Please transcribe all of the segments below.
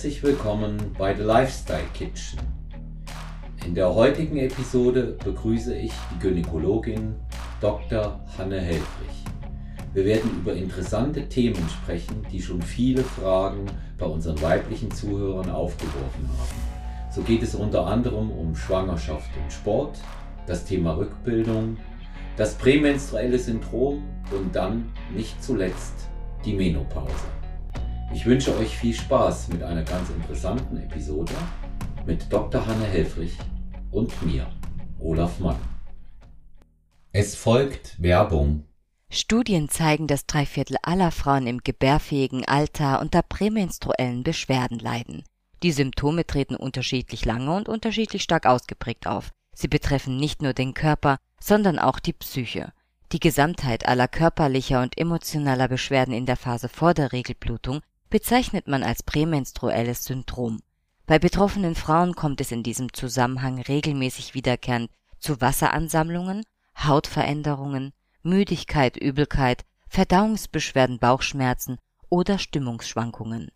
Herzlich willkommen bei The Lifestyle Kitchen. In der heutigen Episode begrüße ich die Gynäkologin Dr. Hanne Helfrich. Wir werden über interessante Themen sprechen, die schon viele Fragen bei unseren weiblichen Zuhörern aufgeworfen haben. So geht es unter anderem um Schwangerschaft und Sport, das Thema Rückbildung, das prämenstruelle Syndrom und dann nicht zuletzt die Menopause. Ich wünsche euch viel Spaß mit einer ganz interessanten Episode mit Dr. Hanne Helfrich und mir, Olaf Mann. Es folgt Werbung. Studien zeigen, dass drei Viertel aller Frauen im gebärfähigen Alter unter prämenstruellen Beschwerden leiden. Die Symptome treten unterschiedlich lange und unterschiedlich stark ausgeprägt auf. Sie betreffen nicht nur den Körper, sondern auch die Psyche. Die Gesamtheit aller körperlicher und emotionaler Beschwerden in der Phase vor der Regelblutung bezeichnet man als prämenstruelles Syndrom. Bei betroffenen Frauen kommt es in diesem Zusammenhang regelmäßig wiederkehrend zu Wasseransammlungen, Hautveränderungen, Müdigkeit, Übelkeit, Verdauungsbeschwerden, Bauchschmerzen oder Stimmungsschwankungen.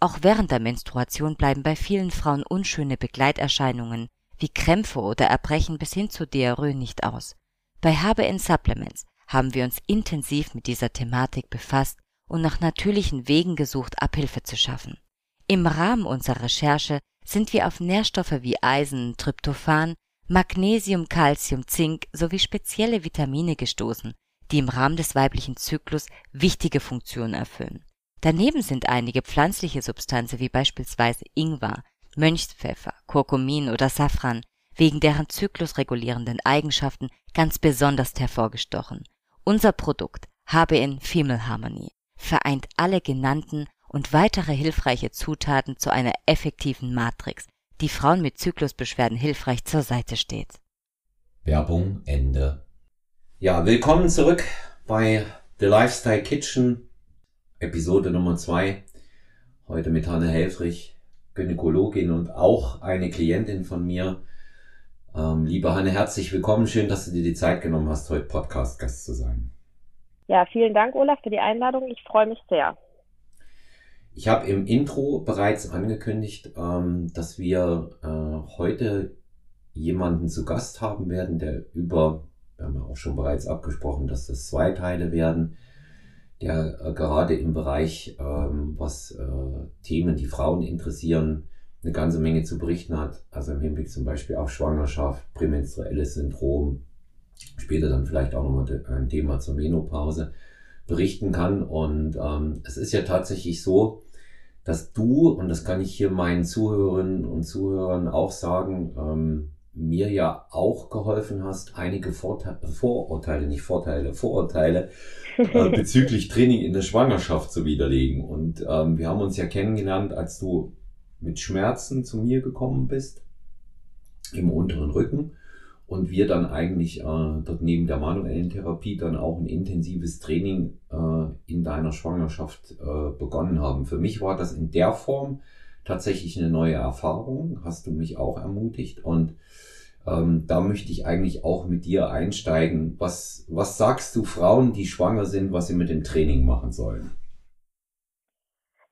Auch während der Menstruation bleiben bei vielen Frauen unschöne Begleiterscheinungen wie Krämpfe oder Erbrechen bis hin zu Diarrhoe nicht aus. Bei HBN Supplements haben wir uns intensiv mit dieser Thematik befasst und nach natürlichen Wegen gesucht, Abhilfe zu schaffen. Im Rahmen unserer Recherche sind wir auf Nährstoffe wie Eisen, Tryptophan, Magnesium, Calcium, Zink sowie spezielle Vitamine gestoßen, die im Rahmen des weiblichen Zyklus wichtige Funktionen erfüllen. Daneben sind einige pflanzliche Substanzen wie beispielsweise Ingwer, Mönchspfeffer, Kurkumin oder Safran wegen deren zyklusregulierenden Eigenschaften ganz besonders hervorgestochen. Unser Produkt HBN Female Harmony vereint alle genannten und weitere hilfreiche Zutaten zu einer effektiven Matrix, die Frauen mit Zyklusbeschwerden hilfreich zur Seite steht. Werbung Ende. Ja, willkommen zurück bei The Lifestyle Kitchen, Episode Nummer zwei. Heute mit Hanne Helfrich, Gynäkologin und auch eine Klientin von mir. Ähm, liebe Hanne, herzlich willkommen. Schön, dass du dir die Zeit genommen hast, heute Podcast-Gast zu sein. Ja, vielen Dank, Olaf, für die Einladung. Ich freue mich sehr. Ich habe im Intro bereits angekündigt, ähm, dass wir äh, heute jemanden zu Gast haben werden, der über, wir haben ja auch schon bereits abgesprochen, dass das zwei Teile werden, der äh, gerade im Bereich, ähm, was äh, Themen, die Frauen interessieren, eine ganze Menge zu berichten hat. Also im Hinblick zum Beispiel auf Schwangerschaft, prämenstruelles Syndrom, später dann vielleicht auch nochmal ein Thema zur Menopause berichten kann. Und ähm, es ist ja tatsächlich so, dass du, und das kann ich hier meinen Zuhörerinnen und Zuhörern auch sagen, ähm, mir ja auch geholfen hast, einige Vorteile, Vorurteile, nicht Vorteile, Vorurteile äh, bezüglich Training in der Schwangerschaft zu widerlegen. Und ähm, wir haben uns ja kennengelernt, als du mit Schmerzen zu mir gekommen bist, im unteren Rücken und wir dann eigentlich äh, dort neben der manuellen Therapie dann auch ein intensives Training äh, in deiner Schwangerschaft äh, begonnen haben. Für mich war das in der Form tatsächlich eine neue Erfahrung, hast du mich auch ermutigt und ähm, da möchte ich eigentlich auch mit dir einsteigen. Was, was sagst du Frauen, die schwanger sind, was sie mit dem Training machen sollen?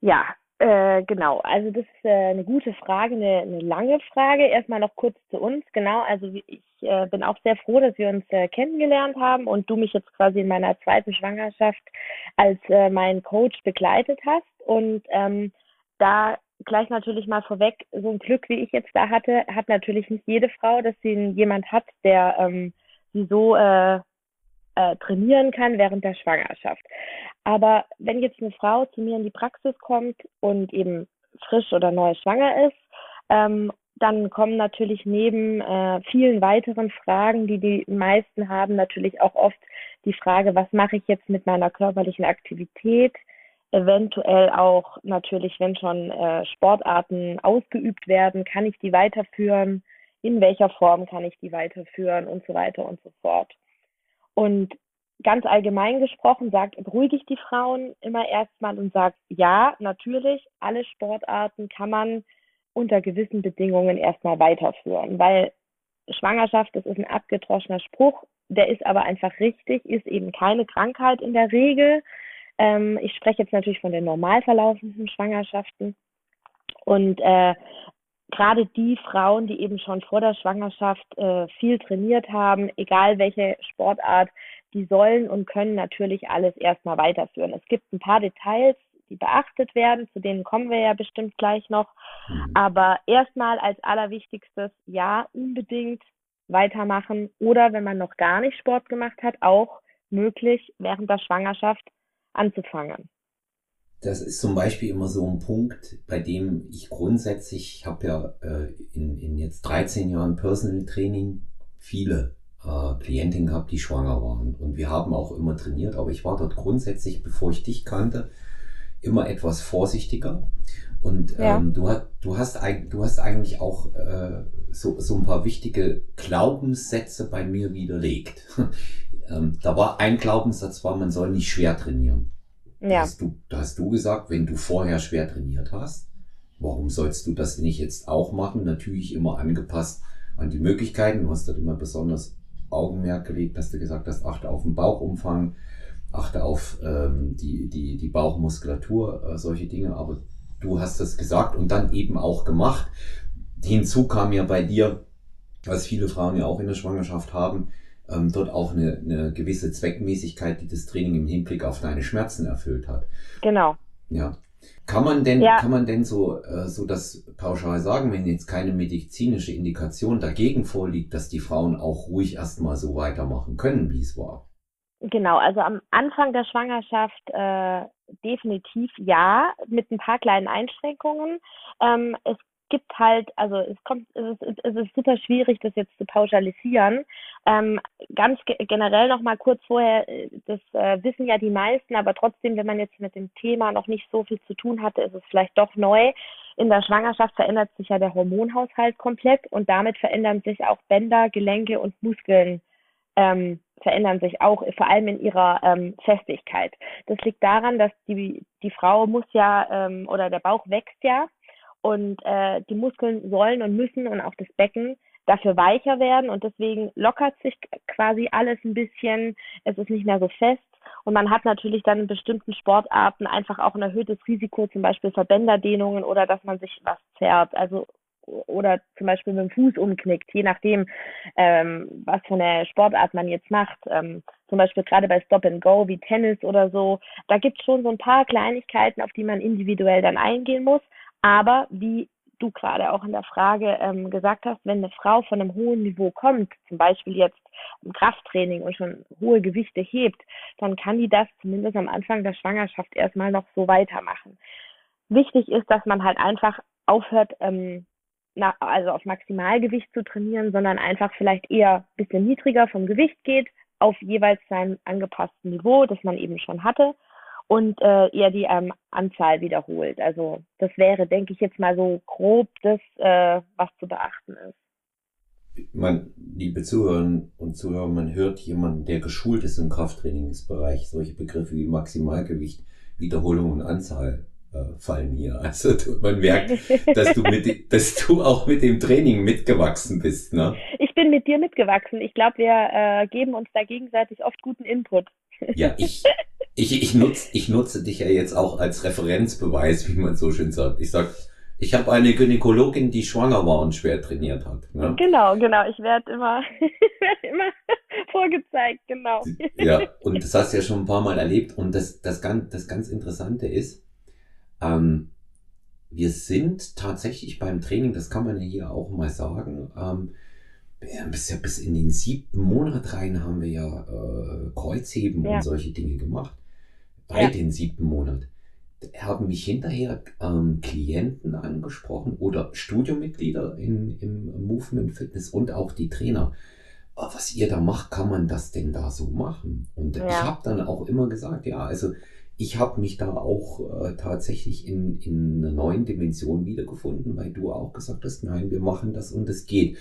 Ja, äh, genau, also das ist äh, eine gute Frage, eine, eine lange Frage. Erstmal noch kurz zu uns. Genau, also ich äh, bin auch sehr froh, dass wir uns äh, kennengelernt haben und du mich jetzt quasi in meiner zweiten Schwangerschaft als äh, mein Coach begleitet hast. Und ähm, da gleich natürlich mal vorweg, so ein Glück, wie ich jetzt da hatte, hat natürlich nicht jede Frau, dass sie jemand hat, der ähm, sie so äh, trainieren kann während der Schwangerschaft. Aber wenn jetzt eine Frau zu mir in die Praxis kommt und eben frisch oder neu schwanger ist, ähm, dann kommen natürlich neben äh, vielen weiteren Fragen, die die meisten haben, natürlich auch oft die Frage, was mache ich jetzt mit meiner körperlichen Aktivität? Eventuell auch natürlich, wenn schon äh, Sportarten ausgeübt werden, kann ich die weiterführen? In welcher Form kann ich die weiterführen und so weiter und so fort. Und ganz allgemein gesprochen sagt, beruhige ich die Frauen immer erstmal und sagt, ja, natürlich, alle Sportarten kann man unter gewissen Bedingungen erstmal weiterführen, weil Schwangerschaft, das ist ein abgedroschener Spruch, der ist aber einfach richtig, ist eben keine Krankheit in der Regel. Ähm, ich spreche jetzt natürlich von den normal verlaufenden Schwangerschaften. Und äh, gerade die Frauen, die eben schon vor der Schwangerschaft äh, viel trainiert haben, egal welche Sportart, die sollen und können natürlich alles erstmal weiterführen. Es gibt ein paar Details, die beachtet werden, zu denen kommen wir ja bestimmt gleich noch. Mhm. Aber erstmal als allerwichtigstes, ja, unbedingt weitermachen oder wenn man noch gar nicht Sport gemacht hat, auch möglich während der Schwangerschaft anzufangen. Das ist zum Beispiel immer so ein Punkt, bei dem ich grundsätzlich, ich habe ja äh, in, in jetzt 13 Jahren Personal Training viele äh, Klientinnen gehabt, die schwanger waren. Und wir haben auch immer trainiert, aber ich war dort grundsätzlich, bevor ich dich kannte, immer etwas vorsichtiger. Und ja. ähm, du, hast, du, hast, du hast eigentlich auch äh, so, so ein paar wichtige Glaubenssätze bei mir widerlegt. ähm, da war ein Glaubenssatz war, man soll nicht schwer trainieren. Ja. Da hast, du, da hast du gesagt, wenn du vorher schwer trainiert hast, warum sollst du das nicht jetzt auch machen? Natürlich immer angepasst an die Möglichkeiten. Du hast dort immer besonders Augenmerk gelegt, dass du gesagt hast, achte auf den Bauchumfang, achte auf ähm, die, die, die Bauchmuskulatur, äh, solche Dinge. Aber du hast das gesagt und dann eben auch gemacht. Hinzu kam ja bei dir, was viele Frauen ja auch in der Schwangerschaft haben, ähm, dort auch eine, eine gewisse Zweckmäßigkeit, die das Training im Hinblick auf deine Schmerzen erfüllt hat. Genau. Ja. Kann man denn, ja. kann man denn so, äh, so das pauschal sagen, wenn jetzt keine medizinische Indikation dagegen vorliegt, dass die Frauen auch ruhig erstmal so weitermachen können, wie es war? Genau, also am Anfang der Schwangerschaft äh, definitiv ja, mit ein paar kleinen Einschränkungen. Ähm, es gibt halt, also es kommt, es ist, es ist super schwierig, das jetzt zu pauschalisieren. Ähm, ganz ge generell noch mal kurz vorher, äh, das äh, wissen ja die meisten, aber trotzdem, wenn man jetzt mit dem Thema noch nicht so viel zu tun hatte, ist es vielleicht doch neu. In der Schwangerschaft verändert sich ja der Hormonhaushalt komplett und damit verändern sich auch Bänder, Gelenke und Muskeln ähm, verändern sich auch, vor allem in ihrer ähm, Festigkeit. Das liegt daran, dass die, die Frau muss ja ähm, oder der Bauch wächst ja und äh, die Muskeln sollen und müssen und auch das Becken dafür weicher werden und deswegen lockert sich quasi alles ein bisschen. Es ist nicht mehr so fest und man hat natürlich dann in bestimmten Sportarten einfach auch ein erhöhtes Risiko, zum Beispiel Verbänderdehnungen oder dass man sich was zerrt. Also oder zum Beispiel mit dem Fuß umknickt, je nachdem, ähm, was für eine Sportart man jetzt macht. Ähm, zum Beispiel gerade bei Stop and Go wie Tennis oder so. Da gibt es schon so ein paar Kleinigkeiten, auf die man individuell dann eingehen muss. Aber wie du gerade auch in der Frage ähm, gesagt hast, wenn eine Frau von einem hohen Niveau kommt, zum Beispiel jetzt im Krafttraining und schon hohe Gewichte hebt, dann kann die das zumindest am Anfang der Schwangerschaft erstmal noch so weitermachen. Wichtig ist, dass man halt einfach aufhört, ähm, na, also auf Maximalgewicht zu trainieren, sondern einfach vielleicht eher ein bisschen niedriger vom Gewicht geht, auf jeweils sein angepassten Niveau, das man eben schon hatte und äh, eher die ähm, Anzahl wiederholt. Also das wäre, denke ich jetzt mal so grob das, äh, was zu beachten ist. Man, liebe Zuhörerinnen und Zuhörer, man hört jemanden, der geschult ist im Krafttrainingsbereich, solche Begriffe wie Maximalgewicht, Wiederholung und Anzahl äh, fallen hier. Also man merkt, dass du mit, dass du auch mit dem Training mitgewachsen bist, ne? Ich bin mit dir mitgewachsen. Ich glaube, wir äh, geben uns da gegenseitig oft guten Input. Ja, ich, ich, ich, nutze, ich nutze dich ja jetzt auch als Referenzbeweis, wie man so schön sagt. Ich sag, ich habe eine Gynäkologin, die schwanger war und schwer trainiert hat. Ne? Genau, genau. Ich werde immer, immer vorgezeigt, genau. Ja, und das hast du ja schon ein paar Mal erlebt. Und das, das, ganz, das ganz Interessante ist, ähm, wir sind tatsächlich beim Training, das kann man ja hier auch mal sagen, ähm, bis, ja, bis in den siebten Monat rein haben wir ja äh, Kreuzheben ja. und solche Dinge gemacht. Bei ja. den siebten Monat haben mich hinterher ähm, Klienten angesprochen oder Studiomitglieder in, im Movement Fitness und auch die Trainer. Oh, was ihr da macht, kann man das denn da so machen? Und ja. ich habe dann auch immer gesagt, ja, also ich habe mich da auch äh, tatsächlich in, in einer neuen Dimension wiedergefunden, weil du auch gesagt hast, nein, wir machen das und es geht.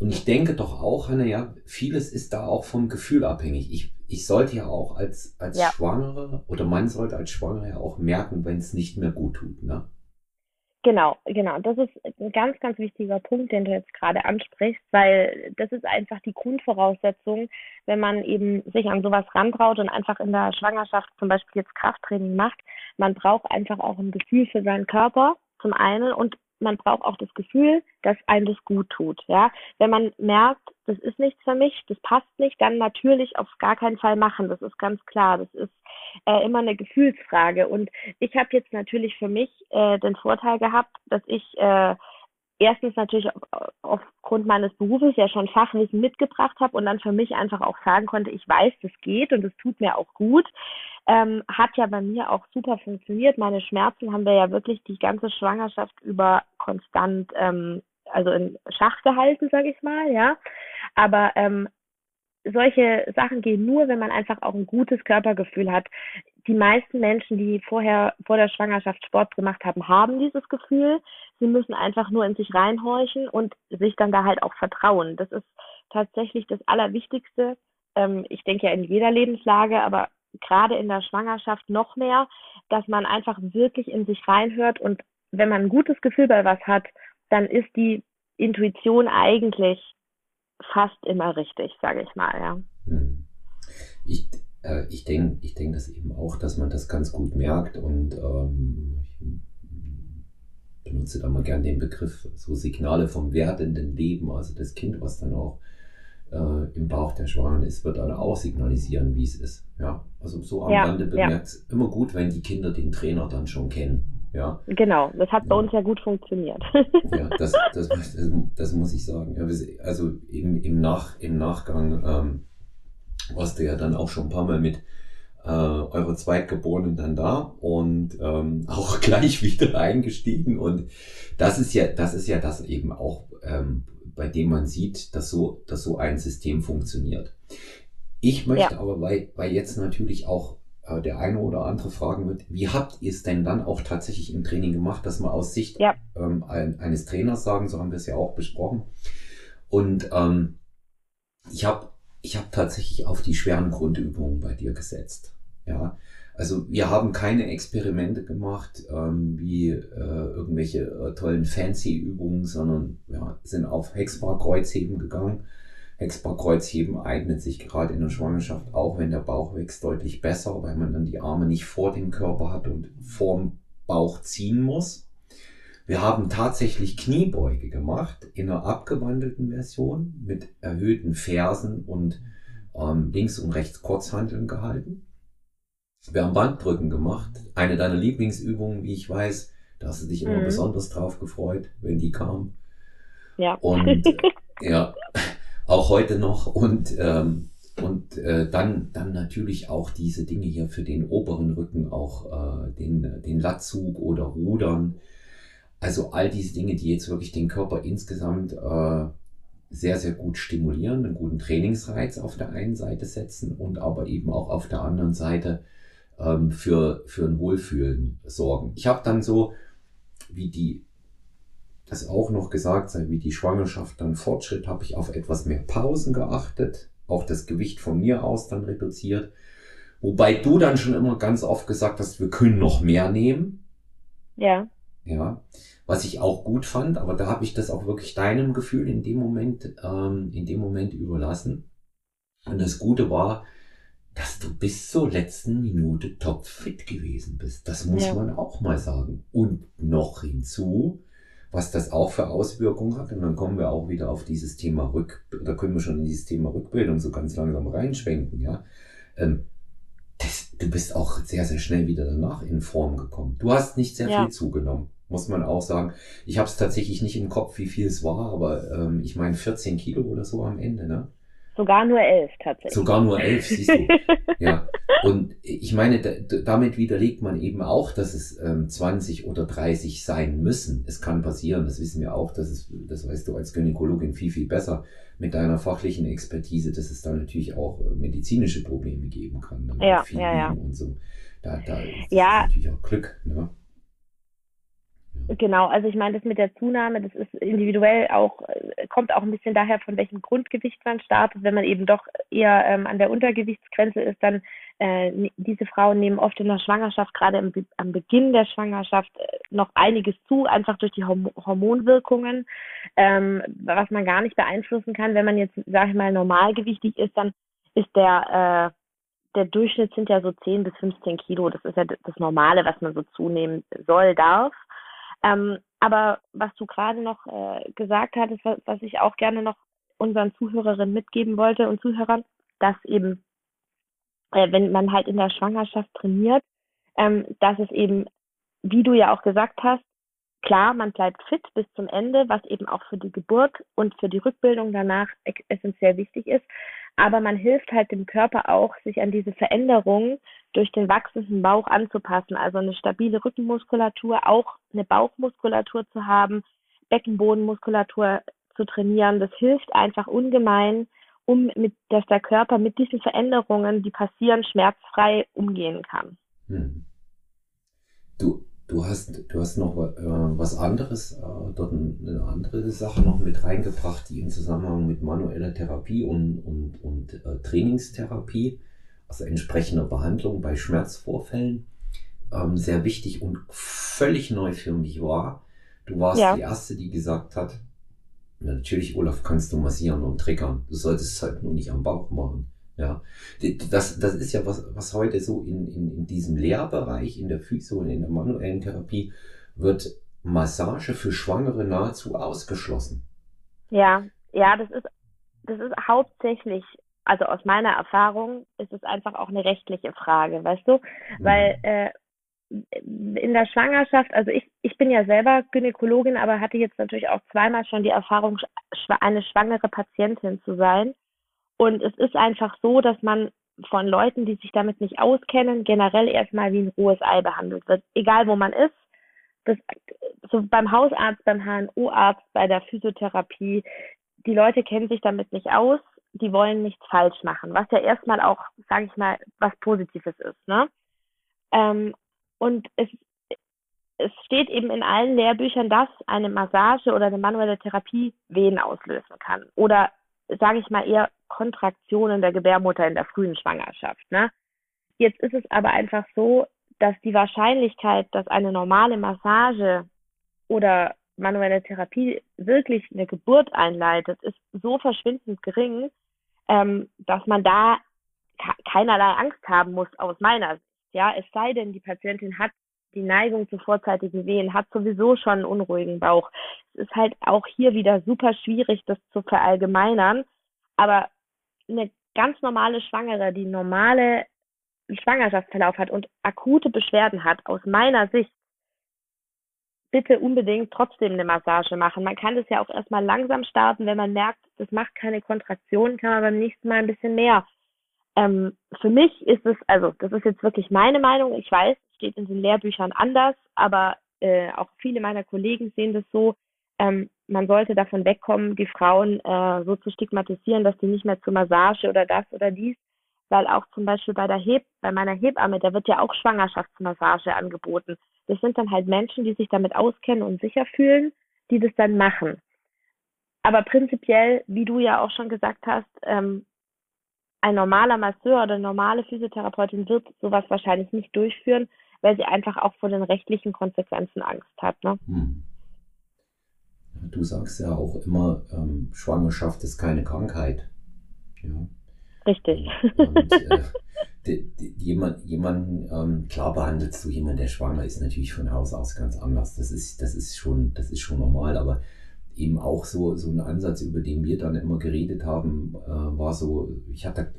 Und ich denke doch auch, Hanna, ja, vieles ist da auch vom Gefühl abhängig. Ich, ich sollte ja auch als, als ja. Schwangere oder man sollte als Schwangere ja auch merken, wenn es nicht mehr gut tut, ne? Genau, genau. Das ist ein ganz, ganz wichtiger Punkt, den du jetzt gerade ansprichst, weil das ist einfach die Grundvoraussetzung, wenn man eben sich an sowas rantraut und einfach in der Schwangerschaft zum Beispiel jetzt Krafttraining macht. Man braucht einfach auch ein Gefühl für seinen Körper zum einen und man braucht auch das Gefühl, dass einem das gut tut. Ja, wenn man merkt, das ist nichts für mich, das passt nicht, dann natürlich auf gar keinen Fall machen. Das ist ganz klar. Das ist äh, immer eine Gefühlsfrage. Und ich habe jetzt natürlich für mich äh, den Vorteil gehabt, dass ich äh, erstens natürlich aufgrund meines Berufes ja schon Fachwissen mitgebracht habe und dann für mich einfach auch sagen konnte, ich weiß, das geht und es tut mir auch gut. Ähm, hat ja bei mir auch super funktioniert. Meine Schmerzen haben wir ja wirklich die ganze Schwangerschaft über konstant, ähm, also in Schach gehalten, sage ich mal, ja. Aber ähm, solche Sachen gehen nur, wenn man einfach auch ein gutes Körpergefühl hat. Die meisten Menschen, die vorher vor der Schwangerschaft Sport gemacht haben, haben dieses Gefühl. Sie müssen einfach nur in sich reinhorchen und sich dann da halt auch vertrauen. Das ist tatsächlich das Allerwichtigste. Ähm, ich denke ja in jeder Lebenslage, aber gerade in der Schwangerschaft noch mehr, dass man einfach wirklich in sich reinhört und wenn man ein gutes Gefühl bei was hat, dann ist die Intuition eigentlich fast immer richtig, sage ich mal, ja. Hm. Ich, äh, ich denke ich denk das eben auch, dass man das ganz gut merkt und ähm, ich benutze da mal gern den Begriff so Signale vom werdenden Leben, also das Kind, was dann auch äh, im Bauch der Schwangeren ist, wird dann auch signalisieren, wie es ist. Ja, also so am ja, Rande bemerkt es ja. immer gut, wenn die Kinder den Trainer dann schon kennen. Ja. Genau, das hat bei uns ja gut funktioniert. Ja, das, das, das, das muss ich sagen. Also im, im, Nach, im Nachgang ähm, warst du ja dann auch schon ein paar Mal mit äh, eurer Zweitgeborenen dann da und ähm, auch gleich wieder eingestiegen. Und das ist ja, das ist ja das eben auch, ähm, bei dem man sieht, dass so, dass so ein System funktioniert. Ich möchte ja. aber, weil, weil jetzt natürlich auch äh, der eine oder andere fragen wird, wie habt ihr es denn dann auch tatsächlich im Training gemacht, dass wir aus Sicht ja. ähm, eines Trainers sagen, so haben wir es ja auch besprochen. Und ähm, ich habe ich hab tatsächlich auf die schweren Grundübungen bei dir gesetzt. Ja, also wir haben keine Experimente gemacht, ähm, wie äh, irgendwelche äh, tollen Fancy-Übungen, sondern ja, sind auf Hexbar-Kreuzheben gegangen Hexbar-Kreuzheben eignet sich gerade in der Schwangerschaft auch, wenn der Bauch wächst, deutlich besser, weil man dann die Arme nicht vor dem Körper hat und vorm Bauch ziehen muss. Wir haben tatsächlich Kniebeuge gemacht in einer abgewandelten Version mit erhöhten Fersen und ähm, links und rechts Kurzhanteln gehalten. Wir haben Bankdrücken gemacht. Eine deiner Lieblingsübungen, wie ich weiß, da hast du dich immer mhm. besonders drauf gefreut, wenn die kam. Ja. Und ja, auch heute noch. Und ähm, und äh, dann dann natürlich auch diese Dinge hier für den oberen Rücken auch äh, den den Latzug oder Rudern. Also all diese Dinge die jetzt wirklich den Körper insgesamt äh, sehr sehr gut stimulieren einen guten Trainingsreiz auf der einen Seite setzen und aber eben auch auf der anderen Seite ähm, für für ein Wohlfühlen sorgen. Ich habe dann so wie die das auch noch gesagt sei, wie die Schwangerschaft dann fortschritt, habe ich auf etwas mehr Pausen geachtet, auch das Gewicht von mir aus dann reduziert. Wobei du dann schon immer ganz oft gesagt hast, wir können noch mehr nehmen. Ja. Ja, was ich auch gut fand, aber da habe ich das auch wirklich deinem Gefühl in dem Moment, ähm, in dem Moment überlassen. Und das Gute war, dass du bis zur letzten Minute topfit gewesen bist. Das muss ja. man auch mal sagen. Und noch hinzu, was das auch für Auswirkungen hat. Und dann kommen wir auch wieder auf dieses Thema Rück, da können wir schon in dieses Thema Rückbildung so ganz langsam reinschwenken, ja. Ähm, das, du bist auch sehr, sehr schnell wieder danach in Form gekommen. Du hast nicht sehr ja. viel zugenommen, muss man auch sagen. Ich habe es tatsächlich nicht im Kopf, wie viel es war, aber ähm, ich meine 14 Kilo oder so am Ende, ne? Sogar nur elf tatsächlich. Sogar nur elf, siehst du. ja. Und ich meine, damit widerlegt man eben auch, dass es ähm, 20 oder 30 sein müssen. Es kann passieren, das wissen wir auch, dass es, das weißt du als Gynäkologin viel, viel besser mit deiner fachlichen Expertise, dass es da natürlich auch äh, medizinische Probleme geben kann. Ne? Ja, ja, ja. Und so. Da, da ist ja. natürlich auch Glück. Ne? Genau, also ich meine, das mit der Zunahme, das ist individuell auch, äh, kommt auch ein bisschen daher, von welchem Grundgewicht man startet. Wenn man eben doch eher ähm, an der Untergewichtsgrenze ist, dann äh, diese Frauen nehmen oft in der Schwangerschaft, gerade am, am Beginn der Schwangerschaft, äh, noch einiges zu, einfach durch die Horm Hormonwirkungen, ähm, was man gar nicht beeinflussen kann. Wenn man jetzt, sage ich mal, normalgewichtig ist, dann ist der, äh, der Durchschnitt sind ja so 10 bis 15 Kilo. Das ist ja das Normale, was man so zunehmen soll, darf. Ähm, aber was du gerade noch äh, gesagt hattest, was, was ich auch gerne noch unseren Zuhörerinnen mitgeben wollte und Zuhörern, dass eben, äh, wenn man halt in der Schwangerschaft trainiert, ähm, dass es eben, wie du ja auch gesagt hast, klar, man bleibt fit bis zum Ende, was eben auch für die Geburt und für die Rückbildung danach essentiell wichtig ist. Aber man hilft halt dem Körper auch, sich an diese Veränderungen durch den wachsenden Bauch anzupassen. Also eine stabile Rückenmuskulatur, auch eine Bauchmuskulatur zu haben, Beckenbodenmuskulatur zu trainieren. Das hilft einfach ungemein, um mit, dass der Körper mit diesen Veränderungen, die passieren, schmerzfrei umgehen kann. Hm. Du, du hast, du hast noch äh, was anderes, äh, dort eine andere Sache noch mit reingebracht, die im Zusammenhang mit manueller Therapie und, und, und äh, Trainingstherapie, also entsprechender Behandlung bei Schmerzvorfällen, ähm, sehr wichtig und völlig neu für mich war. Du warst ja. die Erste, die gesagt hat, natürlich, Olaf, kannst du massieren und triggern. Du solltest es halt nur nicht am Bauch machen. Ja, das, das ist ja was, was heute so in, in, in diesem Lehrbereich, in der Physio und in der manuellen Therapie, wird Massage für Schwangere nahezu ausgeschlossen. Ja, ja, das ist, das ist hauptsächlich, also aus meiner Erfahrung, ist es einfach auch eine rechtliche Frage, weißt du? Mhm. Weil äh, in der Schwangerschaft, also ich, ich bin ja selber Gynäkologin, aber hatte jetzt natürlich auch zweimal schon die Erfahrung, eine schwangere Patientin zu sein. Und es ist einfach so, dass man von Leuten, die sich damit nicht auskennen, generell erstmal wie ein rohes Ei behandelt wird. Egal wo man ist. Das, so beim Hausarzt, beim HNO-Arzt, bei der Physiotherapie. Die Leute kennen sich damit nicht aus. Die wollen nichts falsch machen. Was ja erstmal auch, sage ich mal, was Positives ist. Ne? Ähm, und es, es steht eben in allen Lehrbüchern, dass eine Massage oder eine manuelle Therapie Wehen auslösen kann. Oder sage ich mal eher Kontraktionen der Gebärmutter in der frühen Schwangerschaft. Ne? Jetzt ist es aber einfach so, dass die Wahrscheinlichkeit, dass eine normale Massage oder manuelle Therapie wirklich eine Geburt einleitet, ist so verschwindend gering, ähm, dass man da keinerlei Angst haben muss aus meiner Sicht. Ja, es sei denn, die Patientin hat die Neigung zu vorzeitigen Wehen, hat sowieso schon einen unruhigen Bauch. Es ist halt auch hier wieder super schwierig, das zu verallgemeinern. Aber eine ganz normale Schwangere, die normale Schwangerschaftsverlauf hat und akute Beschwerden hat, aus meiner Sicht, bitte unbedingt trotzdem eine Massage machen. Man kann das ja auch erstmal langsam starten, wenn man merkt, das macht keine Kontraktion, kann man beim nächsten Mal ein bisschen mehr. Ähm, für mich ist es, also das ist jetzt wirklich meine Meinung, ich weiß, es steht in den Lehrbüchern anders, aber äh, auch viele meiner Kollegen sehen das so, ähm, man sollte davon wegkommen, die Frauen äh, so zu stigmatisieren, dass die nicht mehr zur Massage oder das oder dies, weil auch zum Beispiel bei der Heb bei meiner Hebamme, da wird ja auch Schwangerschaftsmassage angeboten. Das sind dann halt Menschen, die sich damit auskennen und sicher fühlen, die das dann machen. Aber prinzipiell, wie du ja auch schon gesagt hast, ähm, ein normaler Masseur oder eine normale Physiotherapeutin wird sowas wahrscheinlich nicht durchführen, weil sie einfach auch vor den rechtlichen Konsequenzen Angst hat. Ne? Hm. Du sagst ja auch immer, ähm, Schwangerschaft ist keine Krankheit. Ja. Richtig. Und, äh, jemand, jemanden, ähm, klar behandelst du jemanden, der schwanger ist, natürlich von Haus aus ganz anders. Das ist, das ist schon, das ist schon normal, aber eben auch so, so ein Ansatz, über den wir dann immer geredet haben, äh, war so, ich hatte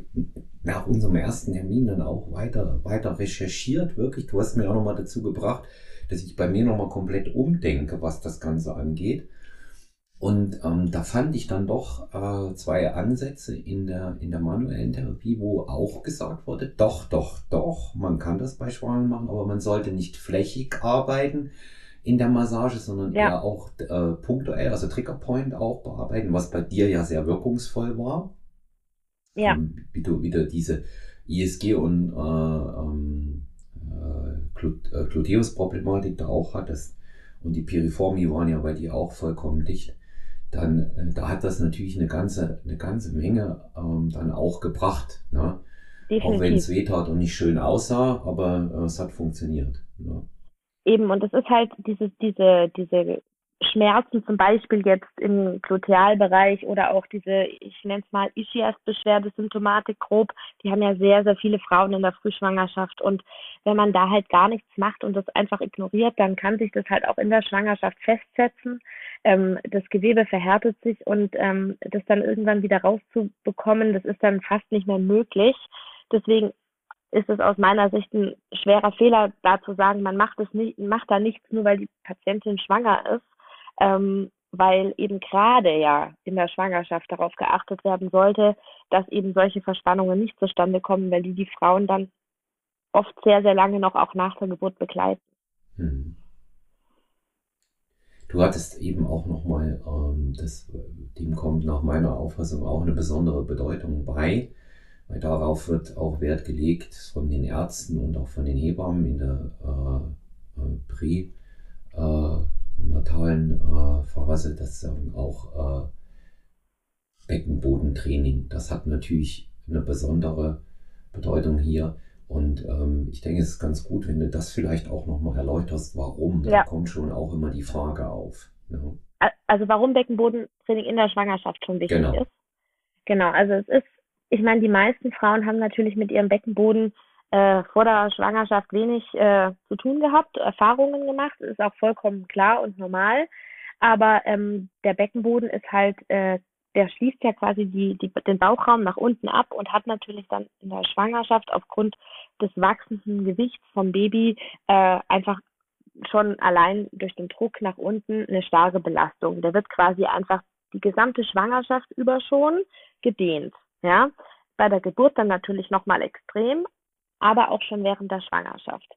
nach unserem ersten Termin dann auch weiter, weiter recherchiert, wirklich. Du hast mir auch nochmal dazu gebracht, dass ich bei mir nochmal komplett umdenke, was das Ganze angeht. Und ähm, da fand ich dann doch äh, zwei Ansätze in der, in der manuellen Therapie, wo auch gesagt wurde, doch, doch, doch, man kann das bei Schwangeren machen, aber man sollte nicht flächig arbeiten in der Massage, sondern ja. eher auch äh, punktuell, also Triggerpoint auch bearbeiten, was bei dir ja sehr wirkungsvoll war. Ja. Ähm, wie du wieder diese ISG und äh, ähm, äh, Gluteus-Problematik da auch hattest. Und die Piriformie waren ja bei dir auch vollkommen dicht dann äh, da hat das natürlich eine ganze, eine ganze Menge ähm, dann auch gebracht. Ne? Auch wenn es weh tat und nicht schön aussah, aber äh, es hat funktioniert. Ne? Eben, und es ist halt diese, diese, diese Schmerzen zum Beispiel jetzt im Glutealbereich oder auch diese, ich nenne es mal Ischias-Beschwerde, Symptomatik grob, die haben ja sehr, sehr viele Frauen in der Frühschwangerschaft. Und wenn man da halt gar nichts macht und das einfach ignoriert, dann kann sich das halt auch in der Schwangerschaft festsetzen. Ähm, das Gewebe verhärtet sich und ähm, das dann irgendwann wieder rauszubekommen, das ist dann fast nicht mehr möglich. Deswegen ist es aus meiner Sicht ein schwerer Fehler, da zu sagen, man macht es nicht, macht da nichts nur, weil die Patientin schwanger ist, ähm, weil eben gerade ja in der Schwangerschaft darauf geachtet werden sollte, dass eben solche Verspannungen nicht zustande kommen, weil die die Frauen dann oft sehr, sehr lange noch auch nach der Geburt begleiten. Hm. Du hattest eben auch nochmal, ähm, das, dem kommt nach meiner Auffassung auch eine besondere Bedeutung bei, weil darauf wird auch Wert gelegt von den Ärzten und auch von den Hebammen in der äh, äh, pränatalen äh, Phase, das ähm, auch äh, Beckenbodentraining. Das hat natürlich eine besondere Bedeutung hier. Und ähm, ich denke, es ist ganz gut, wenn du das vielleicht auch nochmal erläuterst, warum. Ja. Da kommt schon auch immer die Frage auf. Ne? Also warum Beckenbodentraining in der Schwangerschaft schon wichtig genau. ist. Genau, also es ist ich meine, die meisten Frauen haben natürlich mit ihrem Beckenboden äh, vor der Schwangerschaft wenig äh, zu tun gehabt, Erfahrungen gemacht, ist auch vollkommen klar und normal. Aber ähm, der Beckenboden ist halt, äh, der schließt ja quasi die, die, den Bauchraum nach unten ab und hat natürlich dann in der Schwangerschaft aufgrund des wachsenden Gewichts vom Baby äh, einfach schon allein durch den Druck nach unten eine starke Belastung. Der wird quasi einfach die gesamte Schwangerschaft über schon gedehnt. Ja, bei der Geburt dann natürlich nochmal extrem, aber auch schon während der Schwangerschaft.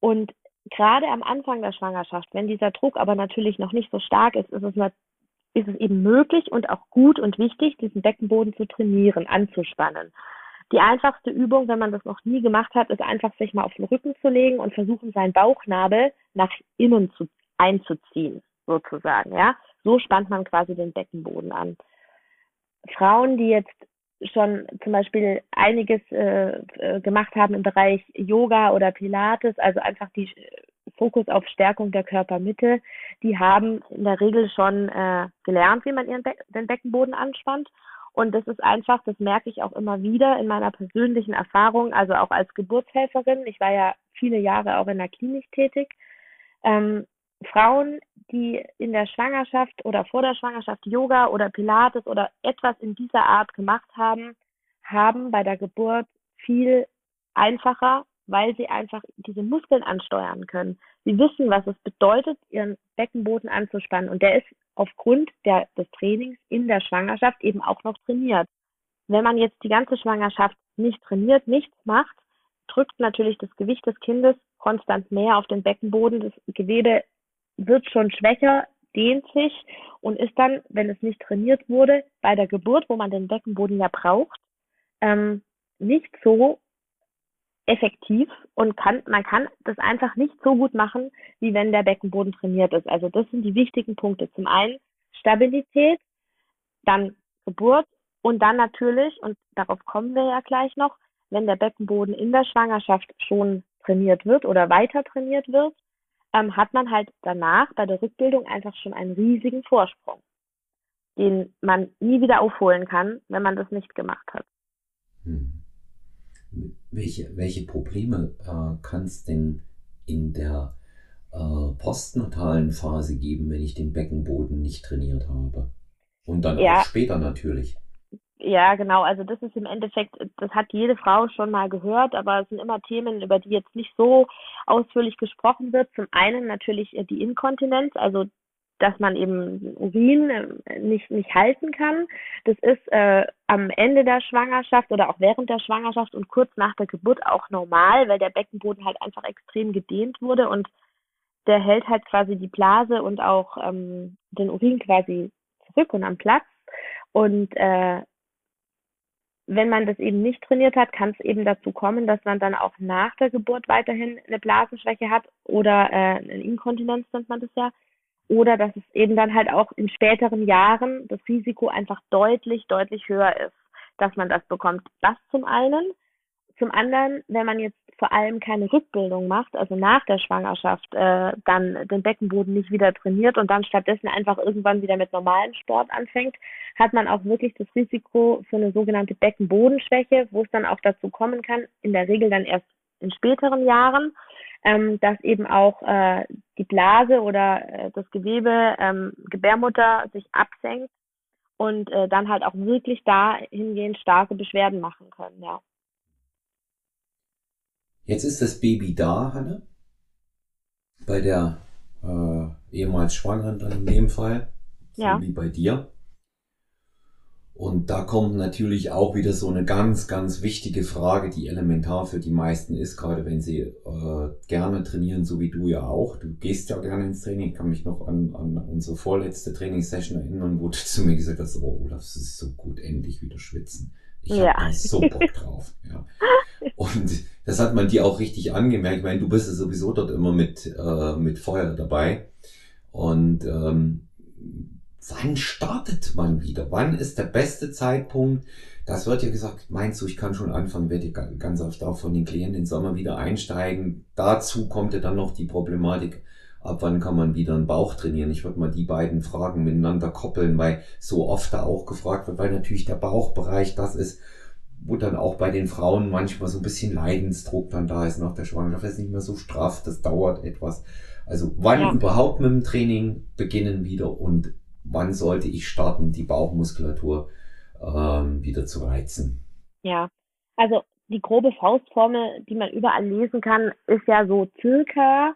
Und gerade am Anfang der Schwangerschaft, wenn dieser Druck aber natürlich noch nicht so stark ist, ist es, ist es eben möglich und auch gut und wichtig, diesen Beckenboden zu trainieren, anzuspannen. Die einfachste Übung, wenn man das noch nie gemacht hat, ist einfach sich mal auf den Rücken zu legen und versuchen, seinen Bauchnabel nach innen zu, einzuziehen, sozusagen, ja. So spannt man quasi den Beckenboden an. Frauen, die jetzt schon zum Beispiel einiges äh, äh, gemacht haben im Bereich Yoga oder Pilates, also einfach die äh, Fokus auf Stärkung der Körpermitte, die haben in der Regel schon äh, gelernt, wie man ihren Be den Beckenboden anspannt. Und das ist einfach, das merke ich auch immer wieder in meiner persönlichen Erfahrung, also auch als Geburtshelferin. Ich war ja viele Jahre auch in der Klinik tätig. Ähm, Frauen, die in der Schwangerschaft oder vor der Schwangerschaft Yoga oder Pilates oder etwas in dieser Art gemacht haben, haben bei der Geburt viel einfacher, weil sie einfach diese Muskeln ansteuern können. Sie wissen, was es bedeutet, ihren Beckenboden anzuspannen. Und der ist aufgrund der, des Trainings in der Schwangerschaft eben auch noch trainiert. Wenn man jetzt die ganze Schwangerschaft nicht trainiert, nichts macht, drückt natürlich das Gewicht des Kindes konstant mehr auf den Beckenboden. Das Gewebe wird schon schwächer, dehnt sich und ist dann, wenn es nicht trainiert wurde, bei der Geburt, wo man den Beckenboden ja braucht, ähm, nicht so effektiv und kann, man kann das einfach nicht so gut machen, wie wenn der Beckenboden trainiert ist. Also das sind die wichtigen Punkte. Zum einen Stabilität, dann Geburt und dann natürlich, und darauf kommen wir ja gleich noch, wenn der Beckenboden in der Schwangerschaft schon trainiert wird oder weiter trainiert wird, ähm, hat man halt danach bei der Rückbildung einfach schon einen riesigen Vorsprung, den man nie wieder aufholen kann, wenn man das nicht gemacht hat. Hm. Welche, welche Probleme äh, kann es denn in der äh, postnatalen Phase geben, wenn ich den Beckenboden nicht trainiert habe? Und dann ja. auch später natürlich. Ja, genau. Also das ist im Endeffekt, das hat jede Frau schon mal gehört, aber es sind immer Themen, über die jetzt nicht so ausführlich gesprochen wird. Zum einen natürlich äh, die Inkontinenz, also dass man eben Urin äh, nicht, nicht halten kann. Das ist äh, am Ende der Schwangerschaft oder auch während der Schwangerschaft und kurz nach der Geburt auch normal, weil der Beckenboden halt einfach extrem gedehnt wurde und der hält halt quasi die Blase und auch ähm, den Urin quasi zurück und am Platz. Und äh, wenn man das eben nicht trainiert hat, kann es eben dazu kommen, dass man dann auch nach der Geburt weiterhin eine Blasenschwäche hat oder äh, eine Inkontinenz nennt man das ja. Oder dass es eben dann halt auch in späteren Jahren das Risiko einfach deutlich, deutlich höher ist, dass man das bekommt. Das zum einen. Zum anderen, wenn man jetzt vor allem keine Rückbildung macht, also nach der Schwangerschaft, äh, dann den Beckenboden nicht wieder trainiert und dann stattdessen einfach irgendwann wieder mit normalem Sport anfängt, hat man auch wirklich das Risiko für eine sogenannte Beckenbodenschwäche, wo es dann auch dazu kommen kann, in der Regel dann erst in späteren Jahren, ähm, dass eben auch äh, die Blase oder äh, das Gewebe ähm, Gebärmutter sich absenkt und äh, dann halt auch wirklich dahingehend starke Beschwerden machen können, ja. Jetzt ist das Baby da, Hanne. Bei der äh, ehemals Schwangeren dann in dem Fall. Ja. So wie bei dir. Und da kommt natürlich auch wieder so eine ganz, ganz wichtige Frage, die elementar für die meisten ist, gerade wenn sie äh, gerne trainieren, so wie du ja auch. Du gehst ja gerne ins Training. Ich kann mich noch an, an unsere vorletzte Trainingssession erinnern, wo du zu mir gesagt hast, oh Olaf, es ist so gut, endlich wieder schwitzen. Ich ja. habe so Bock drauf. Ja. Und das hat man dir auch richtig angemerkt. Ich meine, du bist ja sowieso dort immer mit, äh, mit Feuer dabei. Und ähm, wann startet man wieder? Wann ist der beste Zeitpunkt? Das wird ja gesagt, meinst du, ich kann schon anfangen, werde ich ganz oft auch von den Klienten im Sommer wieder einsteigen. Dazu kommt ja dann noch die Problematik, ab wann kann man wieder einen Bauch trainieren? Ich würde mal die beiden Fragen miteinander koppeln, weil so oft da auch gefragt wird, weil natürlich der Bauchbereich das ist, wo dann auch bei den Frauen manchmal so ein bisschen Leidensdruck dann da ist nach der Schwangerschaft. Das ist nicht mehr so straff, das dauert etwas. Also wann ja. überhaupt mit dem Training beginnen wieder und wann sollte ich starten, die Bauchmuskulatur ähm, wieder zu reizen? Ja, also die grobe Faustformel, die man überall lesen kann, ist ja so circa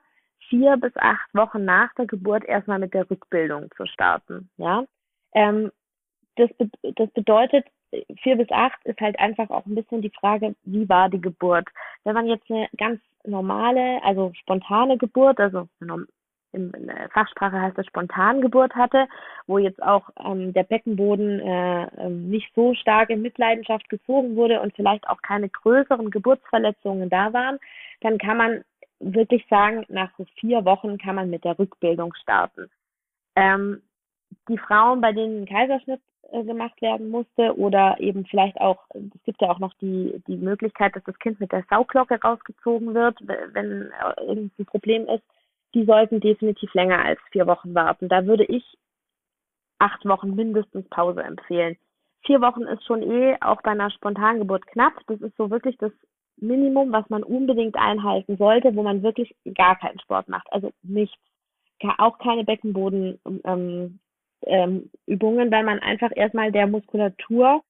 vier bis acht Wochen nach der Geburt erstmal mit der Rückbildung zu starten. Ja, ähm, das, be das bedeutet, vier bis acht ist halt einfach auch ein bisschen die Frage, wie war die Geburt? Wenn man jetzt eine ganz normale, also spontane Geburt, also in Fachsprache heißt das Spontangeburt hatte, wo jetzt auch ähm, der Beckenboden äh, ähm, nicht so stark in Mitleidenschaft gezogen wurde und vielleicht auch keine größeren Geburtsverletzungen da waren, dann kann man wirklich sagen, nach so vier Wochen kann man mit der Rückbildung starten. Ähm, die Frauen, bei denen ein Kaiserschnitt äh, gemacht werden musste oder eben vielleicht auch, es gibt ja auch noch die, die Möglichkeit, dass das Kind mit der Sauglocke rausgezogen wird, wenn äh, irgendein Problem ist, die sollten definitiv länger als vier Wochen warten. Da würde ich acht Wochen mindestens Pause empfehlen. Vier Wochen ist schon eh auch bei einer Spontangeburt knapp. Das ist so wirklich das Minimum, was man unbedingt einhalten sollte, wo man wirklich gar keinen Sport macht. Also nichts. Auch keine Beckenbodenübungen, ähm, ähm, weil man einfach erstmal der Muskulatur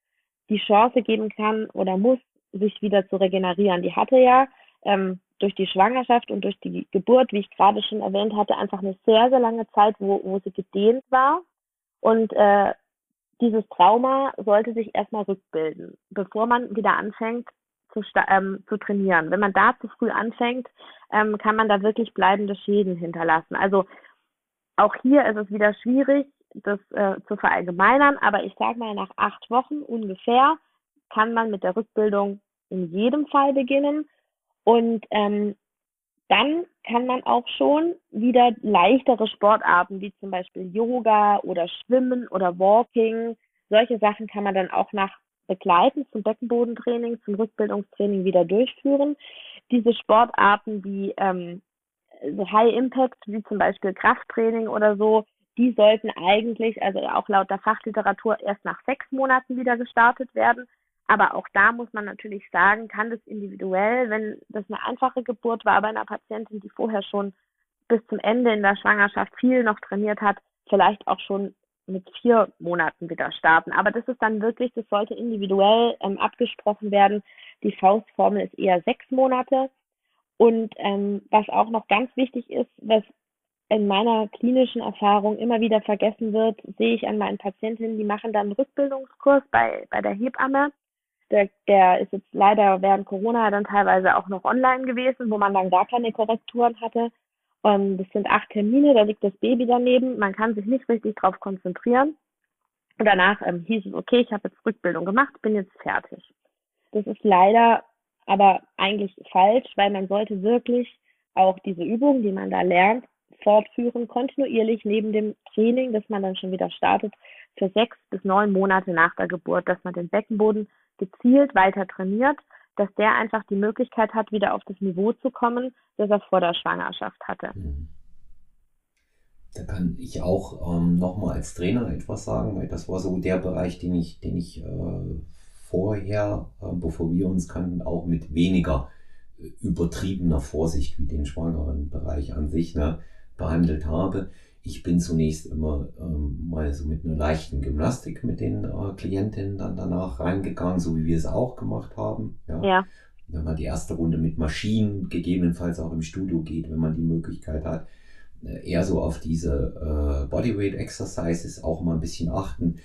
die Chance geben kann oder muss, sich wieder zu regenerieren. Die hatte ja ähm, durch die Schwangerschaft und durch die Geburt, wie ich gerade schon erwähnt hatte, einfach eine sehr, sehr lange Zeit, wo, wo sie gedehnt war. Und äh, dieses Trauma sollte sich erstmal rückbilden, bevor man wieder anfängt zu, ähm, zu trainieren. Wenn man da zu früh anfängt, ähm, kann man da wirklich bleibende Schäden hinterlassen. Also auch hier ist es wieder schwierig, das äh, zu verallgemeinern, aber ich sage mal, nach acht Wochen ungefähr kann man mit der Rückbildung in jedem Fall beginnen. Und ähm, dann kann man auch schon wieder leichtere Sportarten wie zum Beispiel Yoga oder Schwimmen oder Walking, solche Sachen kann man dann auch nach begleitend zum Beckenbodentraining, zum Rückbildungstraining wieder durchführen. Diese Sportarten wie ähm, so High Impact, wie zum Beispiel Krafttraining oder so, die sollten eigentlich, also auch laut der Fachliteratur, erst nach sechs Monaten wieder gestartet werden. Aber auch da muss man natürlich sagen, kann das individuell, wenn das eine einfache Geburt war bei einer Patientin, die vorher schon bis zum Ende in der Schwangerschaft viel noch trainiert hat, vielleicht auch schon mit vier Monaten wieder starten. Aber das ist dann wirklich, das sollte individuell ähm, abgesprochen werden. Die Faustformel ist eher sechs Monate. Und ähm, was auch noch ganz wichtig ist, was in meiner klinischen Erfahrung immer wieder vergessen wird, sehe ich an meinen Patientinnen, die machen dann einen Rückbildungskurs bei, bei der Hebamme. Der, der ist jetzt leider während Corona dann teilweise auch noch online gewesen, wo man dann gar keine Korrekturen hatte. Und das sind acht Termine, da liegt das Baby daneben. Man kann sich nicht richtig drauf konzentrieren. Und danach ähm, hieß es, okay, ich habe jetzt Rückbildung gemacht, bin jetzt fertig. Das ist leider aber eigentlich falsch, weil man sollte wirklich auch diese Übungen, die man da lernt, fortführen, kontinuierlich neben dem Training, das man dann schon wieder startet, für sechs bis neun Monate nach der Geburt, dass man den Beckenboden gezielt weiter trainiert, dass der einfach die Möglichkeit hat, wieder auf das Niveau zu kommen, das er vor der Schwangerschaft hatte. Mhm. Da kann ich auch ähm, nochmal als Trainer etwas sagen, weil das war so der Bereich, den ich, den ich äh, vorher, äh, bevor wir uns kannten, auch mit weniger äh, übertriebener Vorsicht wie den schwangeren Bereich an sich ne, behandelt habe. Ich bin zunächst immer ähm, mal so mit einer leichten Gymnastik mit den äh, Klientinnen dann danach reingegangen, so wie wir es auch gemacht haben. Ja. ja. Wenn man die erste Runde mit Maschinen gegebenenfalls auch im Studio geht, wenn man die Möglichkeit hat äh, eher so auf diese äh, Bodyweight Exercises auch mal ein bisschen achten.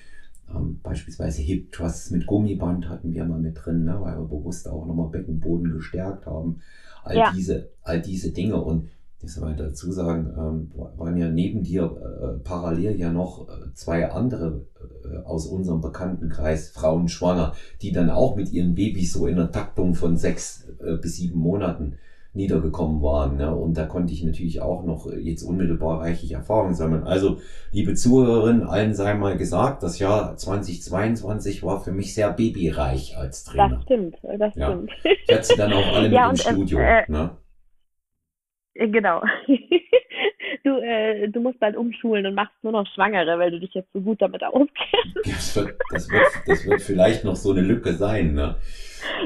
Ähm, beispielsweise Hip Thrusts mit Gummiband hatten wir mal mit drin, ne, weil wir bewusst auch nochmal Beckenboden gestärkt haben. All ja. diese, all diese Dinge und das soll man dazu sagen, ähm, waren ja neben dir äh, parallel ja noch äh, zwei andere äh, aus unserem Bekanntenkreis Frauen schwanger, die dann auch mit ihren Babys so in der Taktung von sechs äh, bis sieben Monaten niedergekommen waren. Ne? Und da konnte ich natürlich auch noch jetzt unmittelbar reichlich Erfahrung sammeln. Also, liebe Zuhörerinnen, allen sei mal gesagt, das Jahr 2022 war für mich sehr babyreich als Trainer. Das stimmt, das ja. stimmt. Ich hatte sie dann auch alle ja, mit im und, Studio. Äh, ne? Äh, genau. du, äh, du musst bald umschulen und machst nur noch Schwangere, weil du dich jetzt so gut damit auskennst. Das wird, das wird, das wird vielleicht noch so eine Lücke sein, ne?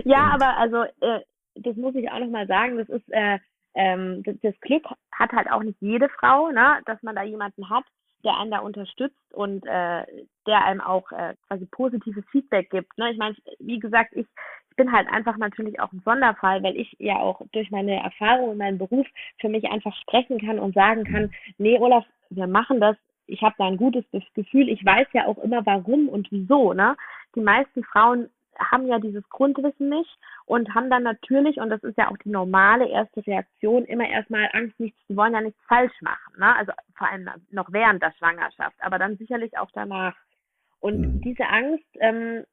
Ja, und, aber also äh, das muss ich auch nochmal sagen, das ist, äh, ähm, das, das Glück hat halt auch nicht jede Frau, ne, dass man da jemanden hat, der einen da unterstützt und äh, der einem auch äh, quasi positives Feedback gibt. Ne? Ich meine, wie gesagt, ich, ich bin halt einfach natürlich auch ein Sonderfall, weil ich ja auch durch meine Erfahrung in meinem Beruf für mich einfach sprechen kann und sagen kann, nee, Olaf, wir machen das. Ich habe da ein gutes Gefühl. Ich weiß ja auch immer, warum und wieso. Ne? Die meisten Frauen haben ja dieses Grundwissen nicht und haben dann natürlich, und das ist ja auch die normale erste Reaktion, immer erstmal Angst, nichts, sie wollen ja nichts falsch machen, ne? Also vor allem noch während der Schwangerschaft, aber dann sicherlich auch danach. Und mhm. diese Angst, ähm,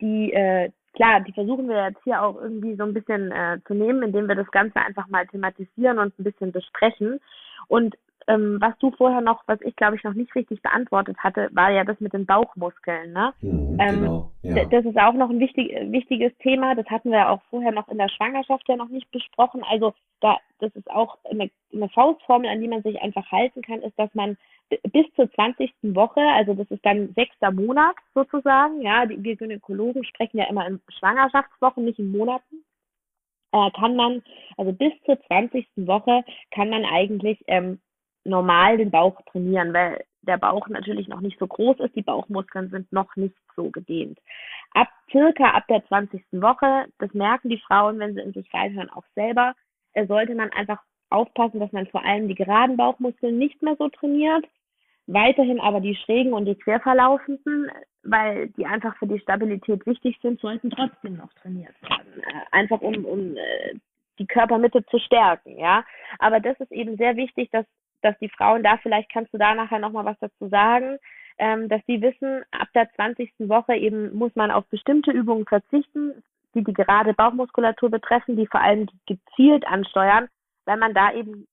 die, äh, klar, die versuchen wir jetzt hier auch irgendwie so ein bisschen äh, zu nehmen, indem wir das Ganze einfach mal thematisieren und ein bisschen besprechen. Und ähm, was du vorher noch, was ich glaube ich noch nicht richtig beantwortet hatte, war ja das mit den Bauchmuskeln. Ne? Mhm, ähm, genau, ja. Das ist auch noch ein wichtig, wichtiges Thema. Das hatten wir ja auch vorher noch in der Schwangerschaft ja noch nicht besprochen. Also da, das ist auch eine, eine Faustformel, an die man sich einfach halten kann, ist, dass man bis zur 20. Woche, also das ist dann sechster Monat sozusagen, ja, die, wir Gynäkologen sprechen ja immer in Schwangerschaftswochen, nicht in Monaten, äh, kann man, also bis zur 20. Woche kann man eigentlich ähm, normal den Bauch trainieren, weil der Bauch natürlich noch nicht so groß ist, die Bauchmuskeln sind noch nicht so gedehnt. Ab circa ab der 20. Woche, das merken die Frauen, wenn sie in sich reinhören, auch selber, äh, sollte man einfach aufpassen, dass man vor allem die geraden Bauchmuskeln nicht mehr so trainiert, weiterhin aber die schrägen und die querverlaufenden, weil die einfach für die Stabilität wichtig sind, sollten trotzdem noch trainiert werden. Äh, einfach um, um äh, die Körpermitte zu stärken, ja. Aber das ist eben sehr wichtig, dass dass die Frauen da, vielleicht kannst du da nachher nochmal was dazu sagen, ähm, dass sie wissen, ab der 20. Woche eben muss man auf bestimmte Übungen verzichten, die die gerade Bauchmuskulatur betreffen, die vor allem gezielt ansteuern, weil man da eben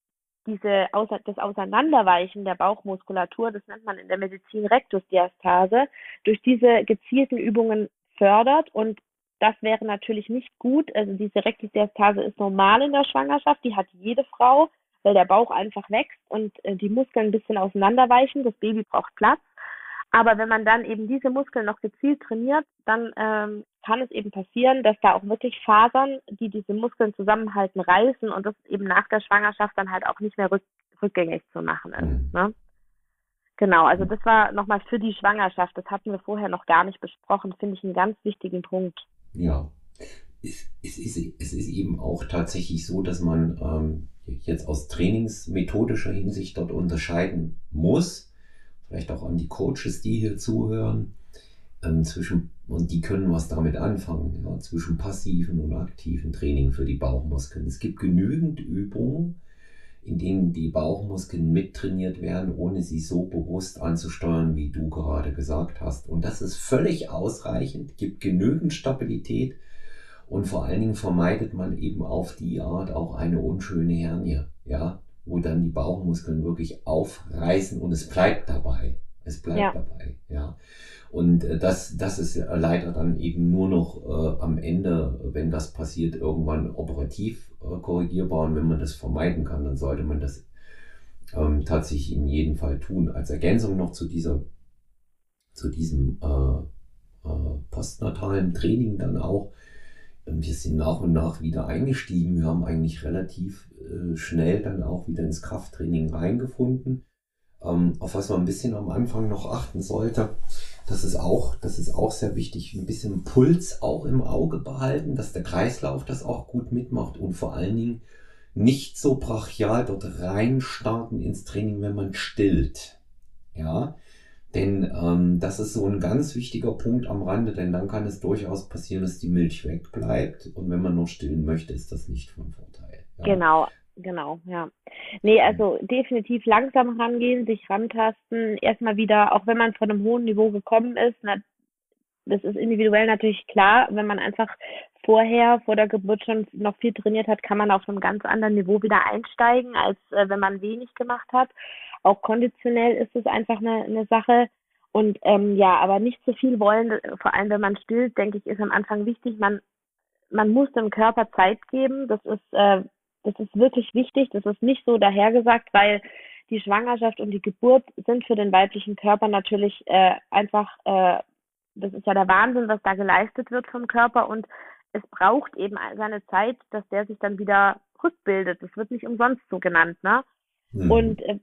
diese das Auseinanderweichen der Bauchmuskulatur, das nennt man in der Medizin Rektusdiastase, durch diese gezielten Übungen fördert und das wäre natürlich nicht gut. Also diese Rektusdiastase ist normal in der Schwangerschaft, die hat jede Frau weil der Bauch einfach wächst und äh, die Muskeln ein bisschen auseinanderweichen. Das Baby braucht Platz. Aber wenn man dann eben diese Muskeln noch gezielt trainiert, dann ähm, kann es eben passieren, dass da auch wirklich Fasern, die diese Muskeln zusammenhalten, reißen und das eben nach der Schwangerschaft dann halt auch nicht mehr rück, rückgängig zu machen ist. Mhm. Ne? Genau, also das war nochmal für die Schwangerschaft. Das hatten wir vorher noch gar nicht besprochen, finde ich einen ganz wichtigen Punkt. Ja, es, es, ist, es ist eben auch tatsächlich so, dass man ähm, jetzt aus trainingsmethodischer Hinsicht dort unterscheiden muss, vielleicht auch an die Coaches, die hier zuhören, ähm, zwischen, und die können was damit anfangen, ja, zwischen passiven und aktiven Training für die Bauchmuskeln. Es gibt genügend Übungen, in denen die Bauchmuskeln mittrainiert werden, ohne sie so bewusst anzusteuern, wie du gerade gesagt hast. Und das ist völlig ausreichend, gibt genügend Stabilität und vor allen Dingen vermeidet man eben auf die Art auch eine unschöne Hernie, ja, wo dann die Bauchmuskeln wirklich aufreißen und es bleibt dabei. Es bleibt ja. dabei, ja. Und äh, das, das ist leider dann eben nur noch äh, am Ende, wenn das passiert, irgendwann operativ äh, korrigierbar. Und wenn man das vermeiden kann, dann sollte man das ähm, tatsächlich in jedem Fall tun. Als Ergänzung noch zu dieser, zu diesem äh, äh, postnatalen Training dann auch. Wir sind nach und nach wieder eingestiegen. Wir haben eigentlich relativ äh, schnell dann auch wieder ins Krafttraining reingefunden. Ähm, auf was man ein bisschen am Anfang noch achten sollte das ist auch, das ist auch sehr wichtig. Ein bisschen Puls auch im Auge behalten, dass der Kreislauf das auch gut mitmacht und vor allen Dingen nicht so brachial dort reinstarten ins Training, wenn man stillt. Ja, denn ähm, das ist so ein ganz wichtiger Punkt am Rande, denn dann kann es durchaus passieren, dass die Milch wegbleibt und wenn man noch stillen möchte, ist das nicht von Vorteil. Ja? Genau, Genau, ja. Nee, also definitiv langsam rangehen, sich rantasten, erstmal wieder, auch wenn man von einem hohen Niveau gekommen ist, na, das ist individuell natürlich klar, wenn man einfach vorher, vor der Geburt schon noch viel trainiert hat, kann man auf einem ganz anderen Niveau wieder einsteigen, als äh, wenn man wenig gemacht hat. Auch konditionell ist es einfach eine, eine Sache. Und ähm, ja, aber nicht zu viel wollen, vor allem wenn man stillt, denke ich, ist am Anfang wichtig. Man, man muss dem Körper Zeit geben. Das ist äh, das ist wirklich wichtig. Das ist nicht so dahergesagt, weil die Schwangerschaft und die Geburt sind für den weiblichen Körper natürlich äh, einfach, äh, das ist ja der Wahnsinn, was da geleistet wird vom Körper und es braucht eben seine Zeit, dass der sich dann wieder rückbildet. Das wird nicht umsonst so genannt, ne? Mhm. Und äh,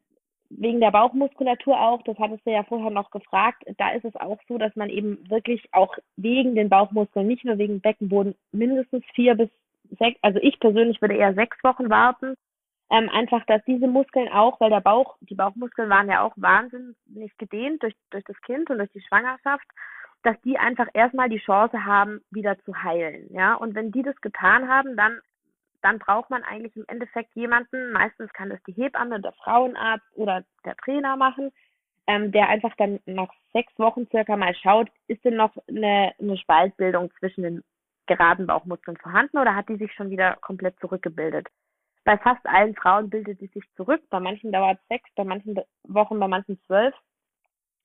wegen der Bauchmuskulatur auch, das hattest du ja vorher noch gefragt, da ist es auch so, dass man eben wirklich auch wegen den Bauchmuskeln, nicht nur wegen Beckenboden, mindestens vier bis sechs, also ich persönlich würde eher sechs Wochen warten. Ähm, einfach, dass diese Muskeln auch, weil der Bauch, die Bauchmuskeln waren ja auch wahnsinnig gedehnt durch, durch das Kind und durch die Schwangerschaft, dass die einfach erstmal die Chance haben, wieder zu heilen. Ja, und wenn die das getan haben, dann, dann braucht man eigentlich im Endeffekt jemanden, meistens kann das die Hebamme, der Frauenarzt oder der Trainer machen, ähm, der einfach dann nach sechs Wochen circa mal schaut, ist denn noch eine, eine Spaltbildung zwischen den geraden Bauchmuskeln vorhanden oder hat die sich schon wieder komplett zurückgebildet? Bei fast allen Frauen bildet sie sich zurück. Bei manchen dauert es sechs, bei manchen Wochen, bei manchen zwölf.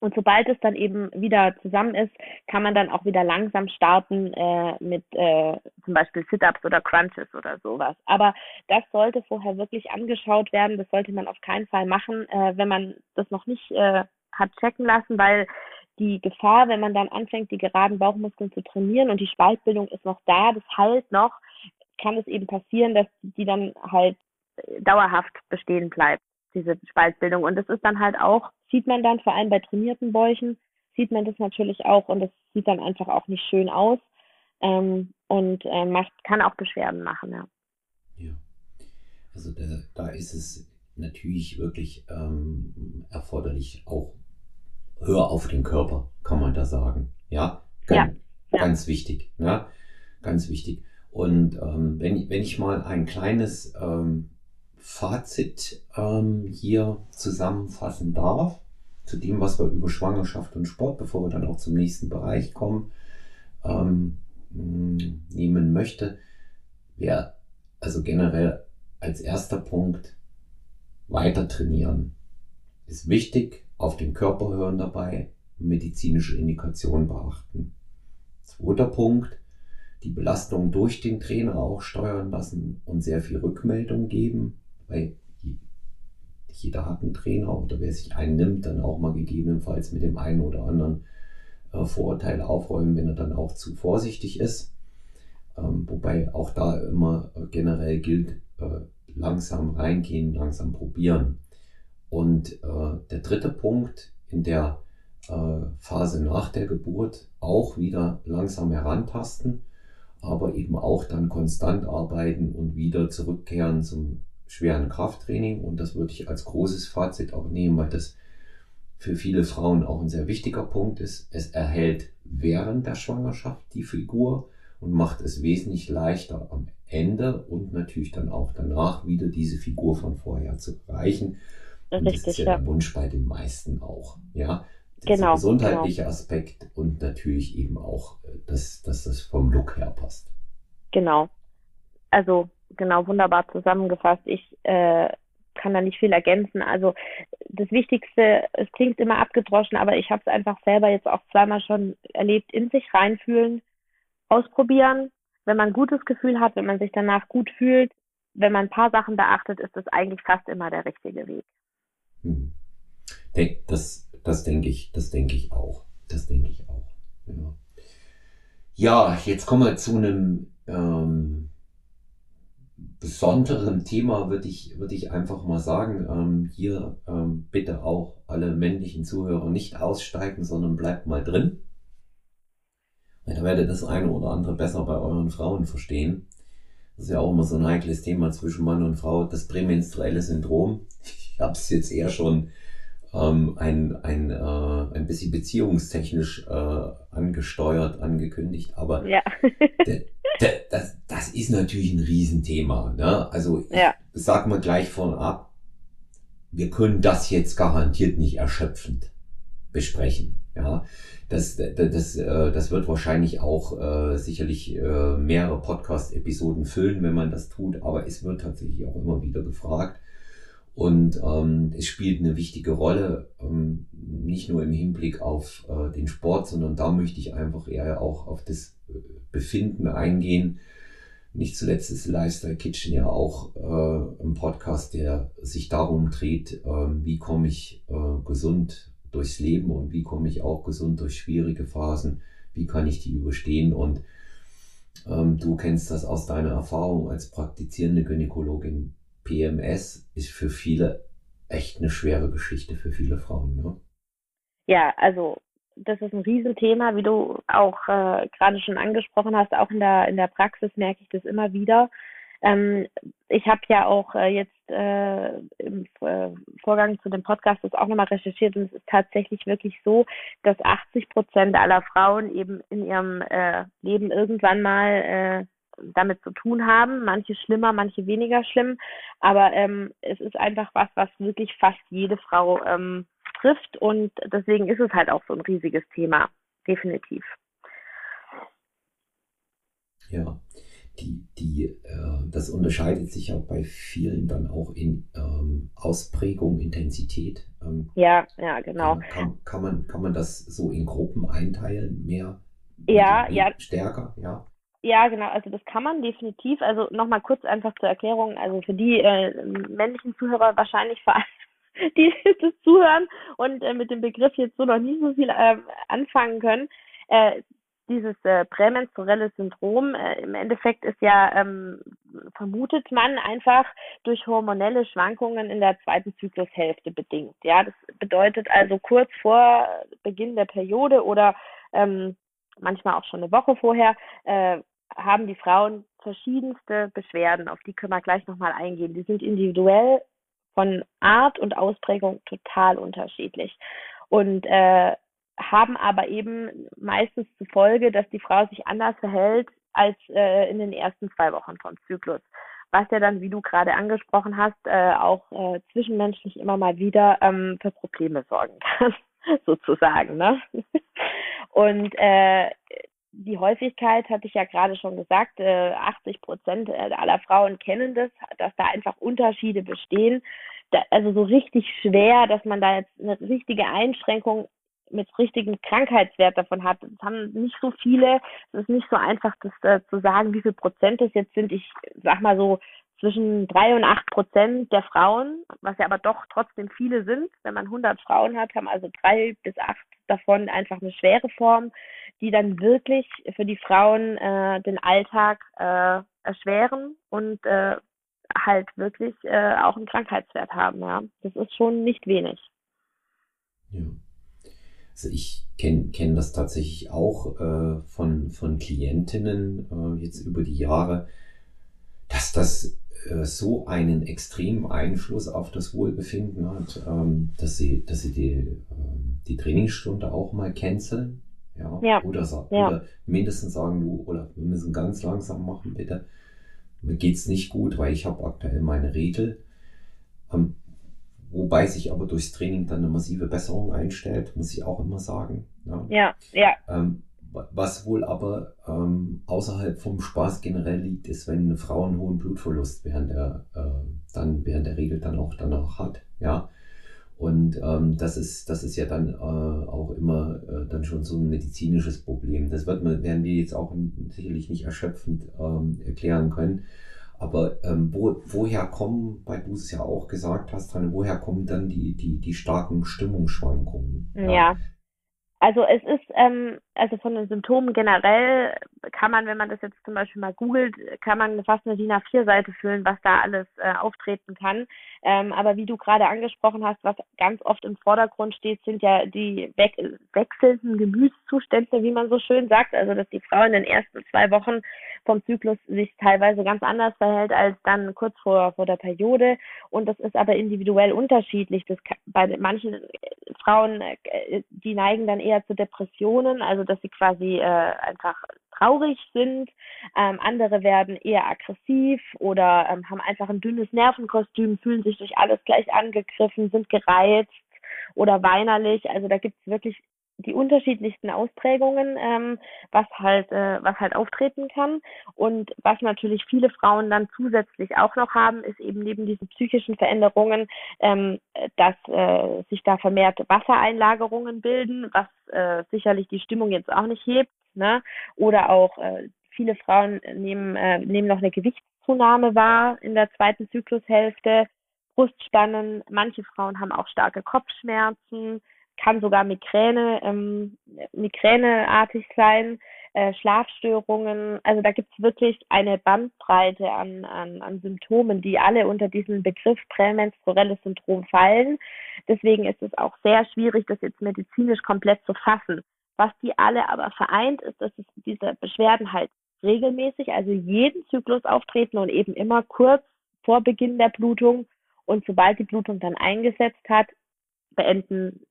Und sobald es dann eben wieder zusammen ist, kann man dann auch wieder langsam starten äh, mit äh, zum Beispiel Sit-ups oder Crunches oder sowas. Aber das sollte vorher wirklich angeschaut werden. Das sollte man auf keinen Fall machen, äh, wenn man das noch nicht äh, hat checken lassen, weil die Gefahr, wenn man dann anfängt, die geraden Bauchmuskeln zu trainieren und die Spaltbildung ist noch da, das heilt noch, kann es eben passieren, dass die dann halt äh, dauerhaft bestehen bleibt, diese Spaltbildung. Und das ist dann halt auch, sieht man dann vor allem bei trainierten Bäuchen, sieht man das natürlich auch und das sieht dann einfach auch nicht schön aus ähm, und äh, macht, kann auch Beschwerden machen, ja. Ja, also da, da ist es natürlich wirklich ähm, erforderlich, auch hör auf den Körper, kann man da sagen. Ja, ganz, ja. ganz wichtig. Ja? Ganz wichtig. Und ähm, wenn, wenn ich mal ein kleines ähm, Fazit ähm, hier zusammenfassen darf, zu dem, was wir über Schwangerschaft und Sport, bevor wir dann auch zum nächsten Bereich kommen, ähm, nehmen möchte, wäre also generell als erster Punkt weiter trainieren. Ist wichtig, auf den Körper hören dabei, medizinische Indikationen beachten. Zweiter Punkt, die Belastung durch den Trainer auch steuern lassen und sehr viel Rückmeldung geben, weil jeder hat einen Trainer oder wer sich einen nimmt, dann auch mal gegebenenfalls mit dem einen oder anderen äh, Vorurteil aufräumen, wenn er dann auch zu vorsichtig ist. Ähm, wobei auch da immer äh, generell gilt, äh, langsam reingehen, langsam probieren. Und der dritte Punkt in der Phase nach der Geburt auch wieder langsam herantasten, aber eben auch dann konstant arbeiten und wieder zurückkehren zum schweren Krafttraining. Und das würde ich als großes Fazit auch nehmen, weil das für viele Frauen auch ein sehr wichtiger Punkt ist. Es erhält während der Schwangerschaft die Figur und macht es wesentlich leichter am Ende und natürlich dann auch danach wieder diese Figur von vorher zu erreichen. Und Richtig, das ist ja, ja, der Wunsch bei den meisten auch. Ja, das genau, gesundheitliche genau. Aspekt und natürlich eben auch, äh, dass, dass das vom Look her passt. Genau. Also genau, wunderbar zusammengefasst. Ich äh, kann da nicht viel ergänzen. Also das Wichtigste, es klingt immer abgedroschen, aber ich habe es einfach selber jetzt auch zweimal schon erlebt, in sich reinfühlen, ausprobieren. Wenn man ein gutes Gefühl hat, wenn man sich danach gut fühlt, wenn man ein paar Sachen beachtet, ist das eigentlich fast immer der richtige Weg. Hm. Das, das denke ich, das denke ich auch. Das denke ich auch. Ja. ja, jetzt kommen wir zu einem ähm, besonderen Thema, würde ich, würde ich einfach mal sagen. Ähm, hier ähm, bitte auch alle männlichen Zuhörer nicht aussteigen, sondern bleibt mal drin. Da werdet ihr das eine oder andere besser bei euren Frauen verstehen. Das ist ja auch immer so ein heikles Thema zwischen Mann und Frau, das prämenstruelle Syndrom. Ich habe es jetzt eher schon ähm, ein, ein, äh, ein bisschen beziehungstechnisch äh, angesteuert, angekündigt, aber ja. Das, das ist natürlich ein Riesenthema. Ne? Also ja. ich sag mal gleich vorab, wir können das jetzt garantiert nicht erschöpfend besprechen. Ja, das, das, das, äh, das wird wahrscheinlich auch äh, sicherlich äh, mehrere Podcast-Episoden füllen, wenn man das tut, aber es wird tatsächlich auch immer wieder gefragt. Und ähm, es spielt eine wichtige Rolle, ähm, nicht nur im Hinblick auf äh, den Sport, sondern da möchte ich einfach eher auch auf das äh, Befinden eingehen. Nicht zuletzt ist Lifestyle Kitchen ja auch äh, ein Podcast, der sich darum dreht, äh, wie komme ich äh, gesund durchs Leben und wie komme ich auch gesund durch schwierige Phasen, wie kann ich die überstehen? Und ähm, du kennst das aus deiner Erfahrung als praktizierende Gynäkologin PMS ist für viele echt eine schwere Geschichte für viele Frauen. Ne? Ja, also das ist ein Riesenthema, wie du auch äh, gerade schon angesprochen hast. Auch in der in der Praxis merke ich das immer wieder. Ähm, ich habe ja auch äh, jetzt äh, im äh, Vorgang zu dem Podcast das auch nochmal recherchiert und es ist tatsächlich wirklich so, dass 80 Prozent aller Frauen eben in ihrem äh, Leben irgendwann mal äh, damit zu tun haben. Manche schlimmer, manche weniger schlimm. Aber ähm, es ist einfach was, was wirklich fast jede Frau ähm, trifft. Und deswegen ist es halt auch so ein riesiges Thema. Definitiv. Ja, die, die, äh, das unterscheidet sich auch bei vielen dann auch in ähm, Ausprägung, Intensität. Ähm, ja, ja, genau. Kann, kann, man, kann man das so in Gruppen einteilen, mehr? Ja, ja. Stärker, ja. Ja, genau, also das kann man definitiv. Also nochmal kurz einfach zur Erklärung, also für die äh, männlichen Zuhörer wahrscheinlich vor allem, die das zuhören und äh, mit dem Begriff jetzt so noch nicht so viel äh, anfangen können. Äh, dieses äh, prämenstruelle Syndrom äh, im Endeffekt ist ja, ähm, vermutet man, einfach durch hormonelle Schwankungen in der zweiten Zyklushälfte bedingt. Ja, das bedeutet also kurz vor Beginn der Periode oder ähm, manchmal auch schon eine Woche vorher äh, haben die Frauen verschiedenste Beschwerden, auf die können wir gleich nochmal eingehen. Die sind individuell von Art und Ausprägung total unterschiedlich und äh, haben aber eben meistens zur Folge, dass die Frau sich anders verhält als äh, in den ersten zwei Wochen vom Zyklus. Was ja dann, wie du gerade angesprochen hast, äh, auch äh, zwischenmenschlich immer mal wieder ähm, für Probleme sorgen kann, sozusagen. Ne? Und äh, die Häufigkeit hatte ich ja gerade schon gesagt, äh, 80 Prozent aller Frauen kennen das, dass da einfach Unterschiede bestehen. Also so richtig schwer, dass man da jetzt eine richtige Einschränkung mit richtigen Krankheitswert davon hat. Das haben nicht so viele. Es ist nicht so einfach, das äh, zu sagen, wie viel Prozent es jetzt sind. Ich sag mal so zwischen drei und acht Prozent der Frauen, was ja aber doch trotzdem viele sind. Wenn man 100 Frauen hat, haben also drei bis acht davon einfach eine schwere Form, die dann wirklich für die Frauen äh, den Alltag äh, erschweren und äh, halt wirklich äh, auch einen Krankheitswert haben. Ja, das ist schon nicht wenig. Ja. Also ich kenne kenn das tatsächlich auch äh, von, von Klientinnen äh, jetzt über die Jahre, dass das äh, so einen extremen Einfluss auf das Wohlbefinden hat, ähm, dass sie, dass sie die, ähm, die Trainingsstunde auch mal canceln. Ja, ja. Oder, ja. oder mindestens sagen, du, oder wir müssen ganz langsam machen, bitte. Mir geht's nicht gut, weil ich habe aktuell meine Regel. Ähm, wobei sich aber durchs Training dann eine massive Besserung einstellt, muss ich auch immer sagen. Ja, ja. ja. Ähm, Was wohl aber ähm, außerhalb vom Spaß generell liegt, ist, wenn eine Frau einen hohen Blutverlust während der, äh, dann während der Regel dann auch danach hat. Ja. Und ähm, das ist, das ist ja dann äh, auch immer äh, dann schon so ein medizinisches Problem. Das wird man, werden wir jetzt auch sicherlich nicht erschöpfend ähm, erklären können. Aber ähm, wo, woher kommen, weil du es ja auch gesagt hast, Hanne, woher kommen dann die, die, die starken Stimmungsschwankungen? Ja. ja. Also es ist, ähm, also von den Symptomen generell kann man, wenn man das jetzt zum Beispiel mal googelt, kann man fast eine DIN A4-Seite füllen, was da alles äh, auftreten kann. Ähm, aber wie du gerade angesprochen hast, was ganz oft im Vordergrund steht, sind ja die we wechselnden Gemütszustände, wie man so schön sagt. Also dass die Frau in den ersten zwei Wochen vom Zyklus sich teilweise ganz anders verhält als dann kurz vor, vor der Periode. Und das ist aber individuell unterschiedlich. Das kann, bei manchen Frauen, äh, die neigen dann eher zu Depressionen, also dass sie quasi äh, einfach traurig sind. Ähm, andere werden eher aggressiv oder ähm, haben einfach ein dünnes Nervenkostüm, fühlen sich durch alles gleich angegriffen, sind gereizt oder weinerlich. Also da gibt es wirklich die unterschiedlichsten Ausprägungen, ähm, was halt, äh, was halt auftreten kann. Und was natürlich viele Frauen dann zusätzlich auch noch haben, ist eben neben diesen psychischen Veränderungen, ähm, dass äh, sich da vermehrt Wassereinlagerungen bilden, was äh, sicherlich die Stimmung jetzt auch nicht hebt. Ne? Oder auch äh, viele Frauen nehmen, äh, nehmen noch eine Gewichtszunahme wahr in der zweiten Zyklushälfte. Brustspannen, manche Frauen haben auch starke Kopfschmerzen, kann sogar Migräne, ähm, Migräneartig sein, äh, Schlafstörungen. Also da gibt es wirklich eine Bandbreite an, an, an Symptomen, die alle unter diesen Begriff prämenstruelles Syndrom fallen. Deswegen ist es auch sehr schwierig, das jetzt medizinisch komplett zu fassen. Was die alle aber vereint, ist, dass es diese Beschwerden halt regelmäßig, also jeden Zyklus auftreten und eben immer kurz vor Beginn der Blutung und sobald die Blutung dann eingesetzt hat, beenden,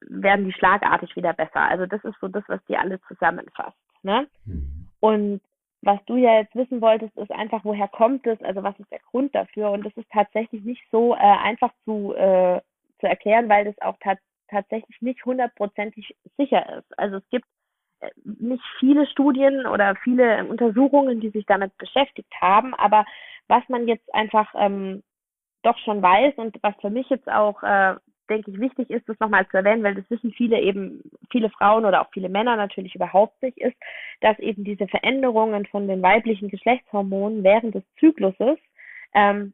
werden die schlagartig wieder besser. Also das ist so das, was die alle zusammenfasst. Ne? Mhm. Und was du ja jetzt wissen wolltest, ist einfach, woher kommt es, also was ist der Grund dafür? Und das ist tatsächlich nicht so äh, einfach zu, äh, zu erklären, weil das auch ta tatsächlich nicht hundertprozentig sicher ist. Also es gibt äh, nicht viele Studien oder viele Untersuchungen, die sich damit beschäftigt haben, aber was man jetzt einfach ähm, doch schon weiß und was für mich jetzt auch äh, denke ich, wichtig ist, das nochmal zu erwähnen, weil das wissen viele eben, viele Frauen oder auch viele Männer natürlich überhaupt nicht, ist, dass eben diese Veränderungen von den weiblichen Geschlechtshormonen während des Zykluses, ähm,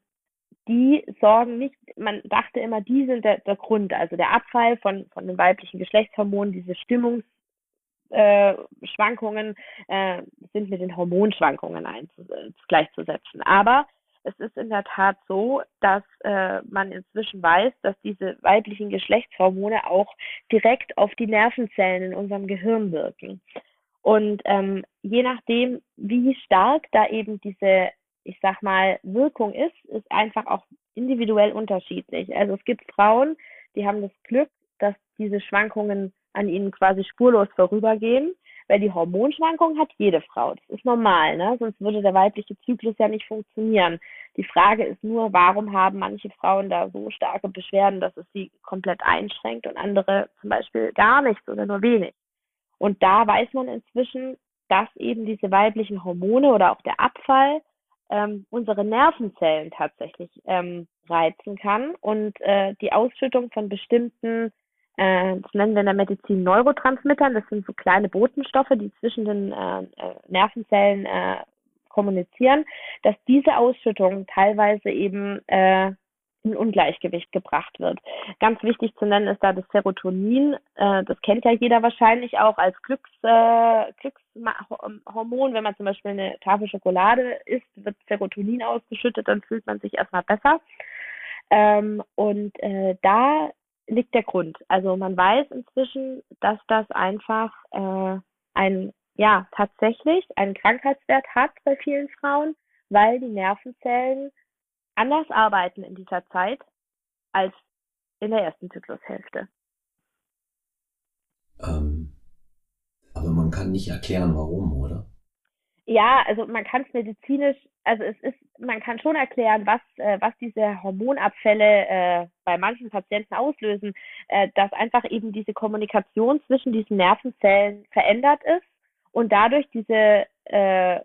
die sorgen nicht, man dachte immer, die sind der, der Grund, also der Abfall von, von den weiblichen Geschlechtshormonen, diese Stimmungs äh, Schwankungen äh, sind mit den Hormonschwankungen gleichzusetzen. Aber es ist in der Tat so, dass äh, man inzwischen weiß, dass diese weiblichen Geschlechtshormone auch direkt auf die Nervenzellen in unserem Gehirn wirken. Und ähm, je nachdem, wie stark da eben diese, ich sag mal, Wirkung ist, ist einfach auch individuell unterschiedlich. Also es gibt Frauen, die haben das Glück, dass diese Schwankungen an ihnen quasi spurlos vorübergehen weil die Hormonschwankungen hat jede Frau. Das ist normal, ne? Sonst würde der weibliche Zyklus ja nicht funktionieren. Die Frage ist nur, warum haben manche Frauen da so starke Beschwerden, dass es sie komplett einschränkt und andere zum Beispiel gar nichts oder nur wenig. Und da weiß man inzwischen, dass eben diese weiblichen Hormone oder auch der Abfall ähm, unsere Nervenzellen tatsächlich ähm, reizen kann und äh, die Ausschüttung von bestimmten äh, das nennen wir in der Medizin Neurotransmittern. Das sind so kleine Botenstoffe, die zwischen den äh, äh, Nervenzellen äh, kommunizieren, dass diese Ausschüttung teilweise eben äh, in Ungleichgewicht gebracht wird. Ganz wichtig zu nennen ist da das Serotonin. Äh, das kennt ja jeder wahrscheinlich auch als Glücks, äh, Glückshormon. Wenn man zum Beispiel eine Tafel Schokolade isst, wird Serotonin ausgeschüttet, dann fühlt man sich erstmal besser. Ähm, und äh, da liegt der Grund. Also man weiß inzwischen, dass das einfach äh, ein, ja, tatsächlich einen Krankheitswert hat bei vielen Frauen, weil die Nervenzellen anders arbeiten in dieser Zeit als in der ersten Zyklushälfte. Ähm, aber man kann nicht erklären, warum, oder? Ja, also man kann es medizinisch, also es ist, man kann schon erklären, was, äh, was diese Hormonabfälle äh, bei manchen Patienten auslösen, äh, dass einfach eben diese Kommunikation zwischen diesen Nervenzellen verändert ist und dadurch diese äh,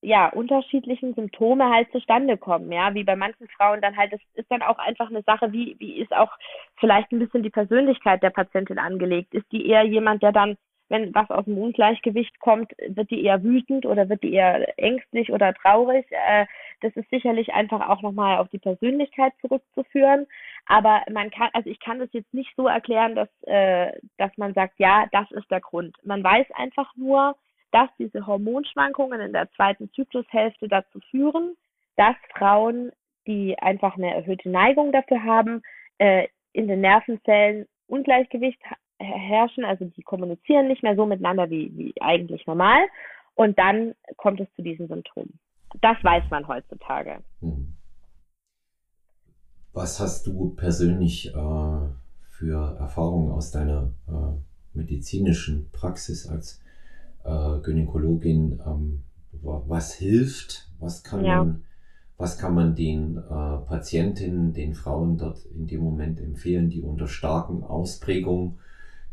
ja, unterschiedlichen Symptome halt zustande kommen, ja, wie bei manchen Frauen dann halt, das ist dann auch einfach eine Sache, wie, wie ist auch vielleicht ein bisschen die Persönlichkeit der Patientin angelegt. Ist die eher jemand, der dann, wenn was aus dem Ungleichgewicht kommt, wird die eher wütend oder wird die eher ängstlich oder traurig? Äh, das ist sicherlich einfach auch nochmal auf die Persönlichkeit zurückzuführen. Aber man kann, also ich kann das jetzt nicht so erklären, dass, äh, dass man sagt, ja, das ist der Grund. Man weiß einfach nur, dass diese Hormonschwankungen in der zweiten Zyklushälfte dazu führen, dass Frauen, die einfach eine erhöhte Neigung dafür haben, äh, in den Nervenzellen Ungleichgewicht herrschen, also die kommunizieren nicht mehr so miteinander wie, wie eigentlich normal und dann kommt es zu diesen Symptomen. Das weiß man heutzutage. Hm. Was hast du persönlich äh, für Erfahrungen aus deiner äh, medizinischen Praxis als äh, Gynäkologin, ähm, was hilft, was kann ja. man, was kann man den äh, Patientinnen, den Frauen dort in dem Moment empfehlen, die unter starken Ausprägungen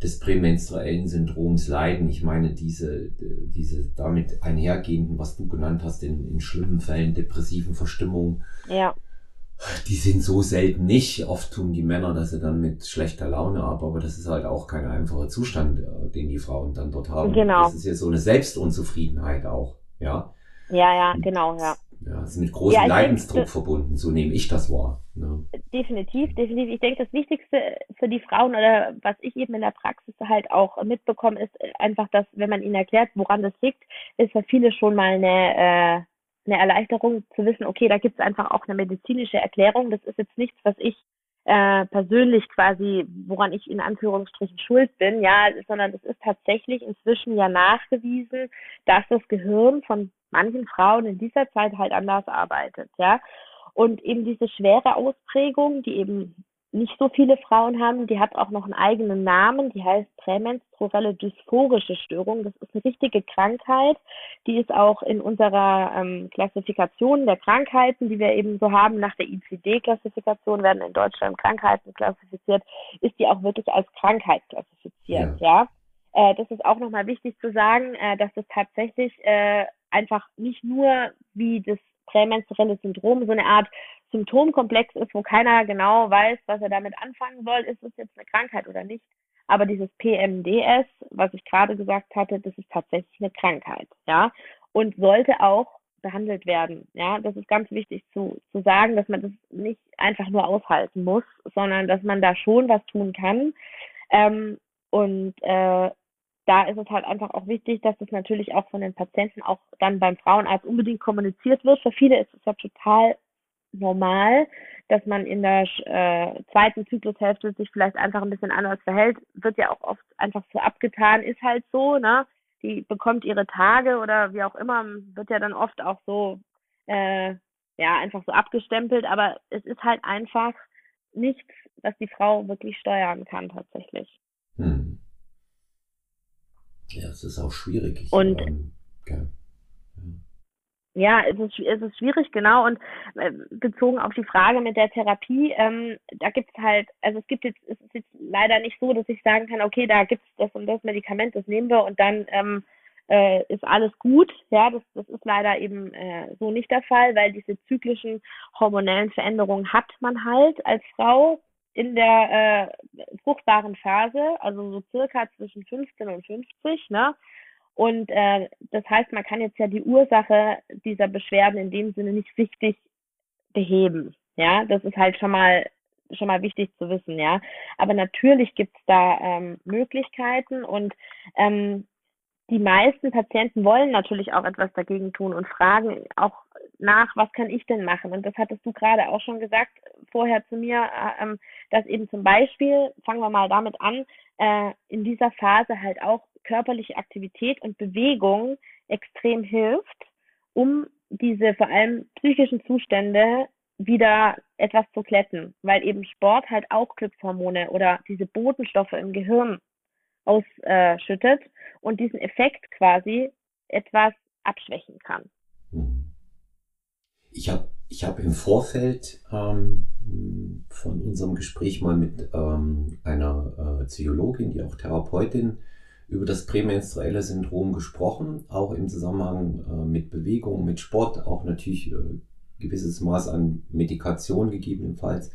des prämenstruellen Syndroms leiden. Ich meine, diese, diese damit einhergehenden, was du genannt hast, in, in schlimmen Fällen depressiven Verstimmungen. Ja die sind so selten nicht. Oft tun die Männer das dann mit schlechter Laune ab, aber das ist halt auch kein einfacher Zustand, äh, den die Frauen dann dort haben. Genau. Das ist ja so eine Selbstunzufriedenheit auch, ja. Ja, ja, genau, ja. Ja, ist mit großem ja, Leidensdruck denke, verbunden, so nehme ich das wahr. Ne? Definitiv, definitiv. Ich denke, das Wichtigste für die Frauen oder was ich eben in der Praxis halt auch mitbekomme, ist einfach, dass, wenn man ihnen erklärt, woran das liegt, ist für viele schon mal eine, äh, eine Erleichterung zu wissen, okay, da gibt es einfach auch eine medizinische Erklärung. Das ist jetzt nichts, was ich äh, persönlich quasi, woran ich in Anführungsstrichen schuld bin, ja, sondern es ist tatsächlich inzwischen ja nachgewiesen, dass das Gehirn von manchen Frauen in dieser Zeit halt anders arbeitet, ja. Und eben diese schwere Ausprägung, die eben nicht so viele Frauen haben. Die hat auch noch einen eigenen Namen, die heißt prämenstruelle dysphorische Störung. Das ist eine richtige Krankheit. Die ist auch in unserer ähm, Klassifikation der Krankheiten, die wir eben so haben, nach der ICD-Klassifikation werden in Deutschland Krankheiten klassifiziert, ist die auch wirklich als Krankheit klassifiziert, ja. ja? Äh, das ist auch nochmal wichtig zu sagen, äh, dass es tatsächlich äh, einfach nicht nur wie das prämenstruelle Syndrom so eine Art Symptomkomplex ist, wo keiner genau weiß, was er damit anfangen soll, ist es jetzt eine Krankheit oder nicht. Aber dieses PMDS, was ich gerade gesagt hatte, das ist tatsächlich eine Krankheit, ja, und sollte auch behandelt werden. Ja, das ist ganz wichtig zu, zu sagen, dass man das nicht einfach nur aushalten muss, sondern dass man da schon was tun kann. Ähm, und äh, da ist es halt einfach auch wichtig, dass es natürlich auch von den Patienten auch dann beim Frauenarzt unbedingt kommuniziert wird. Für viele ist es ja total normal, dass man in der äh, zweiten Zyklushälfte sich vielleicht einfach ein bisschen anders verhält, wird ja auch oft einfach so abgetan, ist halt so, ne? Die bekommt ihre Tage oder wie auch immer, wird ja dann oft auch so, äh, ja, einfach so abgestempelt, aber es ist halt einfach nichts, was die Frau wirklich steuern kann tatsächlich. Hm. Ja, es ist auch schwierig. Ich, Und ähm, ja. Ja, es ist, es ist schwierig, genau. Und äh, bezogen auf die Frage mit der Therapie, ähm, da gibt's halt, also es gibt jetzt, es ist jetzt leider nicht so, dass ich sagen kann, okay, da gibt's das und das Medikament, das nehmen wir und dann ähm, äh, ist alles gut. Ja, das, das ist leider eben äh, so nicht der Fall, weil diese zyklischen hormonellen Veränderungen hat man halt als Frau in der äh, fruchtbaren Phase, also so circa zwischen 15 und 50, ne? Und äh, das heißt, man kann jetzt ja die Ursache dieser Beschwerden in dem Sinne nicht richtig beheben. Ja, das ist halt schon mal schon mal wichtig zu wissen, ja. Aber natürlich gibt's da ähm, Möglichkeiten und ähm, die meisten Patienten wollen natürlich auch etwas dagegen tun und fragen auch nach, was kann ich denn machen? Und das hattest du gerade auch schon gesagt vorher zu mir, äh, ähm, dass eben zum Beispiel, fangen wir mal damit an, äh, in dieser Phase halt auch körperliche Aktivität und Bewegung extrem hilft, um diese vor allem psychischen Zustände wieder etwas zu kletten, weil eben Sport halt auch Glückshormone oder diese Botenstoffe im Gehirn ausschüttet und diesen Effekt quasi etwas abschwächen kann. Ich habe ich hab im Vorfeld ähm, von unserem Gespräch mal mit ähm, einer äh, Psychologin, die auch Therapeutin über das prämenstruelle Syndrom gesprochen, auch im Zusammenhang äh, mit Bewegung, mit Sport, auch natürlich äh, gewisses Maß an Medikation gegebenenfalls.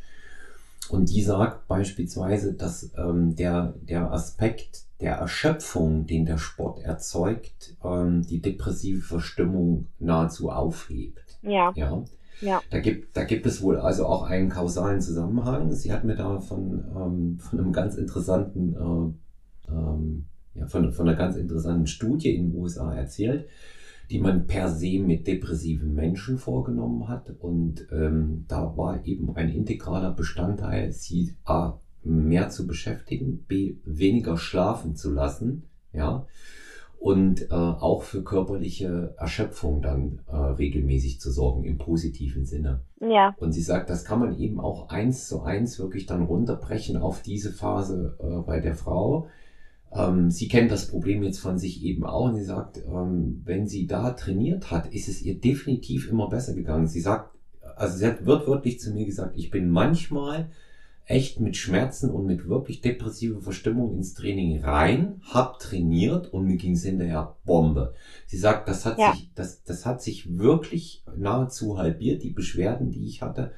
Und die sagt beispielsweise, dass ähm, der, der Aspekt der Erschöpfung, den der Sport erzeugt, ähm, die depressive Verstimmung nahezu aufhebt. Ja. ja. Ja. Da gibt, da gibt es wohl also auch einen kausalen Zusammenhang. Sie hat mir da von, ähm, von einem ganz interessanten, äh, ähm, ja, von, von einer ganz interessanten Studie in den USA erzählt, die man per se mit depressiven Menschen vorgenommen hat. Und ähm, da war eben ein integraler Bestandteil, sie A, mehr zu beschäftigen, B, weniger schlafen zu lassen, ja, und äh, auch für körperliche Erschöpfung dann äh, regelmäßig zu sorgen im positiven Sinne. Ja. Und sie sagt, das kann man eben auch eins zu eins wirklich dann runterbrechen auf diese Phase äh, bei der Frau. Ähm, sie kennt das Problem jetzt von sich eben auch und sie sagt, ähm, wenn sie da trainiert hat, ist es ihr definitiv immer besser gegangen. Sie sagt, also sie hat wird wirklich zu mir gesagt, ich bin manchmal echt mit Schmerzen und mit wirklich depressiver Verstimmung ins Training rein, hab trainiert und mir ging es hinterher Bombe. Sie sagt, das hat ja. sich, das, das hat sich wirklich nahezu halbiert, die Beschwerden, die ich hatte.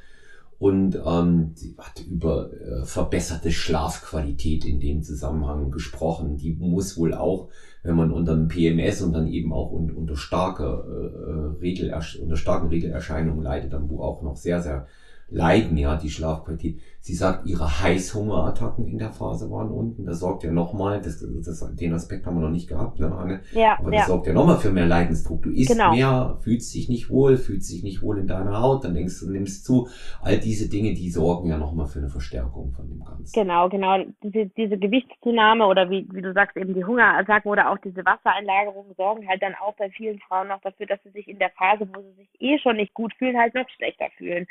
Und ähm, sie hat über äh, verbesserte Schlafqualität in dem Zusammenhang gesprochen. Die muss wohl auch, wenn man unter dem PMS und dann eben auch unter, unter starke äh, Regel, unter starken Regelerscheinungen leidet, dann wo auch noch sehr, sehr leiden ja die Schlafqualität. Sie sagt, ihre Heißhungerattacken in der Phase waren unten. Das sorgt ja nochmal, das, das, den Aspekt haben wir noch nicht gehabt, ne, Anne? Ja, Aber das ja. sorgt ja nochmal für mehr Leidensdruck. Du isst Genau. mehr, fühlst dich nicht wohl, fühlst dich nicht wohl in deiner Haut, dann denkst du, nimmst zu. All diese Dinge, die sorgen ja nochmal für eine Verstärkung von dem Ganzen. Genau, genau. Diese, diese Gewichtszunahme oder wie, wie du sagst, eben die Hungerattacken oder auch diese Wassereinlagerungen sorgen halt dann auch bei vielen Frauen noch dafür, dass sie sich in der Phase, wo sie sich eh schon nicht gut fühlen, halt noch schlechter fühlen.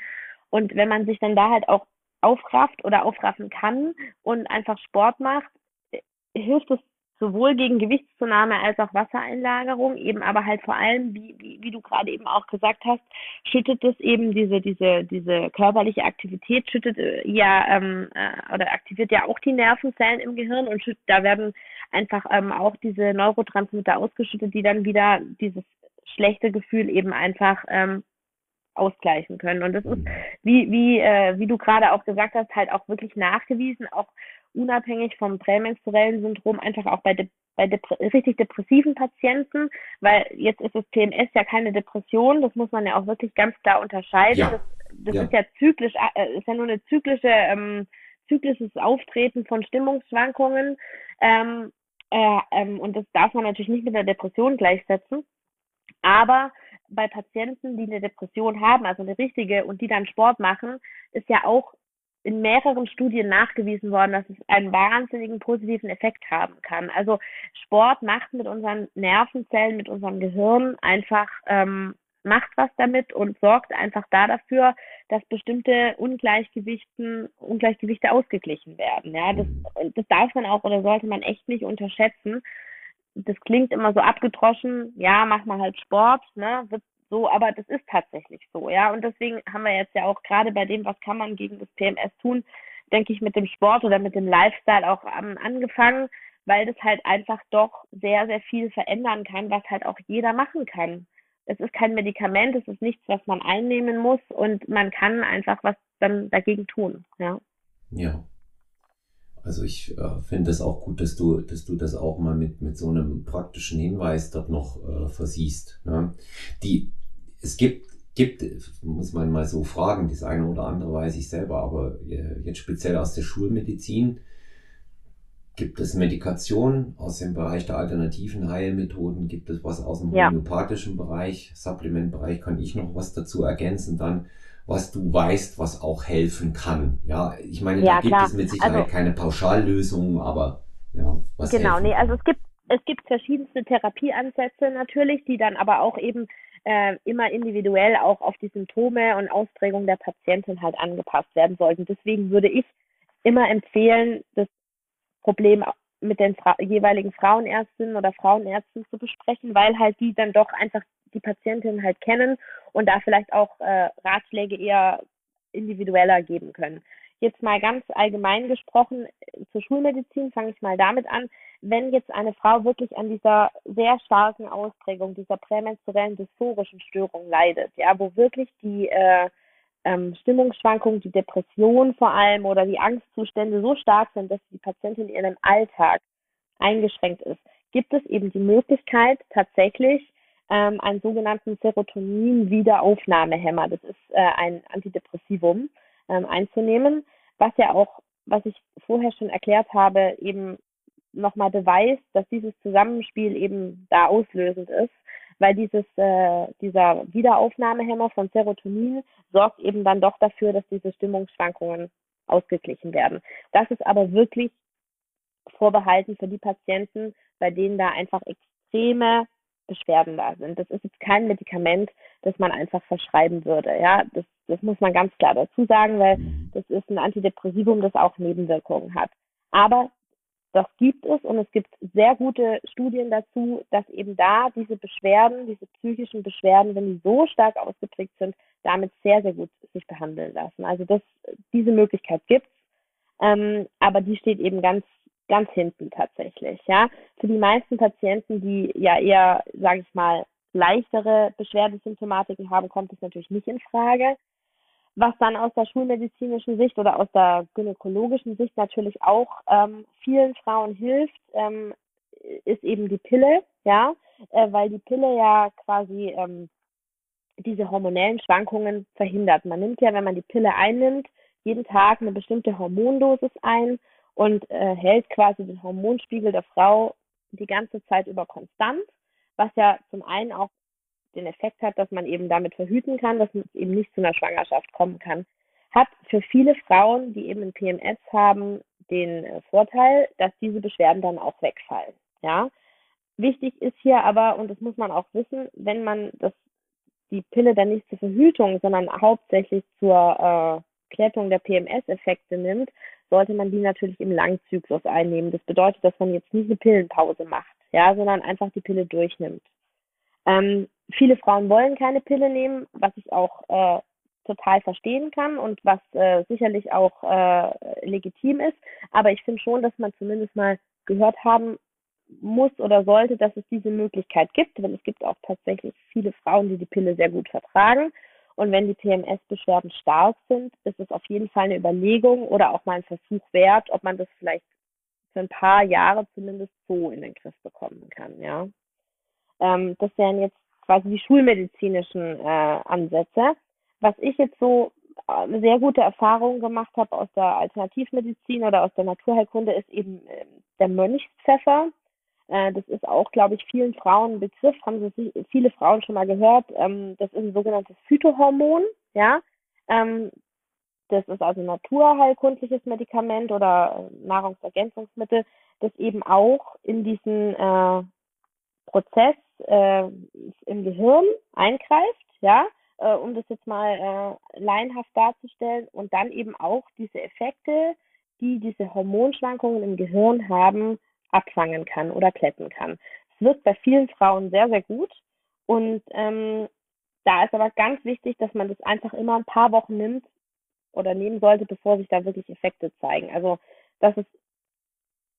Und wenn man sich dann da halt auch aufrafft oder aufraffen kann und einfach Sport macht, äh, hilft es sowohl gegen Gewichtszunahme als auch Wassereinlagerung, eben aber halt vor allem, wie, wie, wie du gerade eben auch gesagt hast, schüttet es eben diese, diese, diese körperliche Aktivität, schüttet äh, ja ähm, äh, oder aktiviert ja auch die Nervenzellen im Gehirn und schüttet, da werden einfach ähm, auch diese Neurotransmitter ausgeschüttet, die dann wieder dieses schlechte Gefühl eben einfach ähm, ausgleichen können. Und das ist, wie, wie, äh, wie du gerade auch gesagt hast, halt auch wirklich nachgewiesen, auch unabhängig vom prämenstruellen Syndrom, einfach auch bei, de bei depr richtig depressiven Patienten, weil jetzt ist das PMS ja keine Depression, das muss man ja auch wirklich ganz klar unterscheiden. Ja. Das, das Ja. ist ja zyklisch, äh, ist ja nur eine zyklische, ähm, zyklisches Auftreten von Stimmungsschwankungen. Ähm, äh, ähm, und das darf man natürlich nicht mit einer Depression gleichsetzen. Aber bei Patienten, die eine Depression haben, also eine richtige, und die dann Sport machen, ist ja auch in mehreren Studien nachgewiesen worden, dass es einen wahnsinnigen positiven Effekt haben kann. Also Sport macht mit unseren Nervenzellen, mit unserem Gehirn einfach, ähm, macht was damit und sorgt einfach da dafür, dass bestimmte Ungleichgewichten, Ungleichgewichte ausgeglichen werden. Ja, das, das darf man auch oder sollte man echt nicht unterschätzen das klingt immer so abgedroschen, ja, mach mal halt Sport, ne, wird so, aber das ist tatsächlich so, ja. Und deswegen haben wir jetzt ja auch gerade bei dem, was kann man gegen das PMS tun, denke ich, mit dem Sport oder mit dem Lifestyle auch ähm, angefangen, weil das halt einfach doch sehr, sehr viel verändern kann, was halt auch jeder machen kann. Es ist kein Medikament, es ist nichts, was man einnehmen muss und man kann einfach was dann dagegen tun, ja. Ja. Also ich äh, finde es auch gut, dass du, dass du das auch mal mit, mit so einem praktischen Hinweis dort noch äh, versiehst. Ne? Die, es gibt, gibt, muss man mal so fragen, das eine oder andere weiß ich selber, aber äh, jetzt speziell aus der Schulmedizin gibt es Medikation aus dem Bereich der alternativen Heilmethoden, gibt es was aus dem Ja. homöopathischen Bereich, Supplementbereich, kann ich noch was dazu ergänzen dann, was du weißt, was auch helfen kann. Ja, ich meine, Ja, da gibt klar. es mit Sicherheit Also- keine Pauschallösung, aber ja, was Genau, helfen nee, also es gibt es gibt verschiedenste Therapieansätze natürlich, die dann aber auch eben äh, immer individuell auch auf die Symptome und Ausprägung der Patientin halt angepasst werden sollten. Deswegen würde ich immer empfehlen, das Problem mit den Fra jeweiligen Frauenärztinnen oder Frauenärzten zu besprechen, weil halt die dann doch einfach die Patientin halt kennen und da vielleicht auch äh, Ratschläge eher individueller geben können. jetzt mal ganz allgemein gesprochen, äh, zur Schulmedizin fange ich mal damit an. Wenn jetzt eine Frau wirklich an dieser sehr starken Ausprägung dieser prämenstruellen dysphorischen Störung leidet, ja, wo wirklich die äh, ähm, Stimmungsschwankungen, die Depression vor allem oder die Angstzustände so stark sind, dass die Patientin in ihrem Alltag eingeschränkt ist, gibt es eben die Möglichkeit, tatsächlich ähm, einen sogenannten Serotonin-Wiederaufnahmehemmer, das ist äh, ein Antidepressivum, ähm, einzunehmen, was ja auch, was ich vorher schon erklärt habe, eben nochmal beweist, dass dieses Zusammenspiel eben da auslösend ist, weil dieses, äh, dieser Wiederaufnahmehemmer von Serotonin sorgt eben dann doch dafür, dass diese Stimmungsschwankungen ausgeglichen werden. Das ist aber wirklich vorbehalten für die Patienten, bei denen da einfach extreme Beschwerden da sind. Das ist jetzt kein Medikament, das man einfach verschreiben würde. Ja, das, das muss man ganz klar dazu sagen, weil das ist ein Antidepressivum, das auch Nebenwirkungen hat. Aber das gibt es und es gibt sehr gute Studien dazu, dass eben da diese Beschwerden, diese psychischen Beschwerden, wenn die so stark ausgeprägt sind, damit sehr, sehr gut sich behandeln lassen. Also das, diese Möglichkeit gibt's, ähm, aber die steht eben ganz ganz hinten tatsächlich. Ja, für die meisten Patienten, die ja eher, sage ich mal, leichtere Beschwerdesymptomatiken haben, kommt es natürlich nicht in Frage. Was dann aus der schulmedizinischen Sicht oder aus der gynäkologischen Sicht natürlich auch ähm, vielen Frauen hilft, ähm, ist eben die Pille, ja, äh, weil die Pille ja quasi ähm, diese hormonellen Schwankungen verhindert. Man nimmt ja, wenn man die Pille einnimmt, jeden Tag eine bestimmte Hormondosis ein und äh, hält quasi den Hormonspiegel der Frau die ganze Zeit über konstant, was ja zum einen auch den Effekt hat, dass man eben damit verhüten kann, dass es eben nicht zu einer Schwangerschaft kommen kann. Hat für viele Frauen, die eben ein PMS haben, den äh, Vorteil, dass diese Beschwerden dann auch wegfallen. Ja. Wichtig ist hier aber, und das muss man auch wissen, wenn man das, die Pille dann nicht zur Verhütung, sondern hauptsächlich zur äh, Klettung der PMS-Effekte nimmt, sollte man die natürlich im Langzyklus einnehmen. Das bedeutet, dass man jetzt nicht eine Pillenpause macht, ja, sondern einfach die Pille durchnimmt. Ähm, viele Frauen wollen keine Pille nehmen, was ich auch äh, total verstehen kann und was äh, sicherlich auch äh, legitim ist. Aber ich finde schon, dass man zumindest mal gehört haben muss oder sollte, dass es diese Möglichkeit gibt, weil es gibt auch tatsächlich viele Frauen, die die Pille sehr gut vertragen. Und wenn die PMS-Beschwerden stark sind, ist es auf jeden Fall eine Überlegung oder auch mal ein Versuch wert, ob man das vielleicht für ein paar Jahre zumindest so in den Griff bekommen kann. Ja, ähm, das wären jetzt quasi die schulmedizinischen äh, Ansätze. Was ich jetzt so äh, sehr gute Erfahrungen gemacht habe aus der Alternativmedizin oder aus der Naturheilkunde, ist eben äh, der Mönchspfeffer. Äh, das ist auch, glaube ich, vielen Frauen ein Begriff, haben Sie viele Frauen schon mal gehört. Ähm, das ist ein sogenanntes Phytohormon, ja. Ähm, das ist also naturheilkundliches Medikament oder äh, Nahrungsergänzungsmittel, das eben auch in diesen äh, Prozess äh, im Gehirn eingreift, ja, äh, um das jetzt mal äh, laienhaft darzustellen und dann eben auch diese Effekte, die diese Hormonschwankungen im Gehirn haben, abfangen kann oder kletten kann. Es wirkt bei vielen Frauen sehr, sehr gut und ähm, da ist aber ganz wichtig, dass man das einfach immer ein paar Wochen nimmt oder nehmen sollte, bevor sich da wirklich Effekte zeigen. Also das ist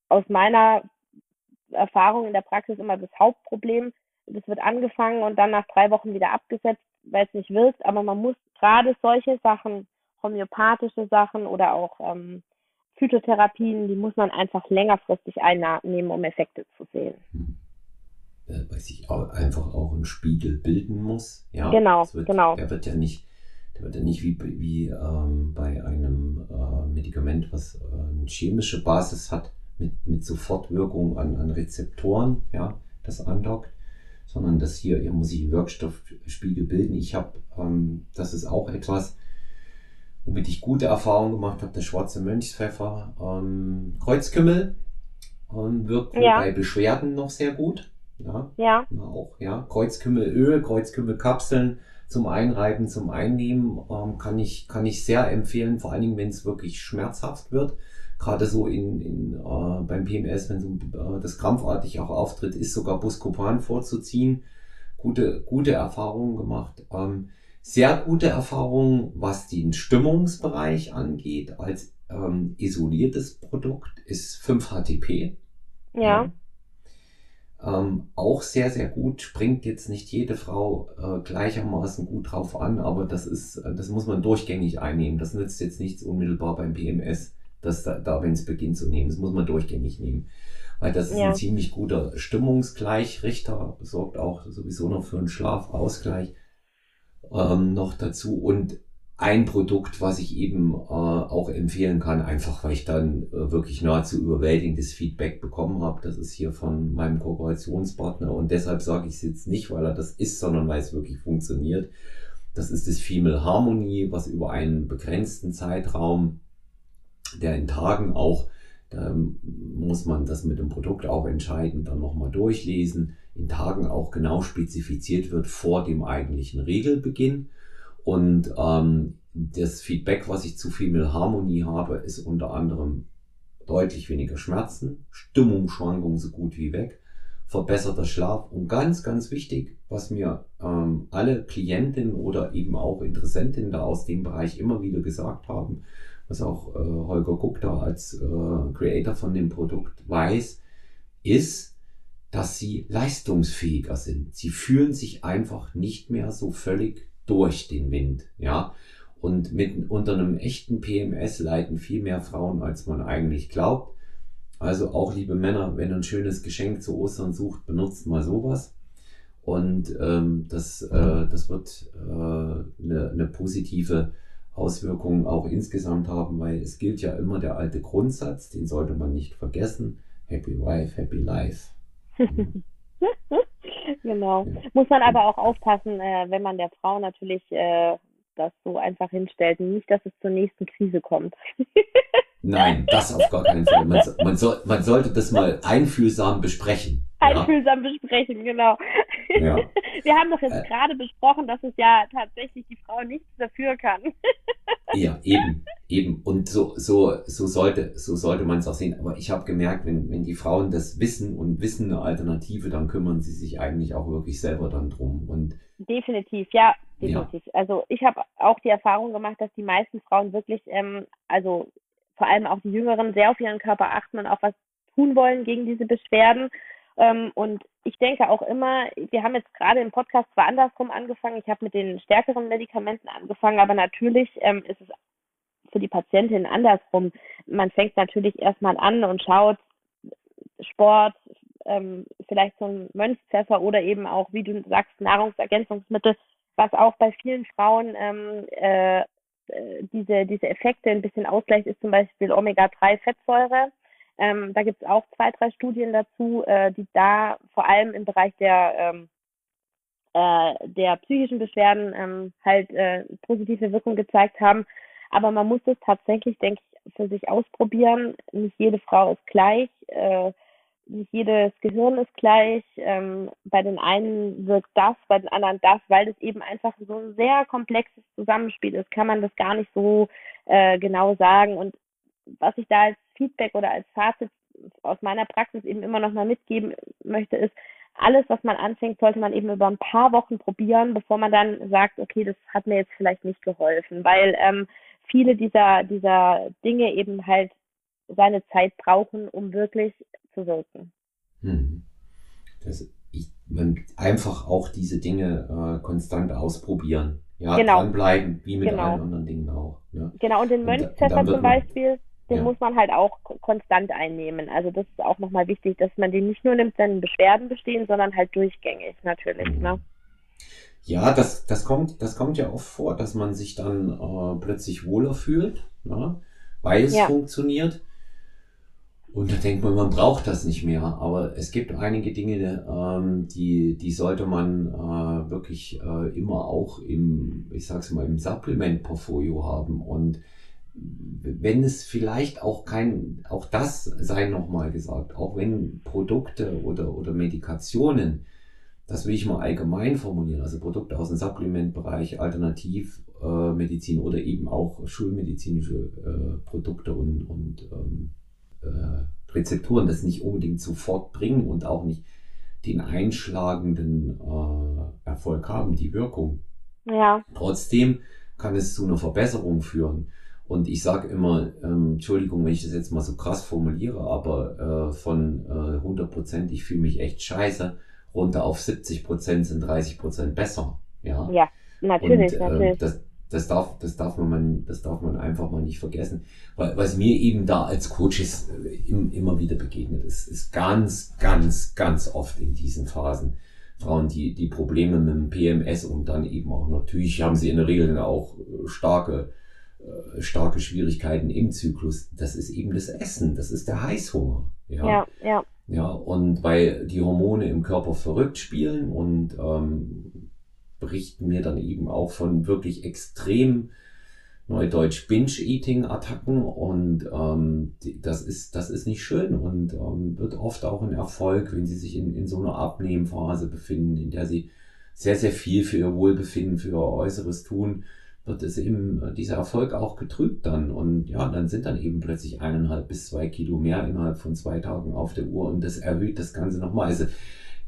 aus meiner Erfahrung in der Praxis immer das Hauptproblem. Das wird angefangen und dann nach drei Wochen wieder abgesetzt, weil es nicht wirkt. Aber man muss gerade solche Sachen, homöopathische Sachen oder auch ähm, Phytotherapien, die muss man einfach längerfristig einnehmen, um Effekte zu sehen. Hm. Weil sich auch einfach auch ein Spiegel bilden muss. Ja, genau, wird, genau. Der wird ja nicht, der wird ja nicht wie, wie ähm, bei einem äh, Medikament, was äh, eine chemische Basis hat, mit, mit Sofortwirkung an, an Rezeptoren, ja, das andockt, sondern dass hier, hier muss ich einen Wirkstoffspiegel bilden. Ich habe, ähm, das ist auch etwas, womit ich gute Erfahrungen gemacht habe, der schwarze Mönchspfeffer, ähm, Kreuzkümmel ähm, wirkt ja. bei Beschwerden noch sehr gut. Ja. ja. Auch, ja. Kreuzkümmelöl, Kreuzkümmelkapseln zum Einreiben, zum Einnehmen, ähm, kann ich, kann ich sehr empfehlen, vor allen Dingen, wenn es wirklich schmerzhaft wird gerade so in, in äh, beim PMS, wenn so äh, das krampfartig auch auftritt, ist sogar Buscopan vorzuziehen. Gute, gute Erfahrungen gemacht. Ähm, Sehr gute Erfahrung, was den Stimmungsbereich angeht, als ähm, isoliertes Produkt ist 5-HTP. Ja. ja. Ähm, auch sehr, sehr gut, springt jetzt nicht jede Frau äh, gleichermaßen gut drauf an, aber das ist, das muss man durchgängig einnehmen. Das nützt jetzt nichts unmittelbar beim PMS, das da, da wenn es beginnt zu nehmen. Das muss man durchgängig nehmen. Weil das ist ja. ein ziemlich guter Stimmungsgleichrichter, sorgt auch sowieso noch für einen Schlafausgleich ähm, noch dazu. Und ein Produkt, was ich eben äh, auch empfehlen kann, einfach weil ich dann äh, wirklich nahezu überwältigendes Feedback bekommen habe. Das ist hier von meinem Kooperationspartner und deshalb sage ich es jetzt nicht, weil er das ist, sondern weil es wirklich funktioniert. Das ist das Female Harmony, was über einen begrenzten Zeitraum, der in Tagen auch, da muss man das mit dem Produkt auch entscheiden, dann nochmal durchlesen, in Tagen auch genau spezifiziert wird vor dem eigentlichen Regelbeginn. Und ähm, das Feedback, was ich zu Female Harmonie habe, ist unter anderem deutlich weniger Schmerzen, Stimmungsschwankungen so gut wie weg, verbesserter Schlaf und ganz, ganz wichtig, was mir ähm, alle Klientinnen oder eben auch Interessentinnen da aus dem Bereich immer wieder gesagt haben, was auch äh, Holger Gupta als äh, Creator von dem Produkt weiß, ist, dass sie leistungsfähiger sind. Sie fühlen sich einfach nicht mehr so völlig durch den Wind, ja. Und mit, unter einem echten PMS leiden viel mehr Frauen, als man eigentlich glaubt. Also auch liebe Männer, wenn ihr ein schönes Geschenk zu Ostern sucht, benutzt mal sowas. Und ähm, das, äh, das wird äh, eine, eine positive Auswirkung auch insgesamt haben, weil es gilt ja immer der alte Grundsatz, den sollte man nicht vergessen. Happy Wife, Happy Life. Genau. Muss man aber auch aufpassen, äh, wenn man der Frau natürlich äh, das so einfach hinstellt, nicht, dass es zur nächsten Krise kommt. Nein, das auf gar keinen Fall. Man, man, soll, man sollte das mal einfühlsam besprechen. Einfühlsam ja? besprechen, genau. Ja. Wir haben doch jetzt äh, gerade besprochen, dass es ja tatsächlich die Frau nichts dafür kann. Ja, eben, eben. Und so, so, so sollte, so sollte man es auch sehen. Aber ich habe gemerkt, wenn, wenn die Frauen das wissen und wissen eine Alternative, dann kümmern sie sich eigentlich auch wirklich selber dann drum. Und definitiv, ja, definitiv. Ja. Also ich habe auch die Erfahrung gemacht, dass die meisten Frauen wirklich, ähm, also vor allem auch die Jüngeren, sehr auf ihren Körper achten und auch was tun wollen gegen diese Beschwerden. Ähm, und ich denke auch immer, wir haben jetzt gerade im Podcast zwar andersrum angefangen, ich habe mit den stärkeren Medikamenten angefangen, aber natürlich ähm, ist es für die Patientin andersrum. Man fängt natürlich erstmal an und schaut Sport, ähm, vielleicht so ein Mönchspfeffer oder eben auch, wie du sagst, Nahrungsergänzungsmittel, was auch bei vielen Frauen ähm, äh, äh diese, diese Effekte ein bisschen ausgleicht, ist zum Beispiel Omega-3-Fettsäure. Ähm, da gibt es auch zwei, drei Studien dazu, äh, die da vor allem im Bereich der, ähm, äh, der psychischen Beschwerden ähm, halt äh, positive Wirkung gezeigt haben. Aber man muss es tatsächlich, denke ich, für sich ausprobieren. Nicht jede Frau ist gleich, äh, nicht jedes Gehirn ist gleich. Ähm, bei den einen wirkt das, bei den anderen das, weil das eben einfach so ein sehr komplexes Zusammenspiel ist, kann man das gar nicht so äh, genau sagen. Und was ich da als Feedback oder als Fazit aus meiner Praxis eben immer noch mal mitgeben möchte, ist, alles, was man anfängt, sollte man eben über ein paar Wochen probieren, bevor man dann sagt, okay, das hat mir jetzt vielleicht nicht geholfen, weil ähm, viele dieser, dieser Dinge eben halt seine Zeit brauchen, um wirklich wirken. Hm. Das, ich, man, einfach auch diese Dinge äh, konstant ausprobieren. Ja, genau. dranbleiben, wie mit genau. allen anderen Dingen auch. Ja. Genau, und den Mönchspfeffer zum Beispiel, den ja. muss man halt auch konstant einnehmen. Also das ist auch nochmal wichtig, dass man den nicht nur nimmt, wenn Beschwerden bestehen, sondern halt durchgängig natürlich. Mhm. Ne? Ja, das, das, kommt, das kommt ja oft vor, dass man sich dann äh, plötzlich wohler fühlt, ne? weil es ja. funktioniert. Und da denkt man, man braucht das nicht mehr. Aber es gibt einige Dinge, ähm, die, die sollte man äh, wirklich äh, immer auch im, ich sag's mal, im Supplement-Portfolio haben. Und wenn es vielleicht auch kein, auch das sei nochmal gesagt, auch wenn Produkte oder, oder Medikationen, das will ich mal allgemein formulieren, also Produkte aus dem Supplementbereich, Alternativmedizin äh, oder eben auch schulmedizinische äh, Produkte und, und ähm, äh, Rezepturen das nicht unbedingt sofort bringen und auch nicht den einschlagenden äh, Erfolg haben, die Wirkung Ja. Trotzdem kann es zu einer Verbesserung führen. Und ich sage immer, ähm, Entschuldigung, wenn ich das jetzt mal so krass formuliere, aber äh, von äh, 100 Prozent, ich fühle mich echt scheiße, runter auf 70 Prozent sind 30 Prozent besser. Ja, ja natürlich, Und, äh, natürlich. Das, das darf, das darf man, das darf man einfach mal nicht vergessen. Weil, was mir eben da als Coaches äh, immer wieder begegnet ist, ist ganz, ganz, ganz oft in diesen Phasen Frauen, die, die Probleme mit dem PMS und dann eben auch natürlich haben sie in der Regel dann auch äh, starke, äh, starke Schwierigkeiten im Zyklus. Das ist eben das Essen, das ist der Heißhunger. Ja, ja. ja. ja und weil die Hormone im Körper verrückt spielen und ähm, berichten mir dann eben auch von wirklich extrem Neudeutsch Binge-Eating-Attacken und ähm, das ist das ist nicht schön und ähm, wird oft auch ein Erfolg, wenn sie sich in, in so einer Abnehmphase befinden, in der sie sehr sehr viel für ihr Wohlbefinden, für ihr Äußeres tun, wird es eben äh, dieser Erfolg auch getrübt dann und ja, dann sind dann eben plötzlich eineinhalb bis zwei Kilo mehr innerhalb von zwei Tagen auf der Uhr und das erhöht das Ganze nochmal. Also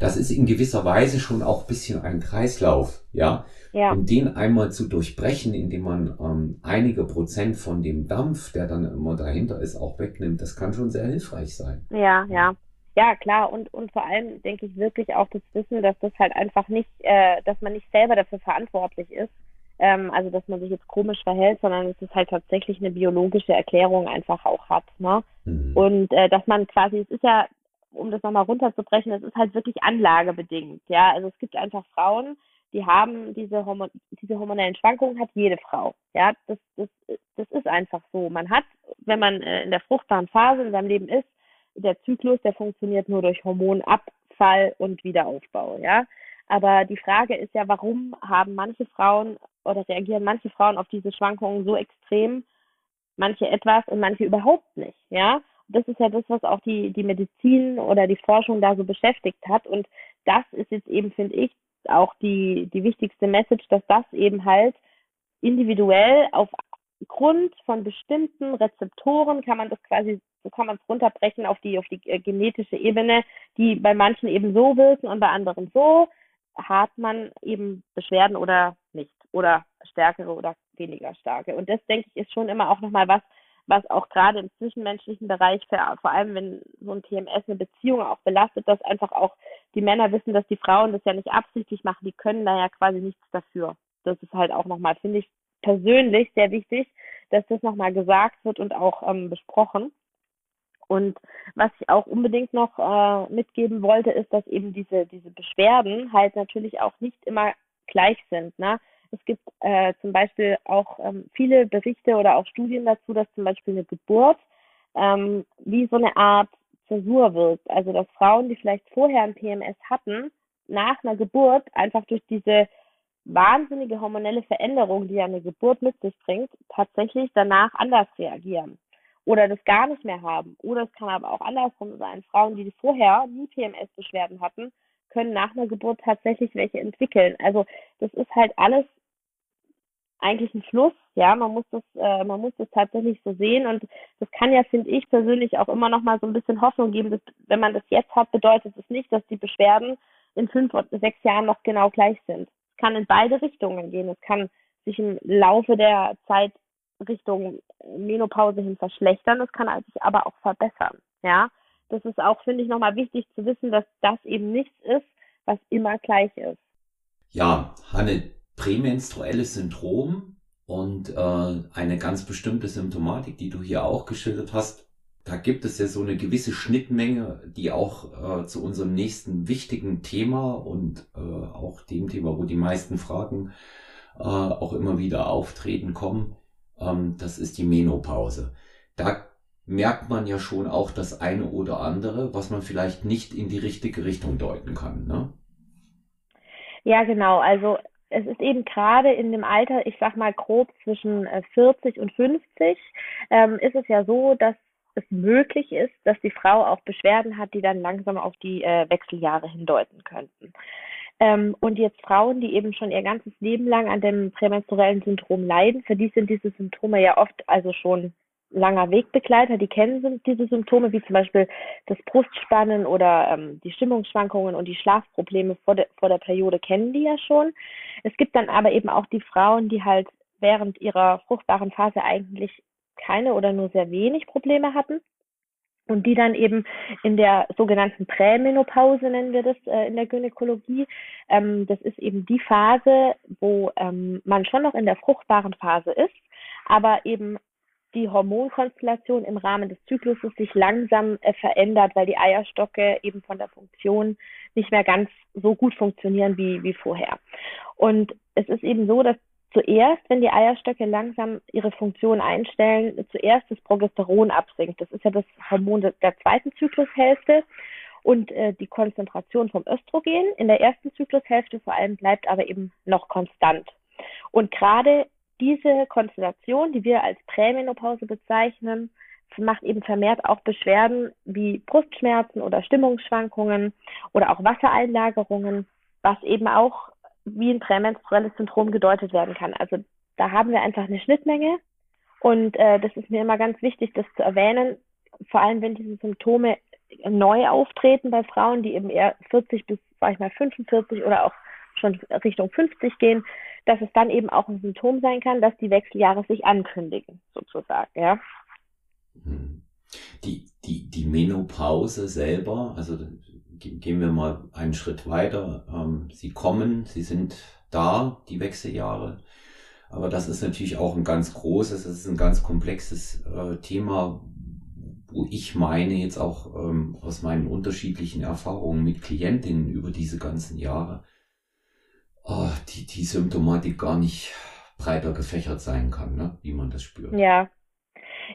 das ist in gewisser Weise schon auch bisschen ein Kreislauf, ja. Ja. Und den einmal zu durchbrechen, indem man ähm, einige Prozent von dem Dampf, der dann immer dahinter ist, auch wegnimmt, das kann schon sehr hilfreich sein. Ja, ja. Ja, klar. Und, und vor allem denke ich wirklich auch das Wissen, dass das halt einfach nicht, äh, dass man nicht selber dafür verantwortlich ist. Ähm, also, dass man sich jetzt komisch verhält, sondern es ist halt tatsächlich eine biologische Erklärung einfach auch hat. Ne? Mhm. Und äh, dass man quasi, es ist ja, um das nochmal runterzubrechen, es ist halt wirklich anlagebedingt. Ja, also es gibt einfach Frauen, die haben diese, Hormon diese hormonellen Schwankungen hat jede Frau. Ja, das, das, das ist einfach so. Man hat, wenn man äh, in der fruchtbaren Phase in seinem Leben ist, der Zyklus, der funktioniert nur durch Hormonabfall und Wiederaufbau. Ja, aber die Frage ist ja, warum haben manche Frauen oder reagieren manche Frauen auf diese Schwankungen so extrem, manche etwas und manche überhaupt nicht. Ja, das ist ja das, was auch die, die Medizin oder die Forschung da so beschäftigt hat. Und das ist jetzt eben, finde ich, auch die, die wichtigste Message, dass das eben halt individuell aufgrund von bestimmten Rezeptoren kann man das quasi, so kann man es runterbrechen auf die, auf die äh, genetische Ebene, die bei manchen eben so wirken und bei anderen so, hat man eben Beschwerden oder nicht oder stärkere oder weniger starke. Und das denke ich ist schon immer auch nochmal was, was auch gerade im zwischenmenschlichen Bereich, vor allem wenn so ein TMS eine Beziehung auch belastet, dass einfach auch die Männer wissen, dass die Frauen das ja nicht absichtlich machen, die können da ja quasi nichts dafür. Das ist halt auch nochmal, finde ich persönlich sehr wichtig, dass das nochmal gesagt wird und auch ähm, besprochen. Und was ich auch unbedingt noch äh, mitgeben wollte, ist, dass eben diese, diese Beschwerden halt natürlich auch nicht immer gleich sind. Ne? Es gibt äh, zum Beispiel auch ähm, viele Berichte oder auch Studien dazu, dass zum Beispiel eine Geburt ähm, wie so eine Art Zäsur wirkt. Also dass Frauen, die vielleicht vorher ein PMS hatten, nach einer Geburt einfach durch diese wahnsinnige hormonelle Veränderung, die ja eine Geburt mit sich bringt, tatsächlich danach anders reagieren oder das gar nicht mehr haben. Oder es kann aber auch andersrum sein. Frauen, die vorher nie PMS-Beschwerden hatten, können nach einer Geburt tatsächlich welche entwickeln. Also das ist halt alles eigentlich ein Fluss. Ja, man muss das, äh, man muss das tatsächlich so sehen und das kann ja, finde ich persönlich auch immer noch mal so ein bisschen Hoffnung geben. Dass, wenn man das jetzt hat, bedeutet es nicht, dass die Beschwerden in fünf oder sechs Jahren noch genau gleich sind. Es kann in beide Richtungen gehen. Es kann sich im Laufe der Zeit Richtung Menopause hin verschlechtern. Es kann sich aber auch verbessern. Ja, das ist auch, finde ich, nochmal wichtig zu wissen, dass das eben nichts ist, was immer gleich ist. Ja, Hanne, prämenstruelles Syndrom und äh, eine ganz bestimmte Symptomatik, die du hier auch geschildert hast. Da gibt es ja so eine gewisse Schnittmenge, die auch äh, zu unserem nächsten wichtigen Thema und äh, auch dem Thema, wo die meisten Fragen äh, auch immer wieder auftreten, kommen. Ähm, das ist die Menopause. Da merkt man ja schon auch das eine oder andere, was man vielleicht nicht in die richtige Richtung deuten kann. Ne? Ja, genau. Also es ist eben gerade in dem Alter, ich sag mal grob zwischen 40 äh, und 50, ähm, ist es ja so, dass es möglich ist, dass die Frau auch Beschwerden hat, die dann langsam auf die äh, Wechseljahre hindeuten könnten. Ähm, und jetzt Frauen, die eben schon ihr ganzes Leben lang an dem prämenstruellen Syndrom leiden, für die sind diese Symptome ja oft also schon langer Wegbegleiter, die kennen diese Symptome, wie zum Beispiel das Brustspannen oder ähm, die Stimmungsschwankungen und die Schlafprobleme vor, de, vor der Periode kennen die ja schon. Es gibt dann aber eben auch die Frauen, die halt während ihrer fruchtbaren Phase eigentlich keine oder nur sehr wenig Probleme hatten und die dann eben in der sogenannten Prämenopause nennen wir das äh, in der Gynäkologie. Ähm, das ist eben die Phase, wo ähm, man schon noch in der fruchtbaren Phase ist, aber eben die Hormonkonstellation im Rahmen des Zykluses sich langsam äh, verändert, weil die Eierstocke eben von der Funktion nicht mehr ganz so gut funktionieren wie, wie vorher. Und es ist eben so, dass zuerst, wenn die Eierstöcke langsam ihre Funktion einstellen, zuerst das Progesteron absinkt. Das ist ja das Hormon der zweiten Zyklushälfte. Und äh, die Konzentration vom Östrogen in der ersten Zyklushälfte vor allem bleibt aber eben noch konstant. Und gerade diese Konstellation, die wir als Prämenopause bezeichnen, macht eben vermehrt auch Beschwerden wie Brustschmerzen oder Stimmungsschwankungen oder auch Wassereinlagerungen, was eben auch wie ein prämenstruelles Syndrom gedeutet werden kann. Also da haben wir einfach eine Schnittmenge und äh, das ist mir immer ganz wichtig, das zu erwähnen, vor allem wenn diese Symptome neu auftreten bei Frauen, die eben eher 40 bis, sag ich mal, 45 oder auch schon Richtung 50 gehen, dass es dann eben auch ein Symptom sein kann, dass die Wechseljahre sich ankündigen, sozusagen, ja. Hm. Die, die, die Menopause selber, also gehen wir mal einen Schritt weiter. Ähm, sie kommen, sie sind da, die Wechseljahre. Aber das ist natürlich auch ein ganz großes, das ist ein ganz komplexes äh, Thema, wo ich meine, jetzt auch ähm, aus meinen unterschiedlichen Erfahrungen mit Klientinnen über diese ganzen Jahre, oh, die, die Symptomatik gar nicht breiter gefächert sein kann, ne? wie man das spürt. Ja,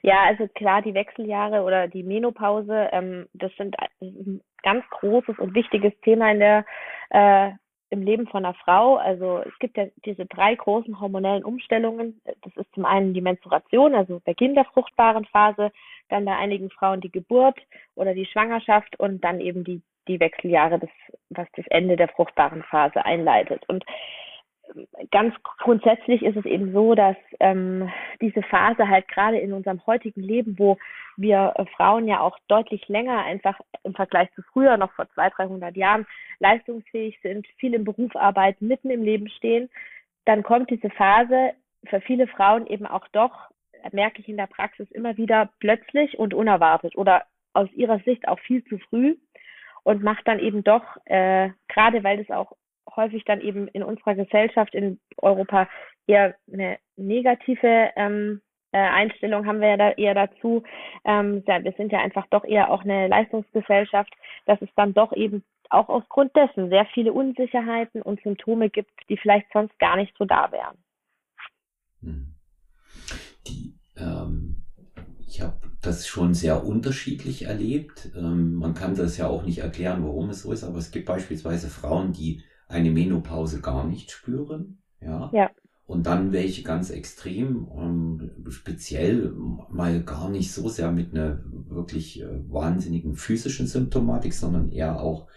ja, also klar, die Wechseljahre oder die Menopause, ähm, das sind ein ganz großes und wichtiges Thema in der äh, im Leben von einer Frau. Also es gibt ja diese drei großen hormonellen Umstellungen. Das ist zum einen die Menstruation, also Beginn der fruchtbaren Phase, dann bei einigen Frauen die Geburt oder die Schwangerschaft und dann eben die die Wechseljahre, das, was das Ende der fruchtbaren Phase einleitet. Und ganz grundsätzlich ist es eben so, dass ähm, diese Phase halt gerade in unserem heutigen Leben, wo wir äh, Frauen ja auch deutlich länger einfach im Vergleich zu früher, noch vor 200, 300 Jahren, leistungsfähig sind, viel im Beruf arbeiten, mitten im Leben stehen, dann kommt diese Phase für viele Frauen eben auch doch, merke ich in der Praxis immer wieder plötzlich und unerwartet oder aus ihrer Sicht auch viel zu früh und macht dann eben doch, äh, gerade weil das auch häufig dann eben in unserer Gesellschaft in Europa eher eine negative ähm, äh, Einstellung haben wir ja da eher dazu. Ähm, wir sind ja einfach doch eher auch eine Leistungsgesellschaft, dass es dann doch eben auch aufgrund dessen sehr viele Unsicherheiten und Symptome gibt, die vielleicht sonst gar nicht so da wären. Hm. Die, ähm, ich habe das schon sehr unterschiedlich erlebt. Ähm, man kann das ja auch nicht erklären, warum es so ist, aber es gibt beispielsweise Frauen, die eine Menopause gar nicht spüren. Ja. ja. Und dann welche ganz extrem, ähm, speziell mal gar nicht so sehr mit einer wirklich äh, wahnsinnigen physischen Symptomatik, sondern eher auch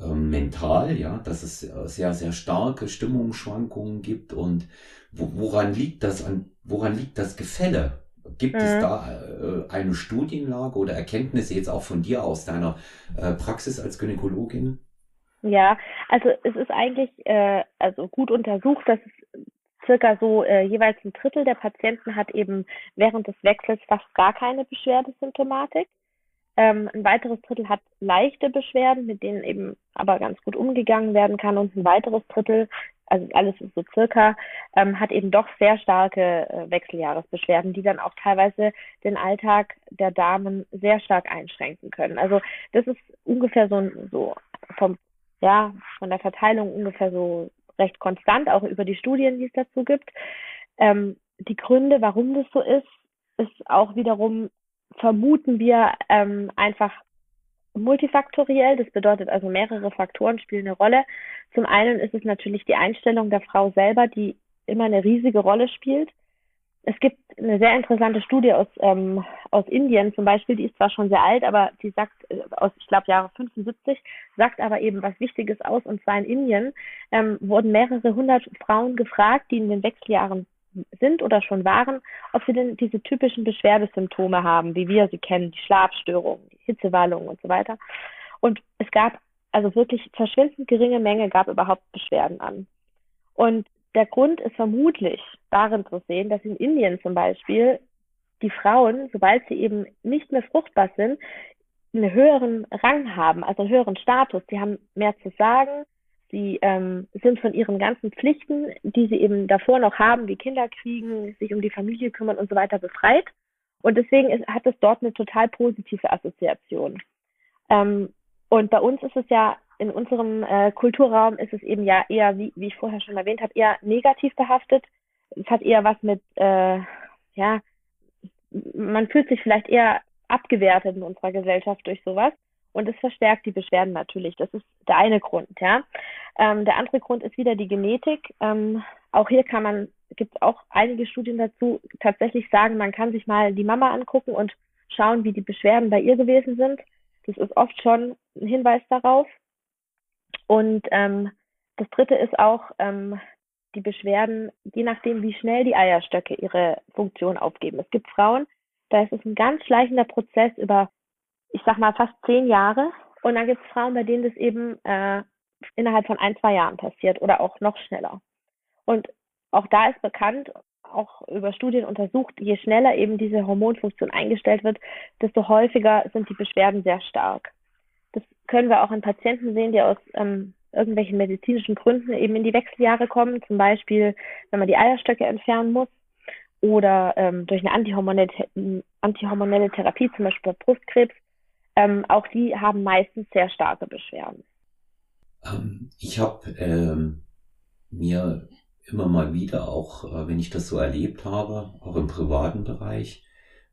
ähm, mental, ja, dass es äh, sehr, sehr starke Stimmungsschwankungen gibt und wo, woran liegt das an, woran liegt das Gefälle? Gibt mhm. es da äh, eine Studienlage oder Erkenntnisse jetzt auch von dir aus deiner äh, Praxis als Gynäkologin? Ja, also es ist eigentlich äh, also gut untersucht, dass es circa so äh, jeweils ein Drittel der Patienten hat eben während des Wechsels fast gar keine Beschwerdesymptomatik. Ähm, ein weiteres Drittel hat leichte Beschwerden, mit denen eben aber ganz gut umgegangen werden kann. Und ein weiteres Drittel, also alles ist so circa, ähm, hat eben doch sehr starke äh, Wechseljahresbeschwerden, die dann auch teilweise den Alltag der Damen sehr stark einschränken können. Also das ist ungefähr so, so vom ja, von der Verteilung ungefähr so recht konstant, auch über die Studien, die es dazu gibt. Ähm, die Gründe, warum das so ist, ist auch wiederum, vermuten wir ähm, einfach multifaktoriell. Das bedeutet also, mehrere Faktoren spielen eine Rolle. Zum einen ist es natürlich die Einstellung der Frau selber, die immer eine riesige Rolle spielt es gibt eine sehr interessante Studie aus, ähm, aus Indien zum Beispiel, die ist zwar schon sehr alt, aber die sagt, äh, aus, ich glaube, Jahre 75, sagt aber eben was Wichtiges aus, und zwar in Indien ähm, wurden mehrere hundert Frauen gefragt, die in den Wechseljahren sind oder schon waren, ob sie denn diese typischen Beschwerdesymptome haben, wie wir sie kennen, die Schlafstörungen, die Hitzewallungen und so weiter. Und es gab also wirklich verschwindend geringe Menge gab überhaupt Beschwerden an. Und der Grund ist vermutlich darin zu sehen, dass in Indien zum Beispiel die Frauen, sobald sie eben nicht mehr fruchtbar sind, einen höheren Rang haben, also einen höheren Status. Sie haben mehr zu sagen, sie ähm, sind von ihren ganzen Pflichten, die sie eben davor noch haben, wie Kinder kriegen, sich um die Familie kümmern und so weiter, befreit. Und deswegen ist, hat es dort eine total positive Assoziation. Ähm, und bei uns ist es ja, in unserem äh, Kulturraum ist es eben ja eher, wie, wie ich vorher schon erwähnt habe, eher negativ behaftet. Es hat eher was mit, äh, ja, man fühlt sich vielleicht eher abgewertet in unserer Gesellschaft durch sowas. Und es verstärkt die Beschwerden natürlich. Das ist der eine Grund, ja. Ähm, der andere Grund ist wieder die Genetik. Ähm, auch hier kann man, gibt es auch einige Studien dazu, tatsächlich sagen, man kann sich mal die Mama angucken und schauen, wie die Beschwerden bei ihr gewesen sind. Das ist oft schon ein Hinweis darauf. Und ähm, das dritte ist auch ähm, die Beschwerden, je nachdem, wie schnell die Eierstöcke ihre Funktion aufgeben. Es gibt Frauen, da ist es ein ganz schleichender Prozess über ich sag mal, fast zehn Jahre. Und dann gibt es Frauen, bei denen das eben äh, innerhalb von ein, zwei Jahren passiert oder auch noch schneller. Und auch da ist bekannt, auch über Studien untersucht, je schneller eben diese Hormonfunktion eingestellt wird, desto häufiger sind die Beschwerden sehr stark. Das können wir auch in Patienten sehen, die aus ähm, irgendwelchen medizinischen Gründen eben in die Wechseljahre kommen, zum Beispiel, wenn man die Eierstöcke entfernen muss oder ähm, durch eine antihormonelle, antihormonelle Therapie, zum Beispiel bei Brustkrebs, ähm, auch die haben meistens sehr starke Beschwerden. Ähm, ich habe ähm, mir immer mal wieder, auch äh, wenn ich das so erlebt habe, auch im privaten Bereich,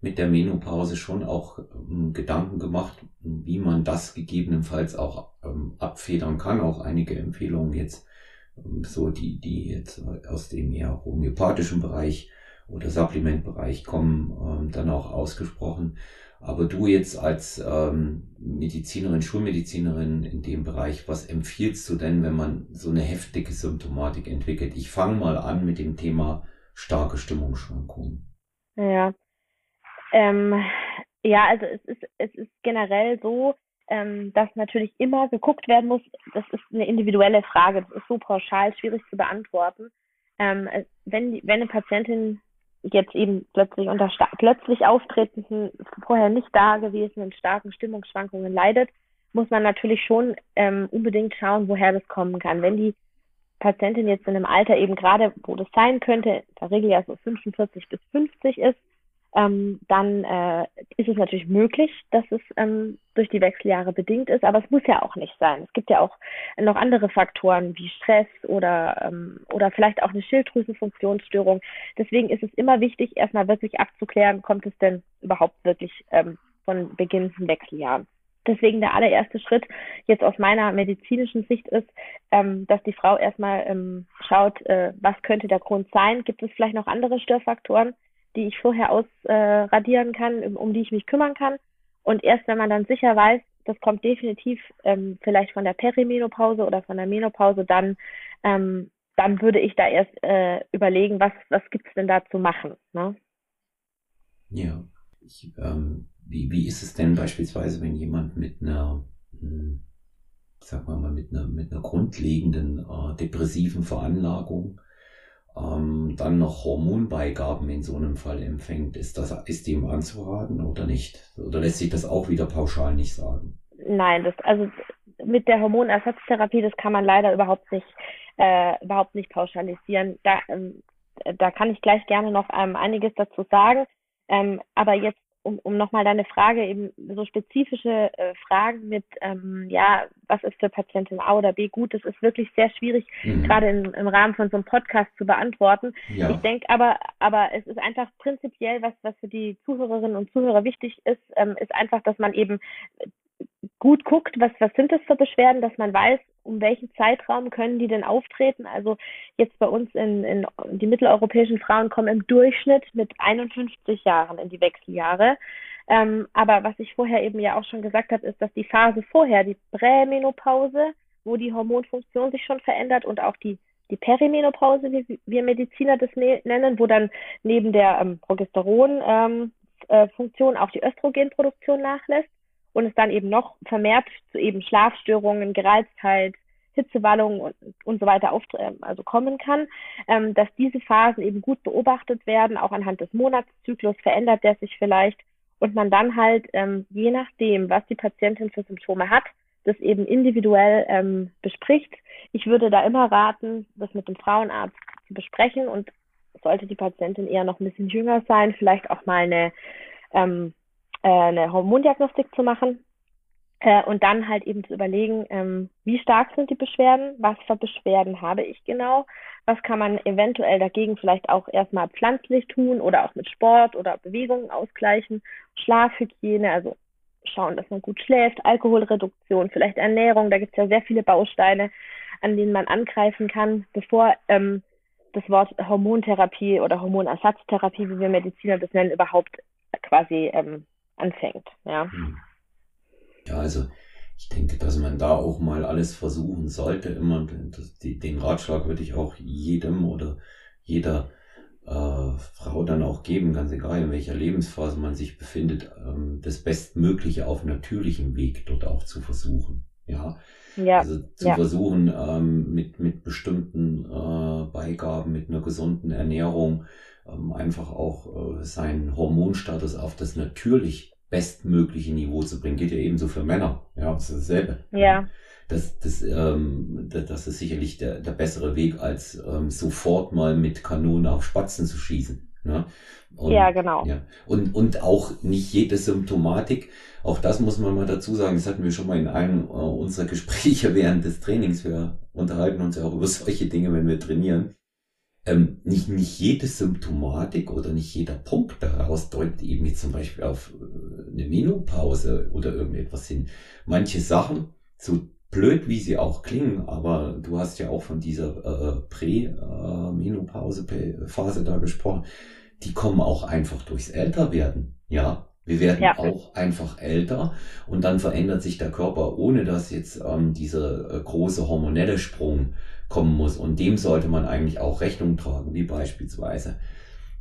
mit der Menopause schon auch ähm, Gedanken gemacht, wie man das gegebenenfalls auch ähm, abfedern kann. Auch einige Empfehlungen jetzt, ähm, so die, die jetzt aus dem eher homöopathischen Bereich oder Supplementbereich kommen, ähm, dann auch ausgesprochen. Aber du jetzt als ähm, Medizinerin, Schulmedizinerin in dem Bereich, was empfiehlst du denn, wenn man so eine heftige Symptomatik entwickelt? Ich fange mal an mit dem Thema starke Stimmungsschwankungen. Ja. Ähm, ja, also es ist, es ist generell so, ähm, dass natürlich immer geguckt werden muss. Das ist eine individuelle Frage. Das ist so pauschal schwierig zu beantworten. Ähm, wenn, wenn eine Patientin jetzt eben plötzlich unter plötzlich auftretenden, vorher nicht dagewesenen starken Stimmungsschwankungen leidet, muss man natürlich schon ähm, unbedingt schauen, woher das kommen kann. Wenn die Patientin jetzt in einem Alter eben gerade, wo das sein könnte, in der Regel ja so 45 bis 50 ist, ähm, dann äh, ist es natürlich möglich, dass es ähm, durch die Wechseljahre bedingt ist, aber es muss ja auch nicht sein. Es gibt ja auch noch andere Faktoren wie Stress oder, ähm, oder vielleicht auch eine Schilddrüsenfunktionsstörung. Deswegen ist es immer wichtig, erstmal wirklich abzuklären, kommt es denn überhaupt wirklich ähm, von beginnenden Wechseljahren. Deswegen der allererste Schritt jetzt aus meiner medizinischen Sicht ist, ähm, dass die Frau erstmal ähm, schaut, äh, was könnte der Grund sein? Gibt es vielleicht noch andere Störfaktoren? Die ich vorher ausradieren äh, kann, um die ich mich kümmern kann. Und erst wenn man dann sicher weiß, das kommt definitiv ähm, vielleicht von der Perimenopause oder von der Menopause, dann, ähm, dann würde ich da erst äh, überlegen, was, was gibt's denn da zu machen. Ne? Ja. Ich, ähm, wie, wie ist es denn beispielsweise, wenn jemand mit einer, hm, sagen wir mal, mit einer, mit einer grundlegenden äh, depressiven Veranlagung ähm, dann noch Hormonbeigaben in so einem Fall empfängt, ist das ist dem anzuraten oder nicht? Oder lässt sich das auch wieder pauschal nicht sagen? Nein, das also mit der Hormonersatztherapie, das kann man leider überhaupt nicht äh, überhaupt nicht pauschalisieren. Da ähm, da kann ich gleich gerne noch ähm, einiges dazu sagen. Ähm, aber jetzt um, um nochmal deine Frage, eben so spezifische äh, Fragen mit, ähm, ja, was ist für Patientin A oder B gut, das ist wirklich sehr schwierig, mhm. gerade im, im Rahmen von so einem Podcast zu beantworten. Ja. Ich denke aber, aber es ist einfach prinzipiell, was, was für die Zuhörerinnen und Zuhörer wichtig ist, ähm, ist einfach, dass man eben gut guckt, was, was sind das für Beschwerden, dass man weiß, um welchen Zeitraum können die denn auftreten? Also jetzt bei uns in, in die mitteleuropäischen Frauen kommen im Durchschnitt mit 51 Jahren in die Wechseljahre. Ähm, aber was ich vorher eben ja auch schon gesagt habe, ist, dass die Phase vorher, die Prämenopause, wo die Hormonfunktion sich schon verändert und auch die die Perimenopause, wie wir Mediziner das ne-, nennen, wo dann neben der ähm, Progesteron-Funktion ähm, äh, auch die Östrogenproduktion nachlässt und es dann eben noch vermehrt zu eben Schlafstörungen, Gereiztheit, Hitzewallungen und, und so weiter auf, ähm, also kommen kann, ähm, dass diese Phasen eben gut beobachtet werden, auch anhand des Monatszyklus verändert der sich vielleicht und man dann halt ähm, je nachdem, was die Patientin für Symptome hat, das eben individuell ähm, bespricht. Ich würde da immer raten, das mit dem Frauenarzt zu besprechen und sollte die Patientin eher noch ein bisschen jünger sein, vielleicht auch mal eine, ähm, äh, eine Hormondiagnostik zu machen äh, und dann halt eben zu überlegen, ähm, wie stark sind die Beschwerden, was für Beschwerden habe ich genau, was kann man eventuell dagegen vielleicht auch erstmal pflanzlich tun oder auch mit Sport oder Bewegungen ausgleichen, Schlafhygiene, also schauen, dass man gut schläft, Alkoholreduktion, vielleicht Ernährung. Da gibt es ja sehr viele Bausteine, an denen man angreifen kann, bevor ähm, das Wort Hormontherapie oder Hormonersatztherapie, wie wir Mediziner das nennen, überhaupt quasi ähm, anfängt. Ja. Hm. ja, also ich denke, dass man da auch mal alles versuchen sollte. Immer das, die, den Ratschlag würde ich auch jedem oder jeder äh, Frau dann auch geben, ganz egal in welcher Lebensphase man sich befindet, ähm, das Bestmögliche auf natürlichem Weg dort auch zu versuchen. Ja, ja also zu ja. versuchen ähm, mit, mit bestimmten äh, Beigaben, mit einer gesunden Ernährung, ähm, einfach auch äh, seinen Hormonstatus auf das natürlich bestmögliche Niveau zu bringen. Geht ja ebenso für Männer. Ja, das ist dasselbe. Ja das, das, ähm, das ist sicherlich der, der bessere Weg, als ähm, sofort mal mit Kanonen auf Spatzen zu schießen. Ne? Und, ja, genau. Ja. Und, und auch nicht jede Symptomatik, auch das muss man mal dazu sagen, das hatten wir schon mal in einem äh, unserer Gespräche während des Trainings. Wir unterhalten uns ja auch über solche Dinge, wenn wir trainieren. Ähm, nicht, nicht jede Symptomatik oder nicht jeder Punkt daraus deutet eben jetzt zum Beispiel auf äh, eine Menopause oder irgendetwas hin. Manche Sachen, so blöd wie sie auch klingen, aber du hast ja auch von dieser äh, Prä-Menopause-Phase da gesprochen, die kommen auch einfach durchs Älterwerden, ja. Wir werden ja. auch einfach älter und dann verändert sich der Körper, ohne dass jetzt ähm, dieser äh, große hormonelle Sprung kommen muss. Und dem sollte man eigentlich auch Rechnung tragen, wie beispielsweise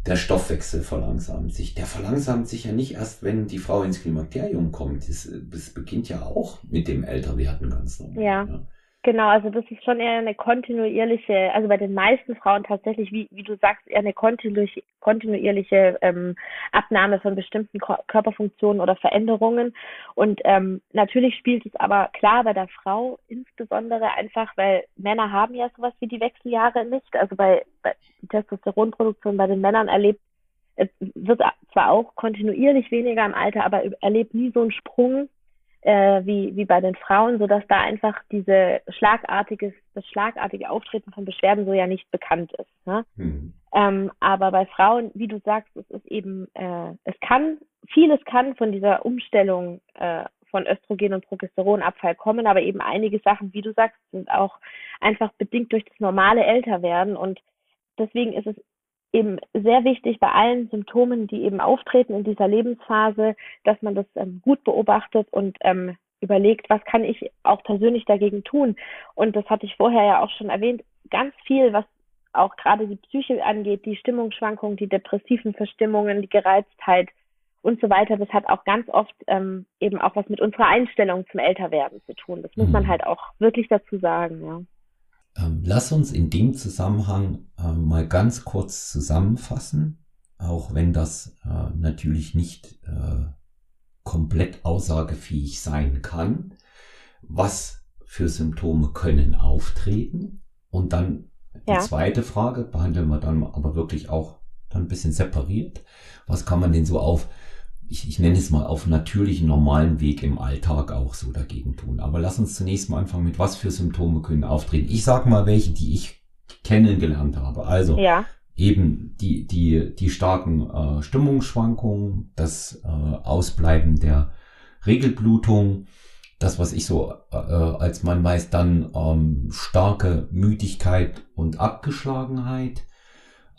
der Stoffwechsel verlangsamt sich. Der verlangsamt sich ja nicht erst, wenn die Frau ins Klimakterium kommt. Das, das beginnt ja auch mit dem Älterwerden ganz normal. Ja. ja. Genau, also das ist schon eher eine kontinuierliche, also bei den meisten Frauen tatsächlich, wie, wie du sagst, eher eine kontinuierliche, kontinuierliche ähm, Abnahme von bestimmten Körperfunktionen oder Veränderungen. Und ähm, natürlich spielt es aber klar bei der Frau insbesondere einfach, weil Männer haben ja sowas wie die Wechseljahre nicht. Also bei, bei Testosteronproduktion bei den Männern erlebt, es wird zwar auch kontinuierlich weniger im Alter, aber erlebt nie so einen Sprung äh, wie, wie bei den Frauen, so dass da einfach diese schlagartiges, das schlagartige Auftreten von Beschwerden so ja nicht bekannt ist. Ne? Mhm. Ähm, aber bei Frauen, wie du sagst, es ist eben, äh, es kann, vieles kann von dieser Umstellung äh, von Östrogen und Progesteronabfall kommen, aber eben einige Sachen, wie du sagst, sind auch einfach bedingt durch das normale Älterwerden und deswegen ist es eben sehr wichtig bei allen Symptomen, die eben auftreten in dieser Lebensphase, dass man das ähm, gut beobachtet und ähm, überlegt, was kann ich auch persönlich dagegen tun. Und das hatte ich vorher ja auch schon erwähnt, ganz viel, was auch gerade die Psyche angeht, die Stimmungsschwankungen, die depressiven Verstimmungen, die Gereiztheit und so weiter, das hat auch ganz oft ähm, eben auch was mit unserer Einstellung zum Älterwerden zu tun. Das muss man mhm. halt auch wirklich dazu sagen, ja. Ähm, lass uns in dem Zusammenhang äh, mal ganz kurz zusammenfassen, auch wenn das äh, natürlich nicht äh, komplett aussagefähig sein kann. Was für Symptome können auftreten? Und dann die ja. zweite Frage behandeln wir dann aber wirklich auch dann ein bisschen separiert. Was kann man denn so auf ich, ich nenne es mal auf natürlichen, normalen Weg im Alltag auch so dagegen tun. Aber lass uns zunächst mal anfangen mit, was für Symptome können auftreten. Ich sag mal welche, die ich kennengelernt habe. Also ja. eben die, die, die starken äh, Stimmungsschwankungen, das äh, Ausbleiben der Regelblutung, das, was ich so äh, als man weiß, dann ähm, starke Müdigkeit und Abgeschlagenheit,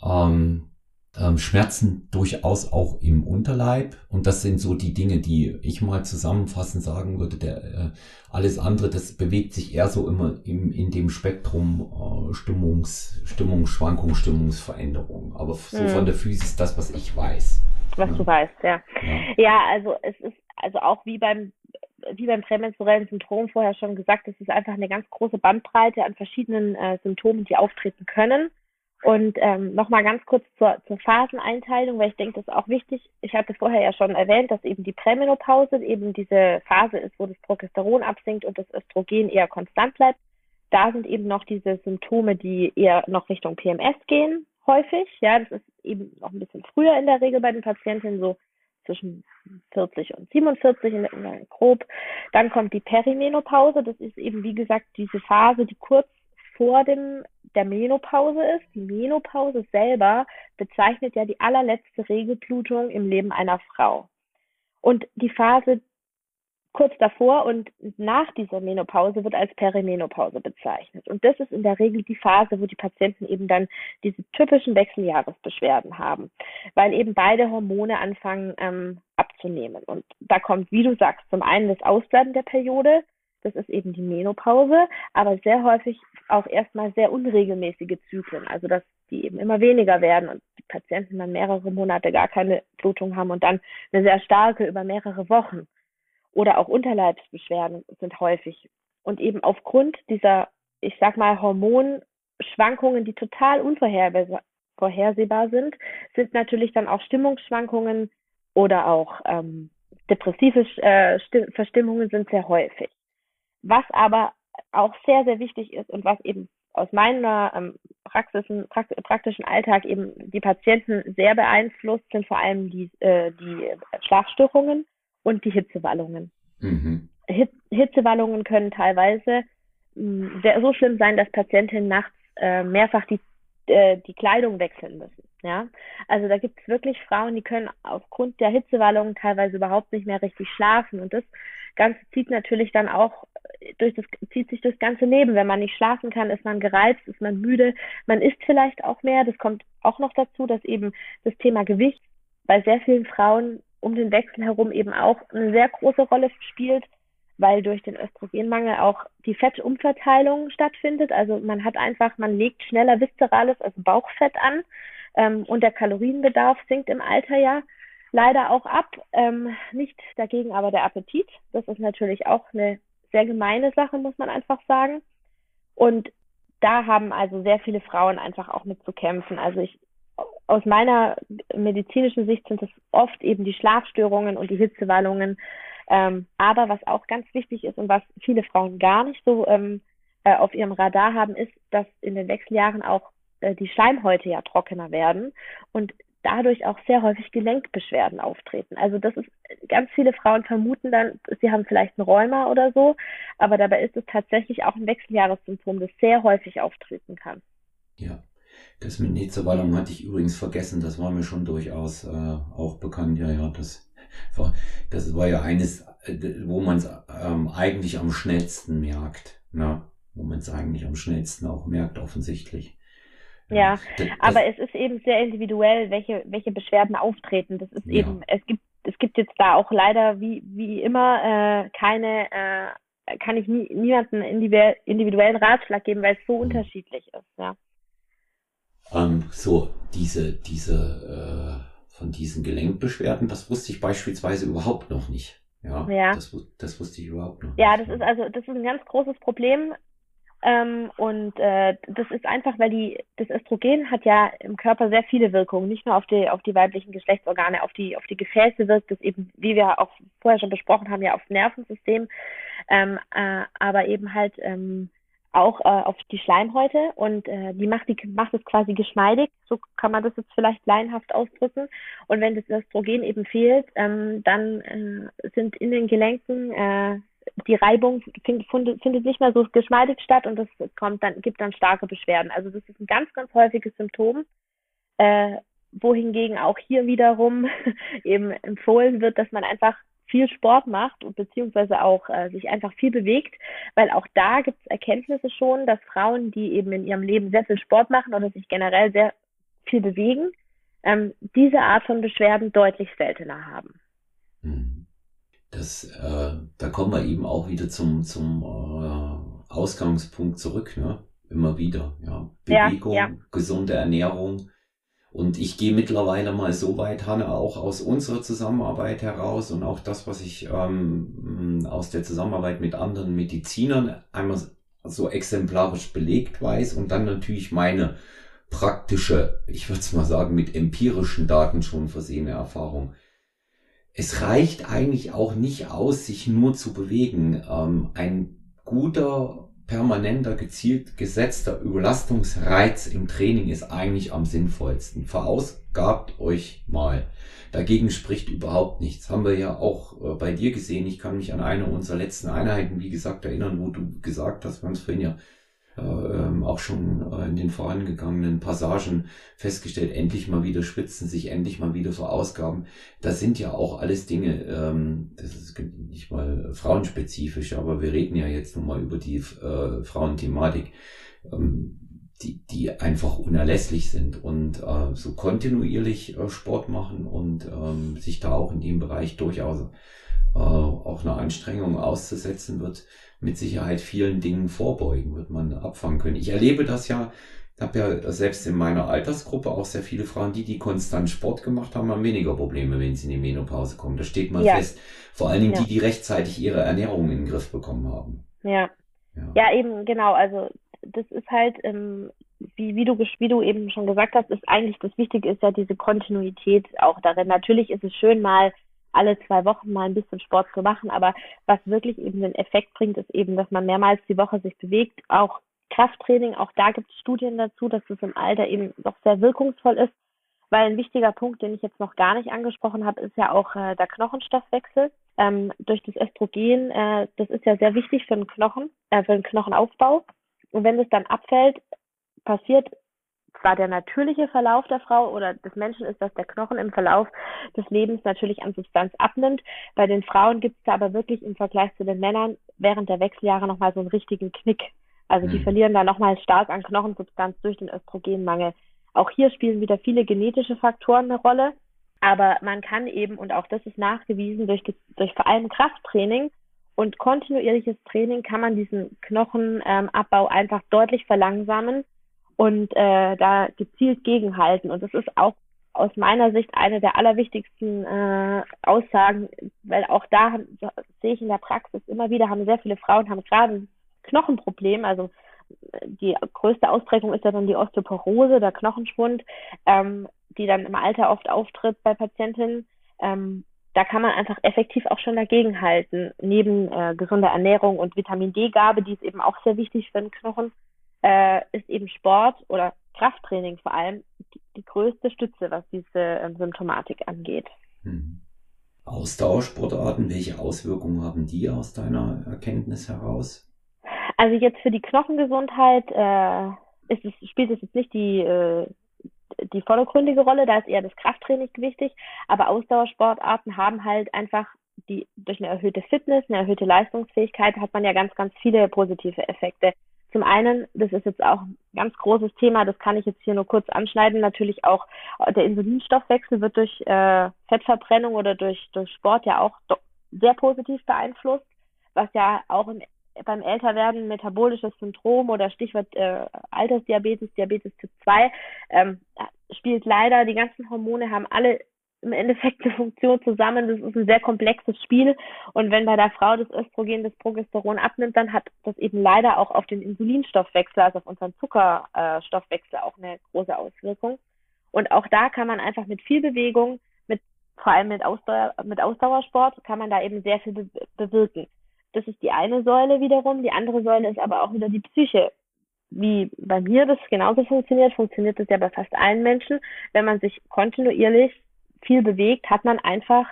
ähm, ähm, Schmerzen durchaus auch im Unterleib. Und das sind so die Dinge, die ich mal zusammenfassend sagen würde. Der, äh, alles andere, das bewegt sich eher so immer im, in dem Spektrum äh, Stimmungs, Stimmungsschwankungen, Stimmungsveränderungen. Aber so mhm. von der Physis das, was ich weiß. Was ja. du weißt, ja. ja. Ja, also es ist also auch wie beim wie beim prämenstruellen Syndrom vorher schon gesagt, es ist einfach eine ganz große Bandbreite an verschiedenen äh, Symptomen, die auftreten können. Und ähm, nochmal ganz kurz zur, zur Phaseneinteilung, weil ich denke, das ist auch wichtig. Ich hatte vorher ja schon erwähnt, dass eben die Prämenopause eben diese Phase ist, wo das Progesteron absinkt und das Östrogen eher konstant bleibt. Da sind eben noch diese Symptome, die eher noch Richtung PMS gehen, häufig. Ja, das ist eben noch ein bisschen früher in der Regel bei den Patientinnen, so zwischen 40 und 47 in in grob. Dann kommt die Perimenopause. Das ist eben, wie gesagt, diese Phase, die kurz vor dem der Menopause ist. Die Menopause selber bezeichnet ja die allerletzte Regelblutung im Leben einer Frau. Und die Phase kurz davor und nach dieser Menopause wird als Perimenopause bezeichnet. Und das ist in der Regel die Phase, wo die Patienten eben dann diese typischen Wechseljahresbeschwerden haben, weil eben beide Hormone anfangen ähm, abzunehmen. Und da kommt, wie du sagst, zum einen das Ausbleiben der Periode, das ist eben die Menopause, aber sehr häufig auch erstmal sehr unregelmäßige Zyklen, also dass die eben immer weniger werden und die Patienten dann mehrere Monate gar keine Blutung haben und dann eine sehr starke über mehrere Wochen. Oder auch Unterleibsbeschwerden sind häufig. Und eben aufgrund dieser, ich sag mal, Hormonschwankungen, die total unvorhersehbar sind, sind natürlich dann auch Stimmungsschwankungen oder auch ähm, depressive äh, Verstimmungen sind sehr häufig. Was aber auch sehr, sehr wichtig ist und was eben aus meiner ähm, Praxisen, praktischen Alltag eben die Patienten sehr beeinflusst, sind vor allem die, äh, die Schlafstörungen und die Hitzewallungen. Mhm. Hit Hitzewallungen können teilweise mh, hm, sehr, so schlimm sein, dass Patientinnen nachts äh, mehrfach die, äh, die Kleidung wechseln müssen. Ja, also da gibt es wirklich Frauen, die können aufgrund der Hitzewallungen teilweise überhaupt nicht mehr richtig schlafen und das Ganze zieht natürlich dann auch durch das zieht sich das ganze Leben. Wenn man nicht schlafen kann, ist man gereizt, ist man müde, man isst vielleicht auch mehr. Das kommt auch noch dazu, dass eben das Thema Gewicht bei sehr vielen Frauen um den Wechsel herum eben auch eine sehr große Rolle spielt, weil durch den Östrogenmangel auch die Fettumverteilung stattfindet. Also man hat einfach, man legt schneller viszerales, also Bauchfett an ähm, und der Kalorienbedarf sinkt im Alter ja leider auch ab. Ähm, nicht dagegen aber der Appetit. Das ist natürlich auch eine sehr gemeine Sache, muss man einfach sagen. Und da haben also sehr viele Frauen einfach auch mit zu kämpfen. Also ich, aus meiner medizinischen Sicht sind es oft eben die Schlafstörungen und die Hitzewallungen. Ähm, aber was auch ganz wichtig ist und was viele Frauen gar nicht so ähm, äh, auf ihrem Radar haben, ist, dass in den Wechseljahren auch äh, die Schleimhäute ja trockener werden und dadurch auch sehr häufig Gelenkbeschwerden auftreten. Also das ist, ganz viele Frauen vermuten dann, sie haben vielleicht ein Rheuma oder so, aber dabei ist es tatsächlich auch ein Wechseljahressymptom, das sehr häufig auftreten kann. Ja. Das mit Hitzewallung hatte ich übrigens vergessen, das war mir schon durchaus äh, auch bekannt. Ja, ja, das war, das war ja eines, äh, wo man es ähm, eigentlich am schnellsten merkt. Ne? Wo man es eigentlich am schnellsten auch merkt, offensichtlich. Ja, das, aber es ist eben sehr individuell, welche, welche Beschwerden auftreten. Das ist ja. eben, es gibt, es gibt jetzt da auch leider wie, wie immer äh, keine, äh, kann ich nie, niemanden individuellen Ratschlag geben, weil es so mhm. unterschiedlich ist, ja. Ähm, so, diese, diese, äh, von diesen Gelenkbeschwerden, das wusste ich beispielsweise überhaupt noch nicht. Ja, ja. Das, das wusste ich überhaupt noch ja, nicht. Ja, das ist also, das ist ein ganz großes Problem. Ähm, und äh, das ist einfach, weil die, das Östrogen hat ja im Körper sehr viele Wirkungen, nicht nur auf die, auf die weiblichen Geschlechtsorgane, auf die, auf die Gefäße wirkt es eben, wie wir auch vorher schon besprochen haben, ja aufs Nervensystem, ähm, äh, aber eben halt ähm, auch äh, auf die Schleimhäute und äh, die macht die macht es quasi geschmeidig, so kann man das jetzt vielleicht laienhaft ausdrücken. Und wenn das Östrogen eben fehlt, ähm, dann äh, sind in den Gelenken äh, die Reibung find, findet nicht mehr so geschmeidig statt und das kommt dann gibt dann starke Beschwerden. Also das ist ein ganz ganz häufiges Symptom, äh, wohingegen auch hier wiederum eben empfohlen wird, dass man einfach viel Sport macht und beziehungsweise auch äh, sich einfach viel bewegt, weil auch da gibt es Erkenntnisse schon, dass Frauen, die eben in ihrem Leben sehr viel Sport machen oder sich generell sehr viel bewegen, ähm, diese Art von Beschwerden deutlich seltener haben. Das, äh, da kommen wir eben auch wieder zum, zum äh, Ausgangspunkt zurück, ne? Immer wieder, ja. Bewegung, ja, ja. gesunde Ernährung. Und ich gehe mittlerweile mal so weit, Hanne, auch aus unserer Zusammenarbeit heraus und auch das, was ich ähm, aus der Zusammenarbeit mit anderen Medizinern einmal so exemplarisch belegt weiß und dann natürlich meine praktische, ich würde es mal sagen, mit empirischen Daten schon versehene Erfahrung. Es reicht eigentlich auch nicht aus, sich nur zu bewegen. Ähm, ein guter, permanenter, gezielt gesetzter Überlastungsreiz im Training ist eigentlich am sinnvollsten. Verausgabt euch mal. Dagegen spricht überhaupt nichts. Haben wir ja auch äh, bei dir gesehen. Ich kann mich an eine unserer letzten Einheiten, wie gesagt, erinnern, wo du gesagt hast, wir haben es vorhin ja äh, auch schon äh, in den vorangegangenen Passagen festgestellt, endlich mal wieder schwitzen, sich endlich mal wieder verausgaben. Das sind ja auch alles Dinge, ähm, das ist nicht mal frauenspezifisch, aber wir reden ja jetzt nun mal über die äh, Frauenthematik, ähm, die, die einfach unerlässlich sind und äh, so kontinuierlich äh, Sport machen und ähm, sich da auch in dem Bereich durchaus äh, auch eine Anstrengung auszusetzen wird, mit Sicherheit vielen Dingen vorbeugen, wird man abfangen können. Ich erlebe das ja, habe ja selbst in meiner Altersgruppe auch sehr viele Frauen, die, die konstant Sport gemacht haben, haben weniger Probleme, wenn sie in die Menopause kommen. Das steht mal ja. fest. Vor allen Dingen ja. die, die rechtzeitig ihre Ernährung in den Griff bekommen haben. Ja. Ja, ja eben, genau. Also das ist halt, ähm, wie, wie, du, wie du eben schon gesagt hast, ist eigentlich das Wichtige ist ja diese Kontinuität auch darin. Natürlich ist es schön, mal alle zwei Wochen mal ein bisschen Sport zu machen. Aber was wirklich eben den Effekt bringt, ist eben, dass man mehrmals die Woche sich bewegt. Auch Krafttraining, auch da gibt es Studien dazu, dass es im Alter eben doch sehr wirkungsvoll ist. Weil ein wichtiger Punkt, den ich jetzt noch gar nicht angesprochen habe, ist ja auch äh, der Knochenstoffwechsel. Ähm, durch das Östrogen, äh, das ist ja sehr wichtig für den Knochen, äh, für den Knochenaufbau. Und wenn das dann abfällt, passiert zwar der natürliche Verlauf der Frau oder des Menschen ist, dass der Knochen im Verlauf des Lebens natürlich an Substanz abnimmt. Bei den Frauen gibt es da aber wirklich im Vergleich zu den Männern während der Wechseljahre nochmal so einen richtigen Knick. Also die mhm. verlieren da nochmal stark an Knochensubstanz durch den Östrogenmangel. Auch hier spielen wieder viele genetische Faktoren eine Rolle. Aber man kann eben, und auch das ist nachgewiesen, durch, durch vor allem Krafttraining und kontinuierliches Training kann man diesen Knochenabbau ähm, einfach deutlich verlangsamen und äh, da gezielt gegenhalten. Und das ist auch aus meiner Sicht eine der allerwichtigsten äh, Aussagen, weil auch da sehe ich in der Praxis immer wieder, haben sehr viele Frauen haben gerade ein Knochenproblem, also die größte Ausprägung ist ja dann die Osteoporose, der Knochenschwund, ähm, die dann im Alter oft auftritt bei Patientinnen. Ähm, da kann man einfach effektiv auch schon dagegenhalten, neben äh, gesunder Ernährung und Vitamin D-Gabe, die ist eben auch sehr wichtig für den Knochen äh, ist eben Sport oder Krafttraining vor allem die, die größte Stütze, was diese ähm, Symptomatik angeht. Hm. Ausdauersportarten, welche Auswirkungen haben die aus deiner Erkenntnis heraus? Also jetzt für die Knochengesundheit äh, ist es, spielt es jetzt nicht die, äh, die vordergründige Rolle, da ist eher das Krafttraining wichtig, aber Ausdauersportarten haben halt einfach die durch eine erhöhte Fitness, eine erhöhte Leistungsfähigkeit hat man ja ganz, ganz viele positive Effekte. Zum einen, das ist jetzt auch ein ganz großes Thema, das kann ich jetzt hier nur kurz anschneiden, natürlich auch der Insulinstoffwechsel wird durch äh, Fettverbrennung oder durch, durch Sport ja auch sehr positiv beeinflusst, was ja auch im, beim Älterwerden metabolisches Syndrom oder Stichwort äh, Altersdiabetes, Diabetes Typ 2, ähm, spielt leider, die ganzen Hormone haben alle im Endeffekt eine Funktion zusammen. Das ist ein sehr komplexes Spiel. Und wenn bei der Frau das Östrogen, das Progesteron abnimmt, dann hat das eben leider auch auf den Insulinstoffwechsel, also auf unseren Zuckerstoffwechsel auch eine große Auswirkung. Und auch da kann man einfach mit viel Bewegung, mit, vor allem mit, Ausdauer, mit Ausdauersport, kann man da eben sehr viel be bewirken. Das ist die eine Säule wiederum. Die andere Säule ist aber auch wieder die Psyche. Wie bei mir das genauso funktioniert, funktioniert das ja bei fast allen Menschen. Wenn man sich kontinuierlich viel bewegt, hat man einfach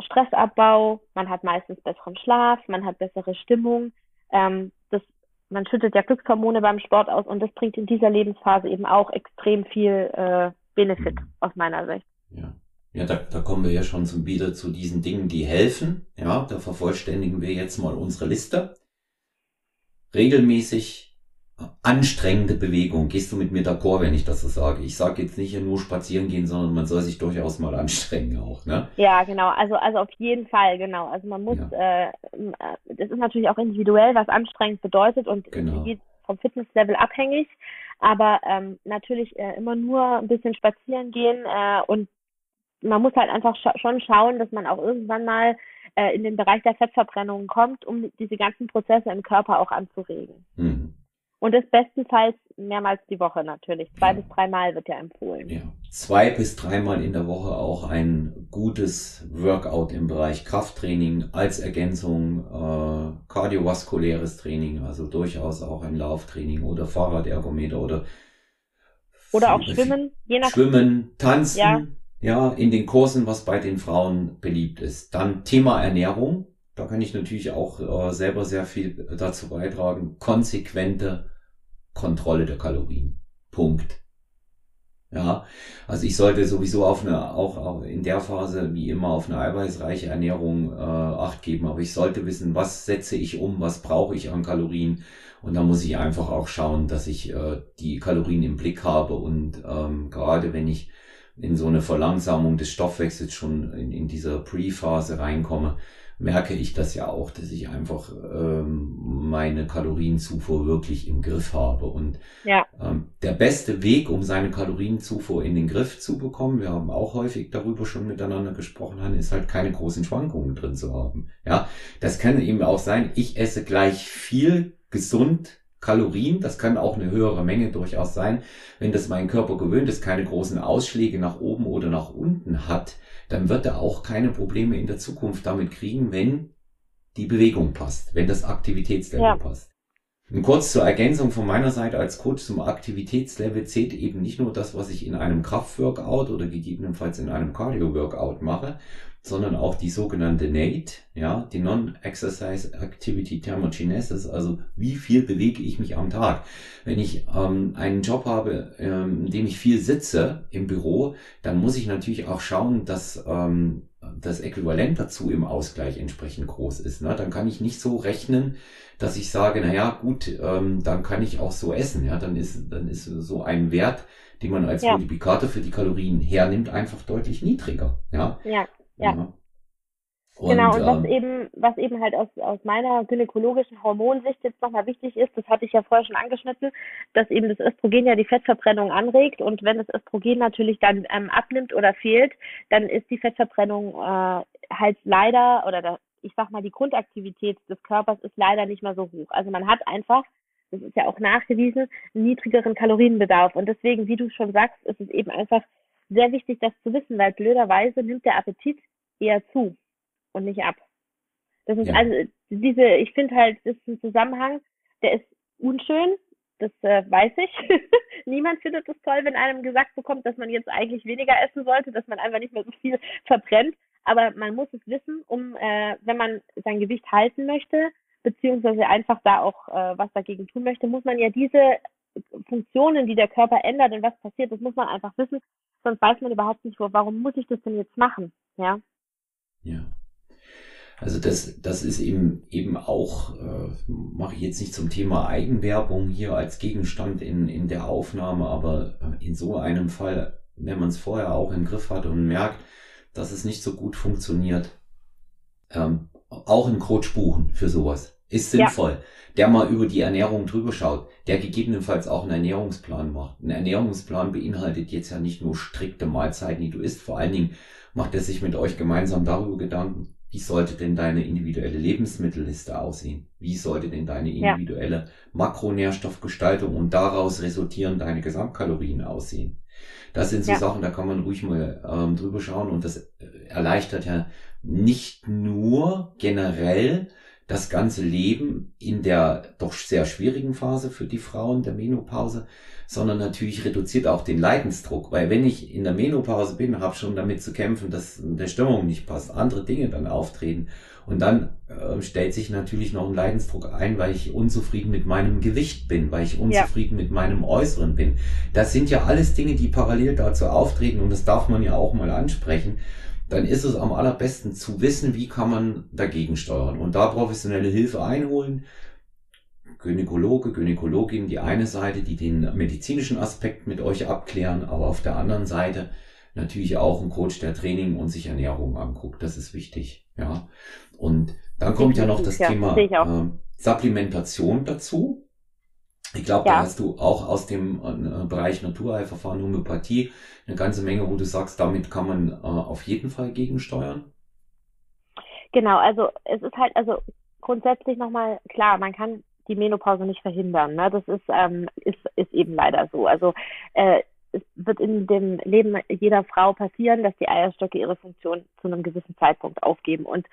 Stressabbau, man hat meistens besseren Schlaf, man hat bessere Stimmung. Ähm, das, man schüttet ja Glückshormone beim Sport aus und das bringt in dieser Lebensphase eben auch extrem viel äh, Benefit aus meiner Sicht. Ja. Ja, da, da kommen wir ja schon zum, wieder zu diesen Dingen, die helfen. Ja, da vervollständigen wir jetzt mal unsere Liste. Regelmäßig anstrengende Bewegung. Gehst du mit mir d'accord, wenn ich das so sage? Ich sage jetzt nicht nur spazieren gehen, sondern man soll sich durchaus mal anstrengen auch, ne? Ja, genau. Also, also auf jeden Fall, genau. Also man muss, ja. äh, das ist natürlich auch individuell, was anstrengend bedeutet und genau. vom Fitnesslevel abhängig. Aber ähm, natürlich äh, immer nur ein bisschen spazieren gehen äh, und man muss halt einfach scha schon schauen, dass man auch irgendwann mal äh, in den Bereich der Fettverbrennung kommt, um diese ganzen Prozesse im Körper auch anzuregen. Mhm. Und das bestenfalls mehrmals die Woche natürlich. Zwei ja. bis dreimal wird ja empfohlen. Ja. Zwei bis dreimal in der Woche auch ein gutes Workout im Bereich Krafttraining als Ergänzung, äh, kardiovaskuläres Training, also durchaus auch ein Lauftraining oder Fahrradergometer oder oder auch Schwimmen, je nach Schwimmen, Tanzen, ja. ja, in den Kursen, was bei den Frauen beliebt ist. Dann Thema Ernährung, da kann ich natürlich auch äh, selber sehr viel dazu beitragen. Konsequente Kontrolle der Kalorien. Punkt. Ja, also ich sollte sowieso auf eine, auch, auch in der Phase wie immer auf eine eiweißreiche Ernährung äh, acht geben, aber ich sollte wissen, was setze ich um, was brauche ich an Kalorien und da muss ich einfach auch schauen, dass ich äh, die Kalorien im Blick habe und ähm, gerade wenn ich in so eine Verlangsamung des Stoffwechsels schon in, in dieser Pre-Phase reinkomme, merke ich das ja auch, dass ich einfach ähm, meine Kalorienzufuhr wirklich im Griff habe. Und ja. ähm, der beste Weg, um seine Kalorienzufuhr in den Griff zu bekommen, wir haben auch häufig darüber schon miteinander gesprochen, ist halt keine großen Schwankungen drin zu haben. Ja, das kann eben auch sein, ich esse gleich viel gesund Kalorien, das kann auch eine höhere Menge durchaus sein, wenn das mein Körper gewöhnt ist, keine großen Ausschläge nach oben oder nach unten hat, dann wird er auch keine Probleme in der Zukunft damit kriegen, wenn die Bewegung passt, wenn das Aktivitätslevel ja. passt. Und kurz zur Ergänzung von meiner Seite als Coach zum Aktivitätslevel zählt eben nicht nur das, was ich in einem Kraftworkout oder gegebenenfalls in einem Cardio-Workout mache, sondern auch die sogenannte NATE, ja, die Non-Exercise Activity Thermogenesis, also wie viel bewege ich mich am Tag. Wenn ich ähm, einen Job habe, ähm, in dem ich viel sitze im Büro, dann muss ich natürlich auch schauen, dass ähm, das Äquivalent dazu im Ausgleich entsprechend groß ist. Ne? Dann kann ich nicht so rechnen, dass ich sage, na ja, gut, ähm, dann kann ich auch so essen. Ja, dann ist, dann ist so ein Wert, den man als ja. Multiplikator für die Kalorien hernimmt, einfach deutlich niedriger. Ja. ja. Ja. ja. Und, genau, und was ähm, eben, was eben halt aus, aus meiner gynäkologischen Hormonsicht jetzt nochmal wichtig ist, das hatte ich ja vorher schon angeschnitten, dass eben das Östrogen ja die Fettverbrennung anregt und wenn das Östrogen natürlich dann ähm, abnimmt oder fehlt, dann ist die Fettverbrennung äh, halt leider oder da, ich sag mal, die Grundaktivität des Körpers ist leider nicht mehr so hoch. Also man hat einfach, das ist ja auch nachgewiesen, einen niedrigeren Kalorienbedarf und deswegen, wie du schon sagst, ist es eben einfach sehr wichtig, das zu wissen, weil blöderweise nimmt der Appetit eher zu und nicht ab. Das ist ja. also diese, ich finde halt, das ist ein Zusammenhang, der ist unschön, das äh, weiß ich. Niemand findet es toll, wenn einem gesagt bekommt, dass man jetzt eigentlich weniger essen sollte, dass man einfach nicht mehr so viel verbrennt. Aber man muss es wissen, um, äh, wenn man sein Gewicht halten möchte, beziehungsweise einfach da auch äh, was dagegen tun möchte, muss man ja diese Funktionen, die der Körper ändert und was passiert, das muss man einfach wissen, sonst weiß man überhaupt nicht, warum muss ich das denn jetzt machen, ja. Ja. Also das, das ist eben eben auch, äh, mache ich jetzt nicht zum Thema Eigenwerbung hier als Gegenstand in, in der Aufnahme, aber in so einem Fall, wenn man es vorher auch im Griff hat und merkt, dass es nicht so gut funktioniert, ähm, auch einen Coach buchen für sowas. Ist sinnvoll. Ja. Der mal über die Ernährung drüber schaut, der gegebenenfalls auch einen Ernährungsplan macht. Ein Ernährungsplan beinhaltet jetzt ja nicht nur strikte Mahlzeiten, die du isst. Vor allen Dingen macht er sich mit euch gemeinsam darüber Gedanken, wie sollte denn deine individuelle Lebensmittelliste aussehen? Wie sollte denn deine individuelle ja. Makronährstoffgestaltung und daraus resultieren deine Gesamtkalorien aussehen? Das sind so ja. Sachen, da kann man ruhig mal ähm, drüber schauen und das erleichtert ja nicht nur generell das ganze Leben in der doch sehr schwierigen Phase für die Frauen der Menopause, sondern natürlich reduziert auch den Leidensdruck, weil wenn ich in der Menopause bin, habe schon damit zu kämpfen, dass der Stimmung nicht passt, andere Dinge dann auftreten und dann äh, stellt sich natürlich noch ein Leidensdruck ein, weil ich unzufrieden mit meinem Gewicht bin, weil ich unzufrieden ja. mit meinem Äußeren bin. Das sind ja alles Dinge, die parallel dazu auftreten und das darf man ja auch mal ansprechen dann ist es am allerbesten zu wissen, wie kann man dagegen steuern und da professionelle Hilfe einholen. Gynäkologe, Gynäkologin die eine Seite, die den medizinischen Aspekt mit euch abklären, aber auf der anderen Seite natürlich auch ein Coach, der Training und sich Ernährung anguckt. Das ist wichtig, ja. Und dann kommt ja noch das ja, Thema äh, Supplementation dazu. Ich glaube, ja. da hast du auch aus dem äh, Bereich Naturheilverfahren, Homöopathie eine ganze Menge, wo du sagst, damit kann man äh, auf jeden Fall gegensteuern. Genau, also es ist halt, also grundsätzlich nochmal klar, man kann die Menopause nicht verhindern. Ne? Das ist, ähm, ist, ist eben leider so. Also äh, es wird in dem Leben jeder Frau passieren, dass die Eierstöcke ihre Funktion zu einem gewissen Zeitpunkt aufgeben. Und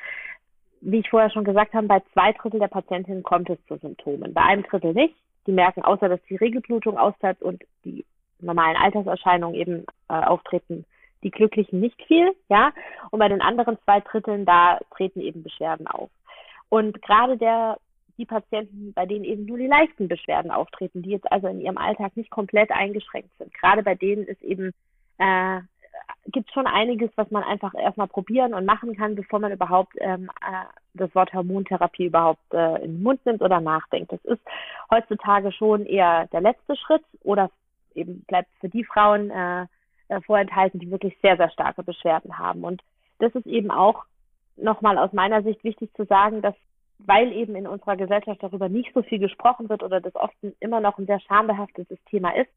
wie ich vorher schon gesagt habe, bei zwei Drittel der Patientinnen kommt es zu Symptomen. Bei einem Drittel nicht. Die merken, außer dass die Regelblutung ausbleibt und die normalen Alterserscheinungen eben äh, auftreten, die Glücklichen nicht viel, ja. Und bei den anderen zwei Dritteln, da treten eben Beschwerden auf. Und gerade der die Patienten, bei denen eben nur die leichten Beschwerden auftreten, die jetzt also in ihrem Alltag nicht komplett eingeschränkt sind. Gerade bei denen ist eben äh, gibt schon einiges, was man einfach erstmal probieren und machen kann, bevor man überhaupt ähm, äh, das Wort Hormontherapie überhaupt äh, in den Mund nimmt oder nachdenkt. Das ist heutzutage schon eher der letzte Schritt oder eben bleibt für die Frauen äh, äh, vorenthalten, die wirklich sehr, sehr starke Beschwerden haben. Und das ist eben auch nochmal aus meiner Sicht wichtig zu sagen, dass weil eben in unserer Gesellschaft darüber nicht so viel gesprochen wird oder das oft immer noch ein sehr schambehaftetes Thema ist,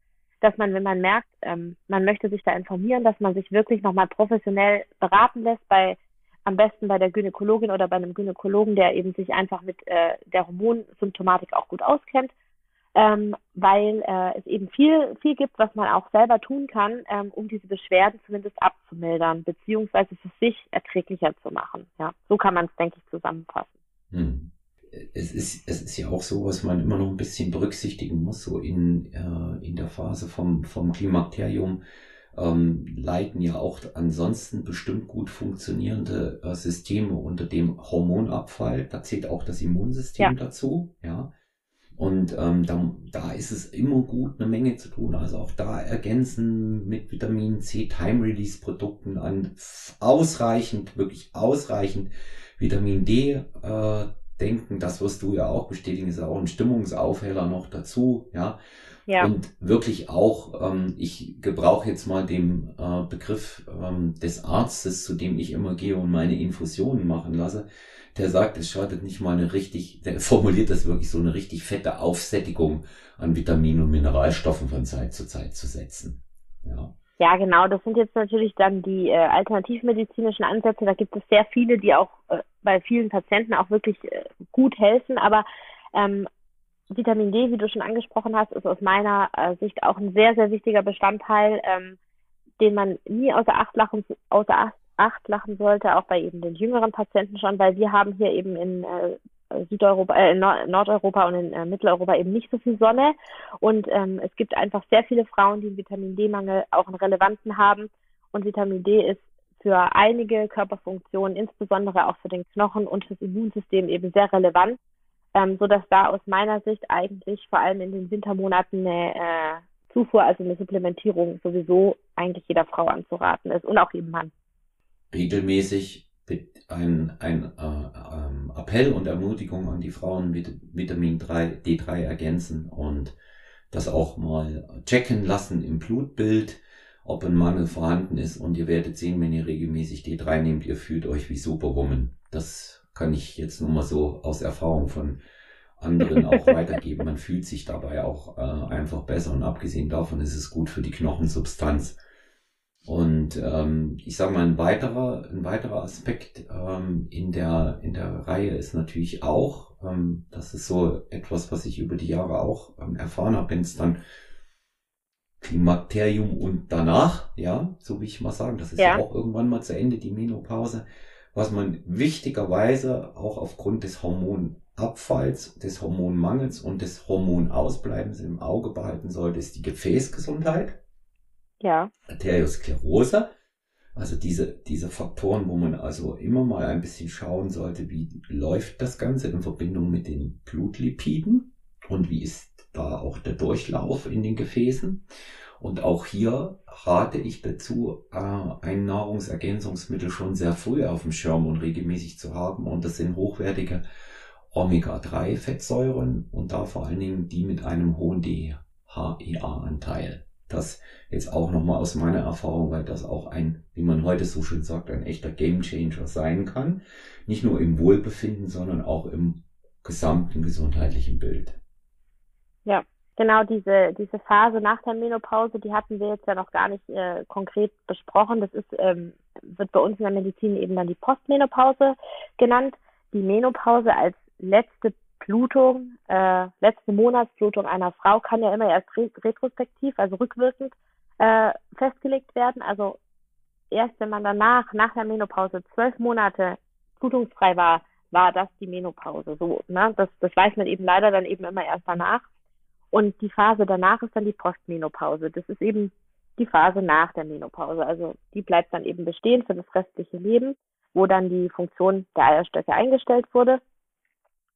dass man, wenn man merkt, ähm, man möchte sich da informieren, dass man sich wirklich nochmal professionell beraten lässt bei am besten bei der Gynäkologin oder bei einem Gynäkologen, der eben sich einfach mit äh, der Hormonsymptomatik auch gut auskennt, ähm, weil äh, es eben viel, viel gibt, was man auch selber tun kann, ähm, um diese Beschwerden zumindest abzumildern, beziehungsweise für sich erträglicher zu machen. Ja, so kann man es, denke ich, zusammenfassen. Hm. Es ist, es ist ja auch so, was man immer noch ein bisschen berücksichtigen muss, so in, äh, in der Phase vom, vom Klimakterium ähm, leiten ja auch ansonsten bestimmt gut funktionierende äh, Systeme unter dem Hormonabfall. Da zählt auch das Immunsystem ja. dazu, ja. Und ähm, da, da ist es immer gut, eine Menge zu tun. Also auch da ergänzen mit Vitamin C Time-Release-Produkten an ausreichend, wirklich ausreichend Vitamin D äh, denken. Das wirst du ja auch bestätigen, ist auch ein Stimmungsaufheller noch dazu, ja. Ja. Und wirklich auch, ähm, ich gebrauche jetzt mal den äh, Begriff ähm, des Arztes, zu dem ich immer gehe und meine Infusionen machen lasse. Der sagt, es schadet nicht mal eine richtig, der formuliert das wirklich so eine richtig fette Aufsättigung an Vitaminen und Mineralstoffen von Zeit zu Zeit zu setzen. Ja. Ja, genau. Das sind jetzt natürlich dann die äh, alternativmedizinischen Ansätze. Da gibt es sehr viele, die auch äh, bei vielen Patienten auch wirklich äh, gut helfen. Aber ähm, Vitamin D, wie du schon angesprochen hast, ist aus meiner äh, Sicht auch ein sehr, sehr wichtiger Bestandteil, ähm, den man nie außer Acht lachen, außer Acht, lachen sollte, auch bei eben den jüngeren Patienten schon, weil wir haben hier eben in äh, Südeuropa, äh, Nordeuropa und in äh, Mitteleuropa eben nicht so viel Sonne. Und ähm, es gibt einfach sehr viele Frauen, die einen Vitamin D-Mangel auch einen relevanten haben. Und Vitamin D ist für einige Körperfunktionen, insbesondere auch für den Knochen und das Immunsystem eben sehr relevant, ähm, so dass da aus meiner Sicht eigentlich vor allem in den Wintermonaten eine äh, Zufuhr, also eine Supplementierung sowieso eigentlich jeder Frau anzuraten ist und auch jedem Mann. Regelmäßig ein, ein äh, ähm, Appell und Ermutigung an die Frauen mit Vitamin 3, D3 ergänzen und das auch mal checken lassen im Blutbild, ob ein Mangel vorhanden ist und ihr werdet sehen, wenn ihr regelmäßig D3 nehmt, ihr fühlt euch wie Superwoman. Das kann ich jetzt nur mal so aus Erfahrung von anderen auch weitergeben. Man fühlt sich dabei auch äh, einfach besser und abgesehen davon ist es gut für die Knochensubstanz. Und ähm, ich sage mal, ein weiterer, ein weiterer Aspekt ähm, in, der, in der Reihe ist natürlich auch, ähm, das ist so etwas, was ich über die Jahre auch ähm, erfahren habe, wenn es dann Klimakterium und danach, ja, so wie ich mal sagen, das ist ja. ja auch irgendwann mal zu Ende, die Menopause, was man wichtigerweise auch aufgrund des Hormonabfalls, des Hormonmangels und des Hormonausbleibens im Auge behalten sollte, ist die Gefäßgesundheit. Ja. Arteriosklerose. Also diese, diese Faktoren, wo man also immer mal ein bisschen schauen sollte, wie läuft das Ganze in Verbindung mit den Blutlipiden und wie ist da auch der Durchlauf in den Gefäßen. Und auch hier rate ich dazu, äh, ein Nahrungsergänzungsmittel schon sehr früh auf dem Schirm und regelmäßig zu haben. Und das sind hochwertige Omega-3-Fettsäuren und da vor allen Dingen die mit einem hohen DHEA-Anteil. Das jetzt auch nochmal aus meiner Erfahrung, weil das auch ein, wie man heute so schön sagt, ein echter Gamechanger sein kann. Nicht nur im Wohlbefinden, sondern auch im gesamten gesundheitlichen Bild. Ja, genau diese, diese Phase nach der Menopause, die hatten wir jetzt ja noch gar nicht äh, konkret besprochen. Das ist, ähm, wird bei uns in der Medizin eben dann die Postmenopause genannt. Die Menopause als letzte Blutung, äh, letzte Monatsblutung einer Frau kann ja immer erst retrospektiv, also rückwirkend äh, festgelegt werden. Also erst wenn man danach, nach der Menopause, zwölf Monate blutungsfrei war, war das die Menopause. So, ne? Das, das weiß man eben leider dann eben immer erst danach. Und die Phase danach ist dann die Postmenopause. Das ist eben die Phase nach der Menopause. Also die bleibt dann eben bestehen für das restliche Leben, wo dann die Funktion der Eierstöcke eingestellt wurde.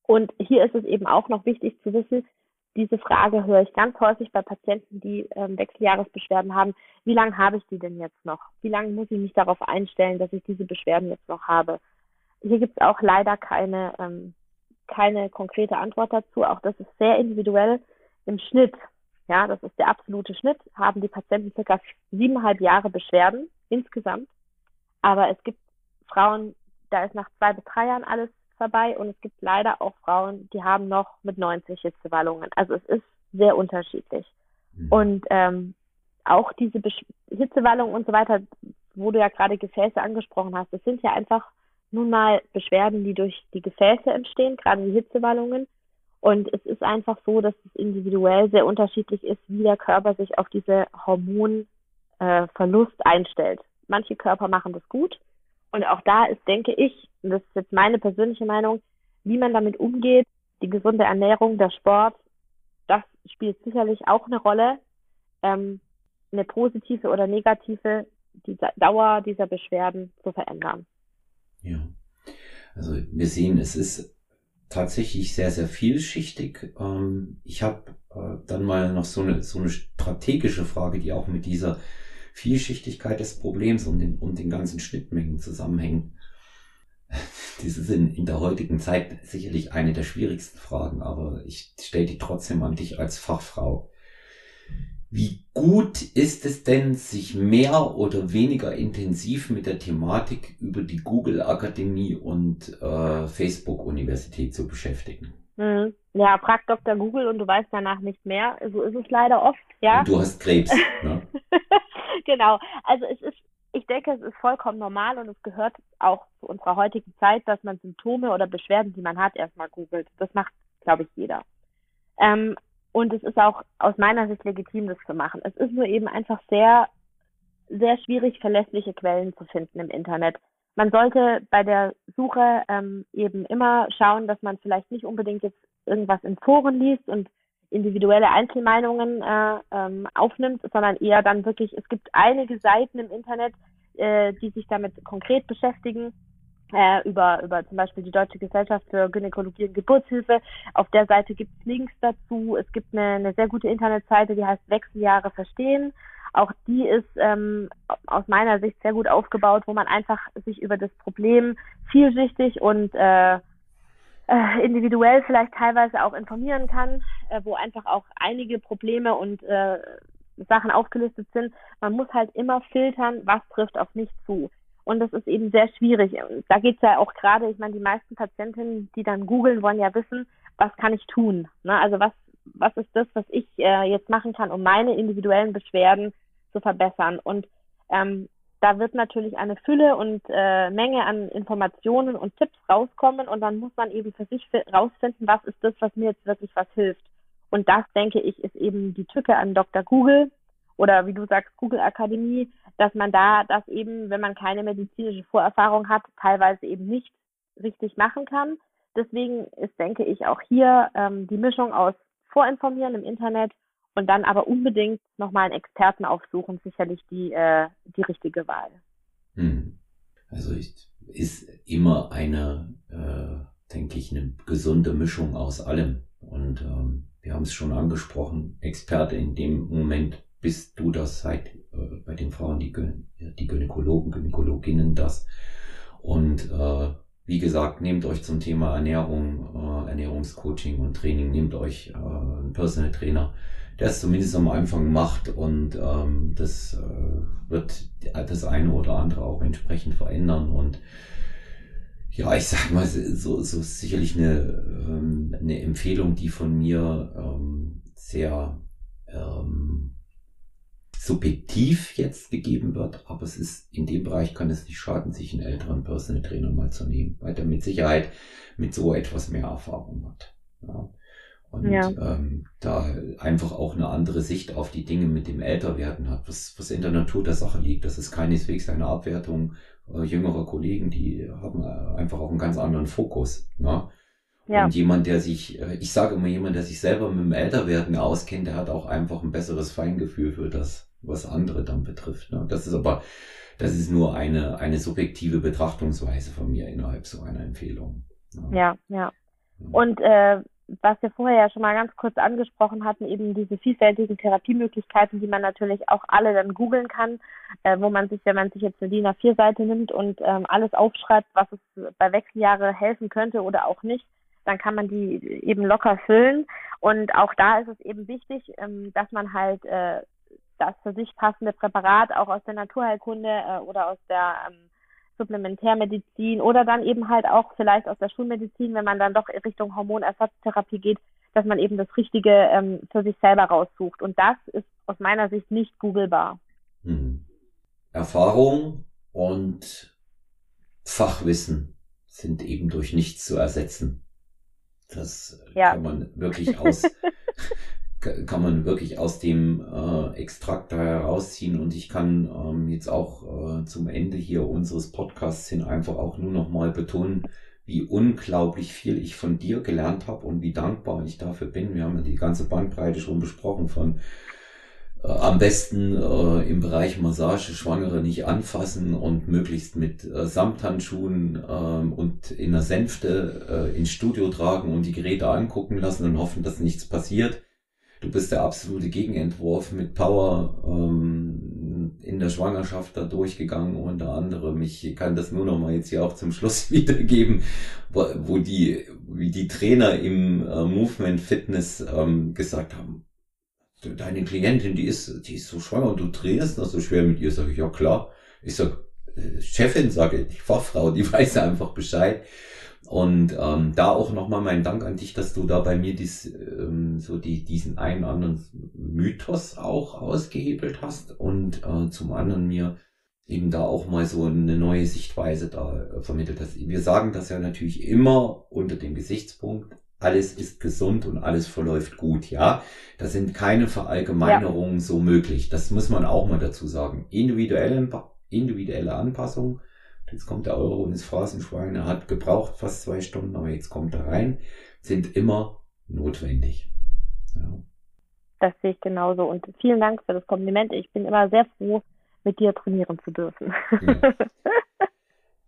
Und hier ist es eben auch noch wichtig zu wissen, diese Frage höre ich ganz häufig bei Patienten, die ähm, Wechseljahresbeschwerden haben. Wie lange habe ich die denn jetzt noch? Wie lange muss ich mich darauf einstellen, dass ich diese Beschwerden jetzt noch habe? Hier gibt es auch leider keine, ähm, keine konkrete Antwort dazu. Auch das ist sehr individuell. Im Schnitt, ja, das ist der absolute Schnitt, haben die Patienten circa siebeneinhalb Jahre Beschwerden insgesamt. Aber es gibt Frauen, da ist nach zwei bis drei Jahren alles vorbei und es gibt leider auch Frauen, die haben noch mit 90 Hitzewallungen. Also es ist sehr unterschiedlich. Mhm. Und ähm, auch diese Besch Hitzewallungen und so weiter, wo du ja gerade Gefäße angesprochen hast, das sind ja einfach nun mal Beschwerden, die durch die Gefäße entstehen, gerade die Hitzewallungen. Und es ist einfach so, dass es individuell sehr unterschiedlich ist, wie der Körper sich auf diese Hormonverlust äh, einstellt. Manche Körper machen das gut. Und auch da ist, denke ich, und das ist jetzt meine persönliche Meinung, wie man damit umgeht, die gesunde Ernährung, der Sport, das spielt sicherlich auch eine Rolle. Ähm, eine positive oder negative die Dauer dieser Beschwerden zu verändern. Ja, also wir sehen, es ist tatsächlich sehr, sehr vielschichtig. Ähm, ich habe äh, dann mal noch so eine, so eine strategische Frage, die auch mit dieser Vielschichtigkeit des Problems und den, und den ganzen Schnittmengen zusammenhängt. Das ist in, in der heutigen Zeit sicherlich eine der schwierigsten Fragen, aber ich stelle die trotzdem an dich als Fachfrau. Wie gut ist es denn, sich mehr oder weniger intensiv mit der Thematik über die Google Akademie und äh, Facebook Universität zu beschäftigen? Mhm. Ja, frag Dr. Google und du weißt danach nicht mehr. So ist es leider oft, ja. Und du hast Krebs. ne? genau. Also es ist, ich denke, es ist vollkommen normal und es gehört auch zu unserer heutigen Zeit, dass man Symptome oder Beschwerden, die man hat, erstmal googelt. Das macht, glaube ich, jeder. Ähm, und es ist auch aus meiner Sicht legitim, das zu machen. Es ist nur eben einfach sehr, sehr schwierig, verlässliche Quellen zu finden im Internet. Man sollte bei der Suche ähm, eben immer schauen, dass man vielleicht nicht unbedingt jetzt irgendwas in Foren liest und individuelle Einzelmeinungen äh, ähm, aufnimmt, sondern eher dann wirklich, es gibt einige Seiten im Internet, äh, die sich damit konkret beschäftigen äh, über, über zum Beispiel die Deutsche Gesellschaft für Gynäkologie und Geburtshilfe. Auf der Seite gibt es Links dazu. Es gibt eine, eine sehr gute Internetseite, die heißt Wechseljahre verstehen. Auch die ist ähm, aus meiner Sicht sehr gut aufgebaut, wo man einfach sich über das Problem vielschichtig und äh, äh, individuell vielleicht teilweise auch informieren kann, äh, wo einfach auch einige Probleme und äh, Sachen aufgelistet sind. Man muss halt immer filtern, was trifft auf mich zu. Und das ist eben sehr schwierig. Da geht es ja auch gerade, ich meine, die meisten Patientinnen, die dann googeln, wollen ja wissen, was kann ich tun? Ne? Also was, was ist das, was ich äh, jetzt machen kann, um meine individuellen Beschwerden zu verbessern? Und ähm, da wird natürlich eine Fülle und äh, Menge an Informationen und Tipps rauskommen und dann muss man eben für sich rausfinden, was ist das, was mir jetzt wirklich was hilft. Und das, denke ich, ist eben die Tücke an Dr. Google, oder wie du sagst, Google Akademie, dass man da das eben, wenn man keine medizinische Vorerfahrung hat, teilweise eben nicht richtig machen kann. Deswegen ist, denke ich, auch hier ähm, die Mischung aus Vorinformieren im Internet und dann aber unbedingt nochmal einen Experten aufsuchen, sicherlich die, äh, die richtige Wahl. Hm. Also ist, ist immer eine, äh, denke ich, eine gesunde Mischung aus allem. Und ähm, wir haben es schon angesprochen, Experte in dem Moment bist du das seit äh, bei den Frauen, die, die Gynäkologen, Gynäkologinnen das. Und äh, wie gesagt, nehmt euch zum Thema Ernährung, äh, Ernährungscoaching und Training, nehmt euch äh, einen Personal Trainer, der es zumindest am Anfang macht und ähm, das äh, wird das eine oder andere auch entsprechend verändern und ja, ich sag mal, so, so sicherlich eine, ähm, eine Empfehlung, die von mir ähm, sehr ähm, subjektiv jetzt gegeben wird, aber es ist in dem Bereich kann es nicht schaden, sich einen älteren Personal Trainer mal zu nehmen, weil der mit Sicherheit mit so etwas mehr Erfahrung hat. Ja. Und ja. ähm, da einfach auch eine andere Sicht auf die Dinge mit dem Älterwerden hat, was, was in der Natur der Sache liegt. Das ist keineswegs eine Abwertung äh, jüngerer Kollegen, die haben äh, einfach auch einen ganz anderen Fokus. Ne? Ja. Und jemand, der sich, äh, ich sage immer, jemand, der sich selber mit dem Älterwerden auskennt, der hat auch einfach ein besseres Feingefühl für das, was andere dann betrifft. Ne? Das ist aber, das ist nur eine, eine subjektive Betrachtungsweise von mir innerhalb so einer Empfehlung. Ne? Ja, ja. Und äh, was wir vorher ja schon mal ganz kurz angesprochen hatten, eben diese vielfältigen Therapiemöglichkeiten, die man natürlich auch alle dann googeln kann, äh, wo man sich, wenn man sich jetzt eine DIN A4-Seite nimmt und ähm, alles aufschreibt, was es bei Wechseljahre helfen könnte oder auch nicht, dann kann man die eben locker füllen. Und auch da ist es eben wichtig, ähm, dass man halt äh, das für sich passende Präparat auch aus der Naturheilkunde äh, oder aus der ähm, Supplementärmedizin oder dann eben halt auch vielleicht aus der Schulmedizin, wenn man dann doch Richtung Hormonersatztherapie geht, dass man eben das Richtige ähm, für sich selber raussucht. Und das ist aus meiner Sicht nicht googelbar. Hm. Erfahrung und Fachwissen sind eben durch nichts zu ersetzen. Das ja. kann man wirklich aus kann man wirklich aus dem äh, Extrakt da herausziehen und ich kann ähm, jetzt auch äh, zum Ende hier unseres Podcasts hin einfach auch nur noch mal betonen, wie unglaublich viel ich von dir gelernt habe und wie dankbar ich dafür bin. Wir haben ja die ganze Bandbreite schon besprochen von äh, am besten äh, im Bereich Massage Schwangere nicht anfassen und möglichst mit äh, Samthandschuhen äh, und in der Sänfte äh, ins Studio tragen und die Geräte angucken lassen und hoffen, dass nichts passiert du bist der absolute Gegenentwurf mit Power ähm, in der Schwangerschaft da durchgegangen unter anderem. Ich kann das nur noch mal jetzt hier auch zum Schluss wiedergeben, wo, wo die, wie die Trainer im äh, Movement Fitness ähm, gesagt haben, deine Klientin, die ist, die ist so schwanger und du drehst noch so schwer mit ihr, sage ich, ja klar. Ich sag, äh, Chefin, sage ich, Fachfrau, die weiß einfach Bescheid. Und ähm, da auch nochmal mein Dank an dich, dass du da bei mir dies, ähm, so die, diesen einen anderen Mythos auch ausgehebelt hast und äh, zum anderen mir eben da auch mal so eine neue Sichtweise da äh, vermittelt hast. Wir sagen das ja natürlich immer unter dem Gesichtspunkt, alles ist gesund und alles verläuft gut, ja. Da sind keine Verallgemeinerungen ja. so möglich. Das muss man auch mal dazu sagen. Individuelle, individuelle Anpassung Jetzt kommt der Euro ins Phrasenschwein. Er hat gebraucht fast zwei Stunden, aber jetzt kommt er rein. Sind immer notwendig. Ja. Das sehe ich genauso. Und vielen Dank für das Kompliment. Ich bin immer sehr froh, mit dir trainieren zu dürfen. Ja.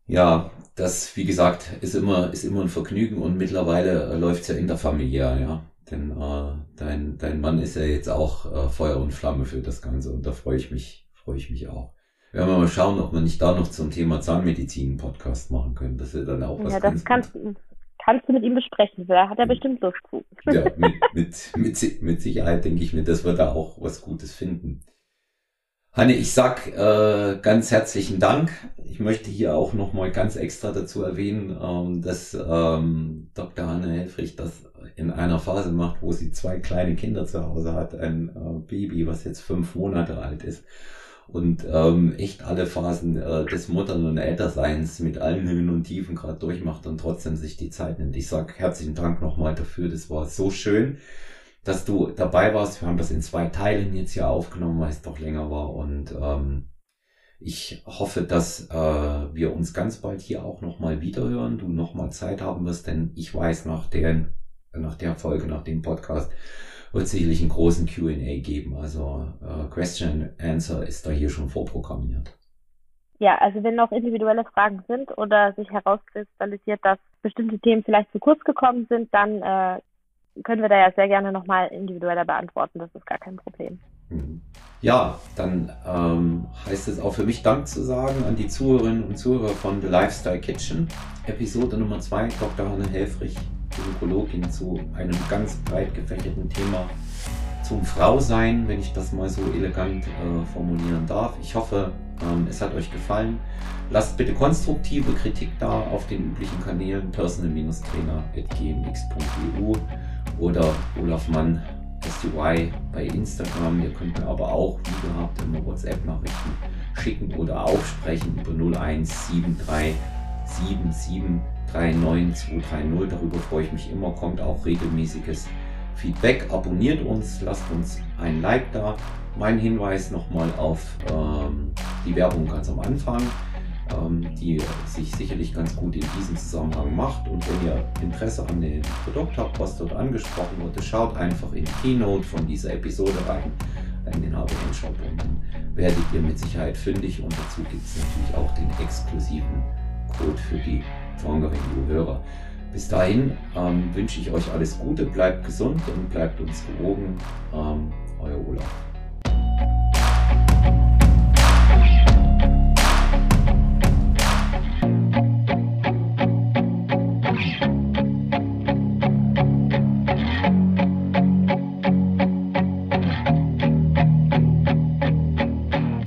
ja, das, wie gesagt, ist immer, ist immer ein Vergnügen und mittlerweile äh, läuft es ja interfamiliär, ja. Denn äh, dein, dein Mann ist ja jetzt auch äh, Feuer und Flamme für das Ganze und da freue ich mich, freue ich mich auch. Wir werden mal schauen, ob wir nicht da noch zum Thema Zahnmedizin einen Podcast machen können. Das ist dann auch was Ja, das kannst, kannst du mit ihm besprechen. Da hat er bestimmt Lust zu. Ja, mit, mit, mit, mit Sicherheit denke ich mir, dass wir da auch was Gutes finden. Hanne, ich sag äh, ganz herzlichen Dank. Ich möchte hier auch nochmal ganz extra dazu erwähnen, ähm, dass ähm, Dr. Hanne Helfrich das in einer Phase macht, wo sie zwei kleine Kinder zu Hause hat, ein äh, Baby, was jetzt fünf Monate alt ist und ähm, echt alle Phasen äh, des Muttern- und Älterseins mit allen Höhen und Tiefen gerade durchmacht und trotzdem sich die Zeit nimmt. Ich sag herzlichen Dank nochmal dafür. Das war so schön, dass du dabei warst. Wir haben das in zwei Teilen jetzt hier aufgenommen, weil es doch länger war. Und ähm, ich hoffe, dass äh, wir uns ganz bald hier auch nochmal wiederhören, du nochmal Zeit haben wirst, denn ich weiß nach der, nach der Folge, nach dem Podcast, wird sicherlich einen großen QA geben. Also äh, Question Answer ist da hier schon vorprogrammiert. Ja, also wenn noch individuelle Fragen sind oder sich herauskristallisiert, dass bestimmte Themen vielleicht zu kurz gekommen sind, dann äh, können wir da ja sehr gerne nochmal individueller beantworten. Das ist gar kein Problem. Ja, dann ähm, heißt es auch für mich Dank zu sagen an die Zuhörerinnen und Zuhörer von The Lifestyle Kitchen. Episode Nummer 2, Dr. Hanne Helfrich, Gynäkologin zu einem ganz breit gefächerten Thema zum Frausein, wenn ich das mal so elegant äh, formulieren darf. Ich hoffe, ähm, es hat euch gefallen. Lasst bitte konstruktive Kritik da auf den üblichen Kanälen personal-trainer.gmx.eu oder Olaf Mann SUI bei Instagram. Ihr könnt mir aber auch, wie gehabt, immer WhatsApp-Nachrichten schicken oder aufsprechen über 0173 7739230. Darüber freue ich mich immer. Kommt auch regelmäßiges Feedback. Abonniert uns, lasst uns ein Like da. Mein Hinweis nochmal auf ähm, die Werbung ganz am Anfang ähm, die sich sicherlich ganz gut in diesem Zusammenhang macht. Und wenn ihr Interesse an dem Produkt habt, was dort angesprochen wurde, schaut einfach in die Keynote von dieser Episode rein, in den Abo-Shop und dann werdet ihr mit Sicherheit fündig. Und dazu gibt es natürlich auch den exklusiven Code für die Fonga-Review-Hörer. Bis dahin ähm, wünsche ich euch alles Gute, bleibt gesund und bleibt uns gewogen. Ähm, euer Olaf.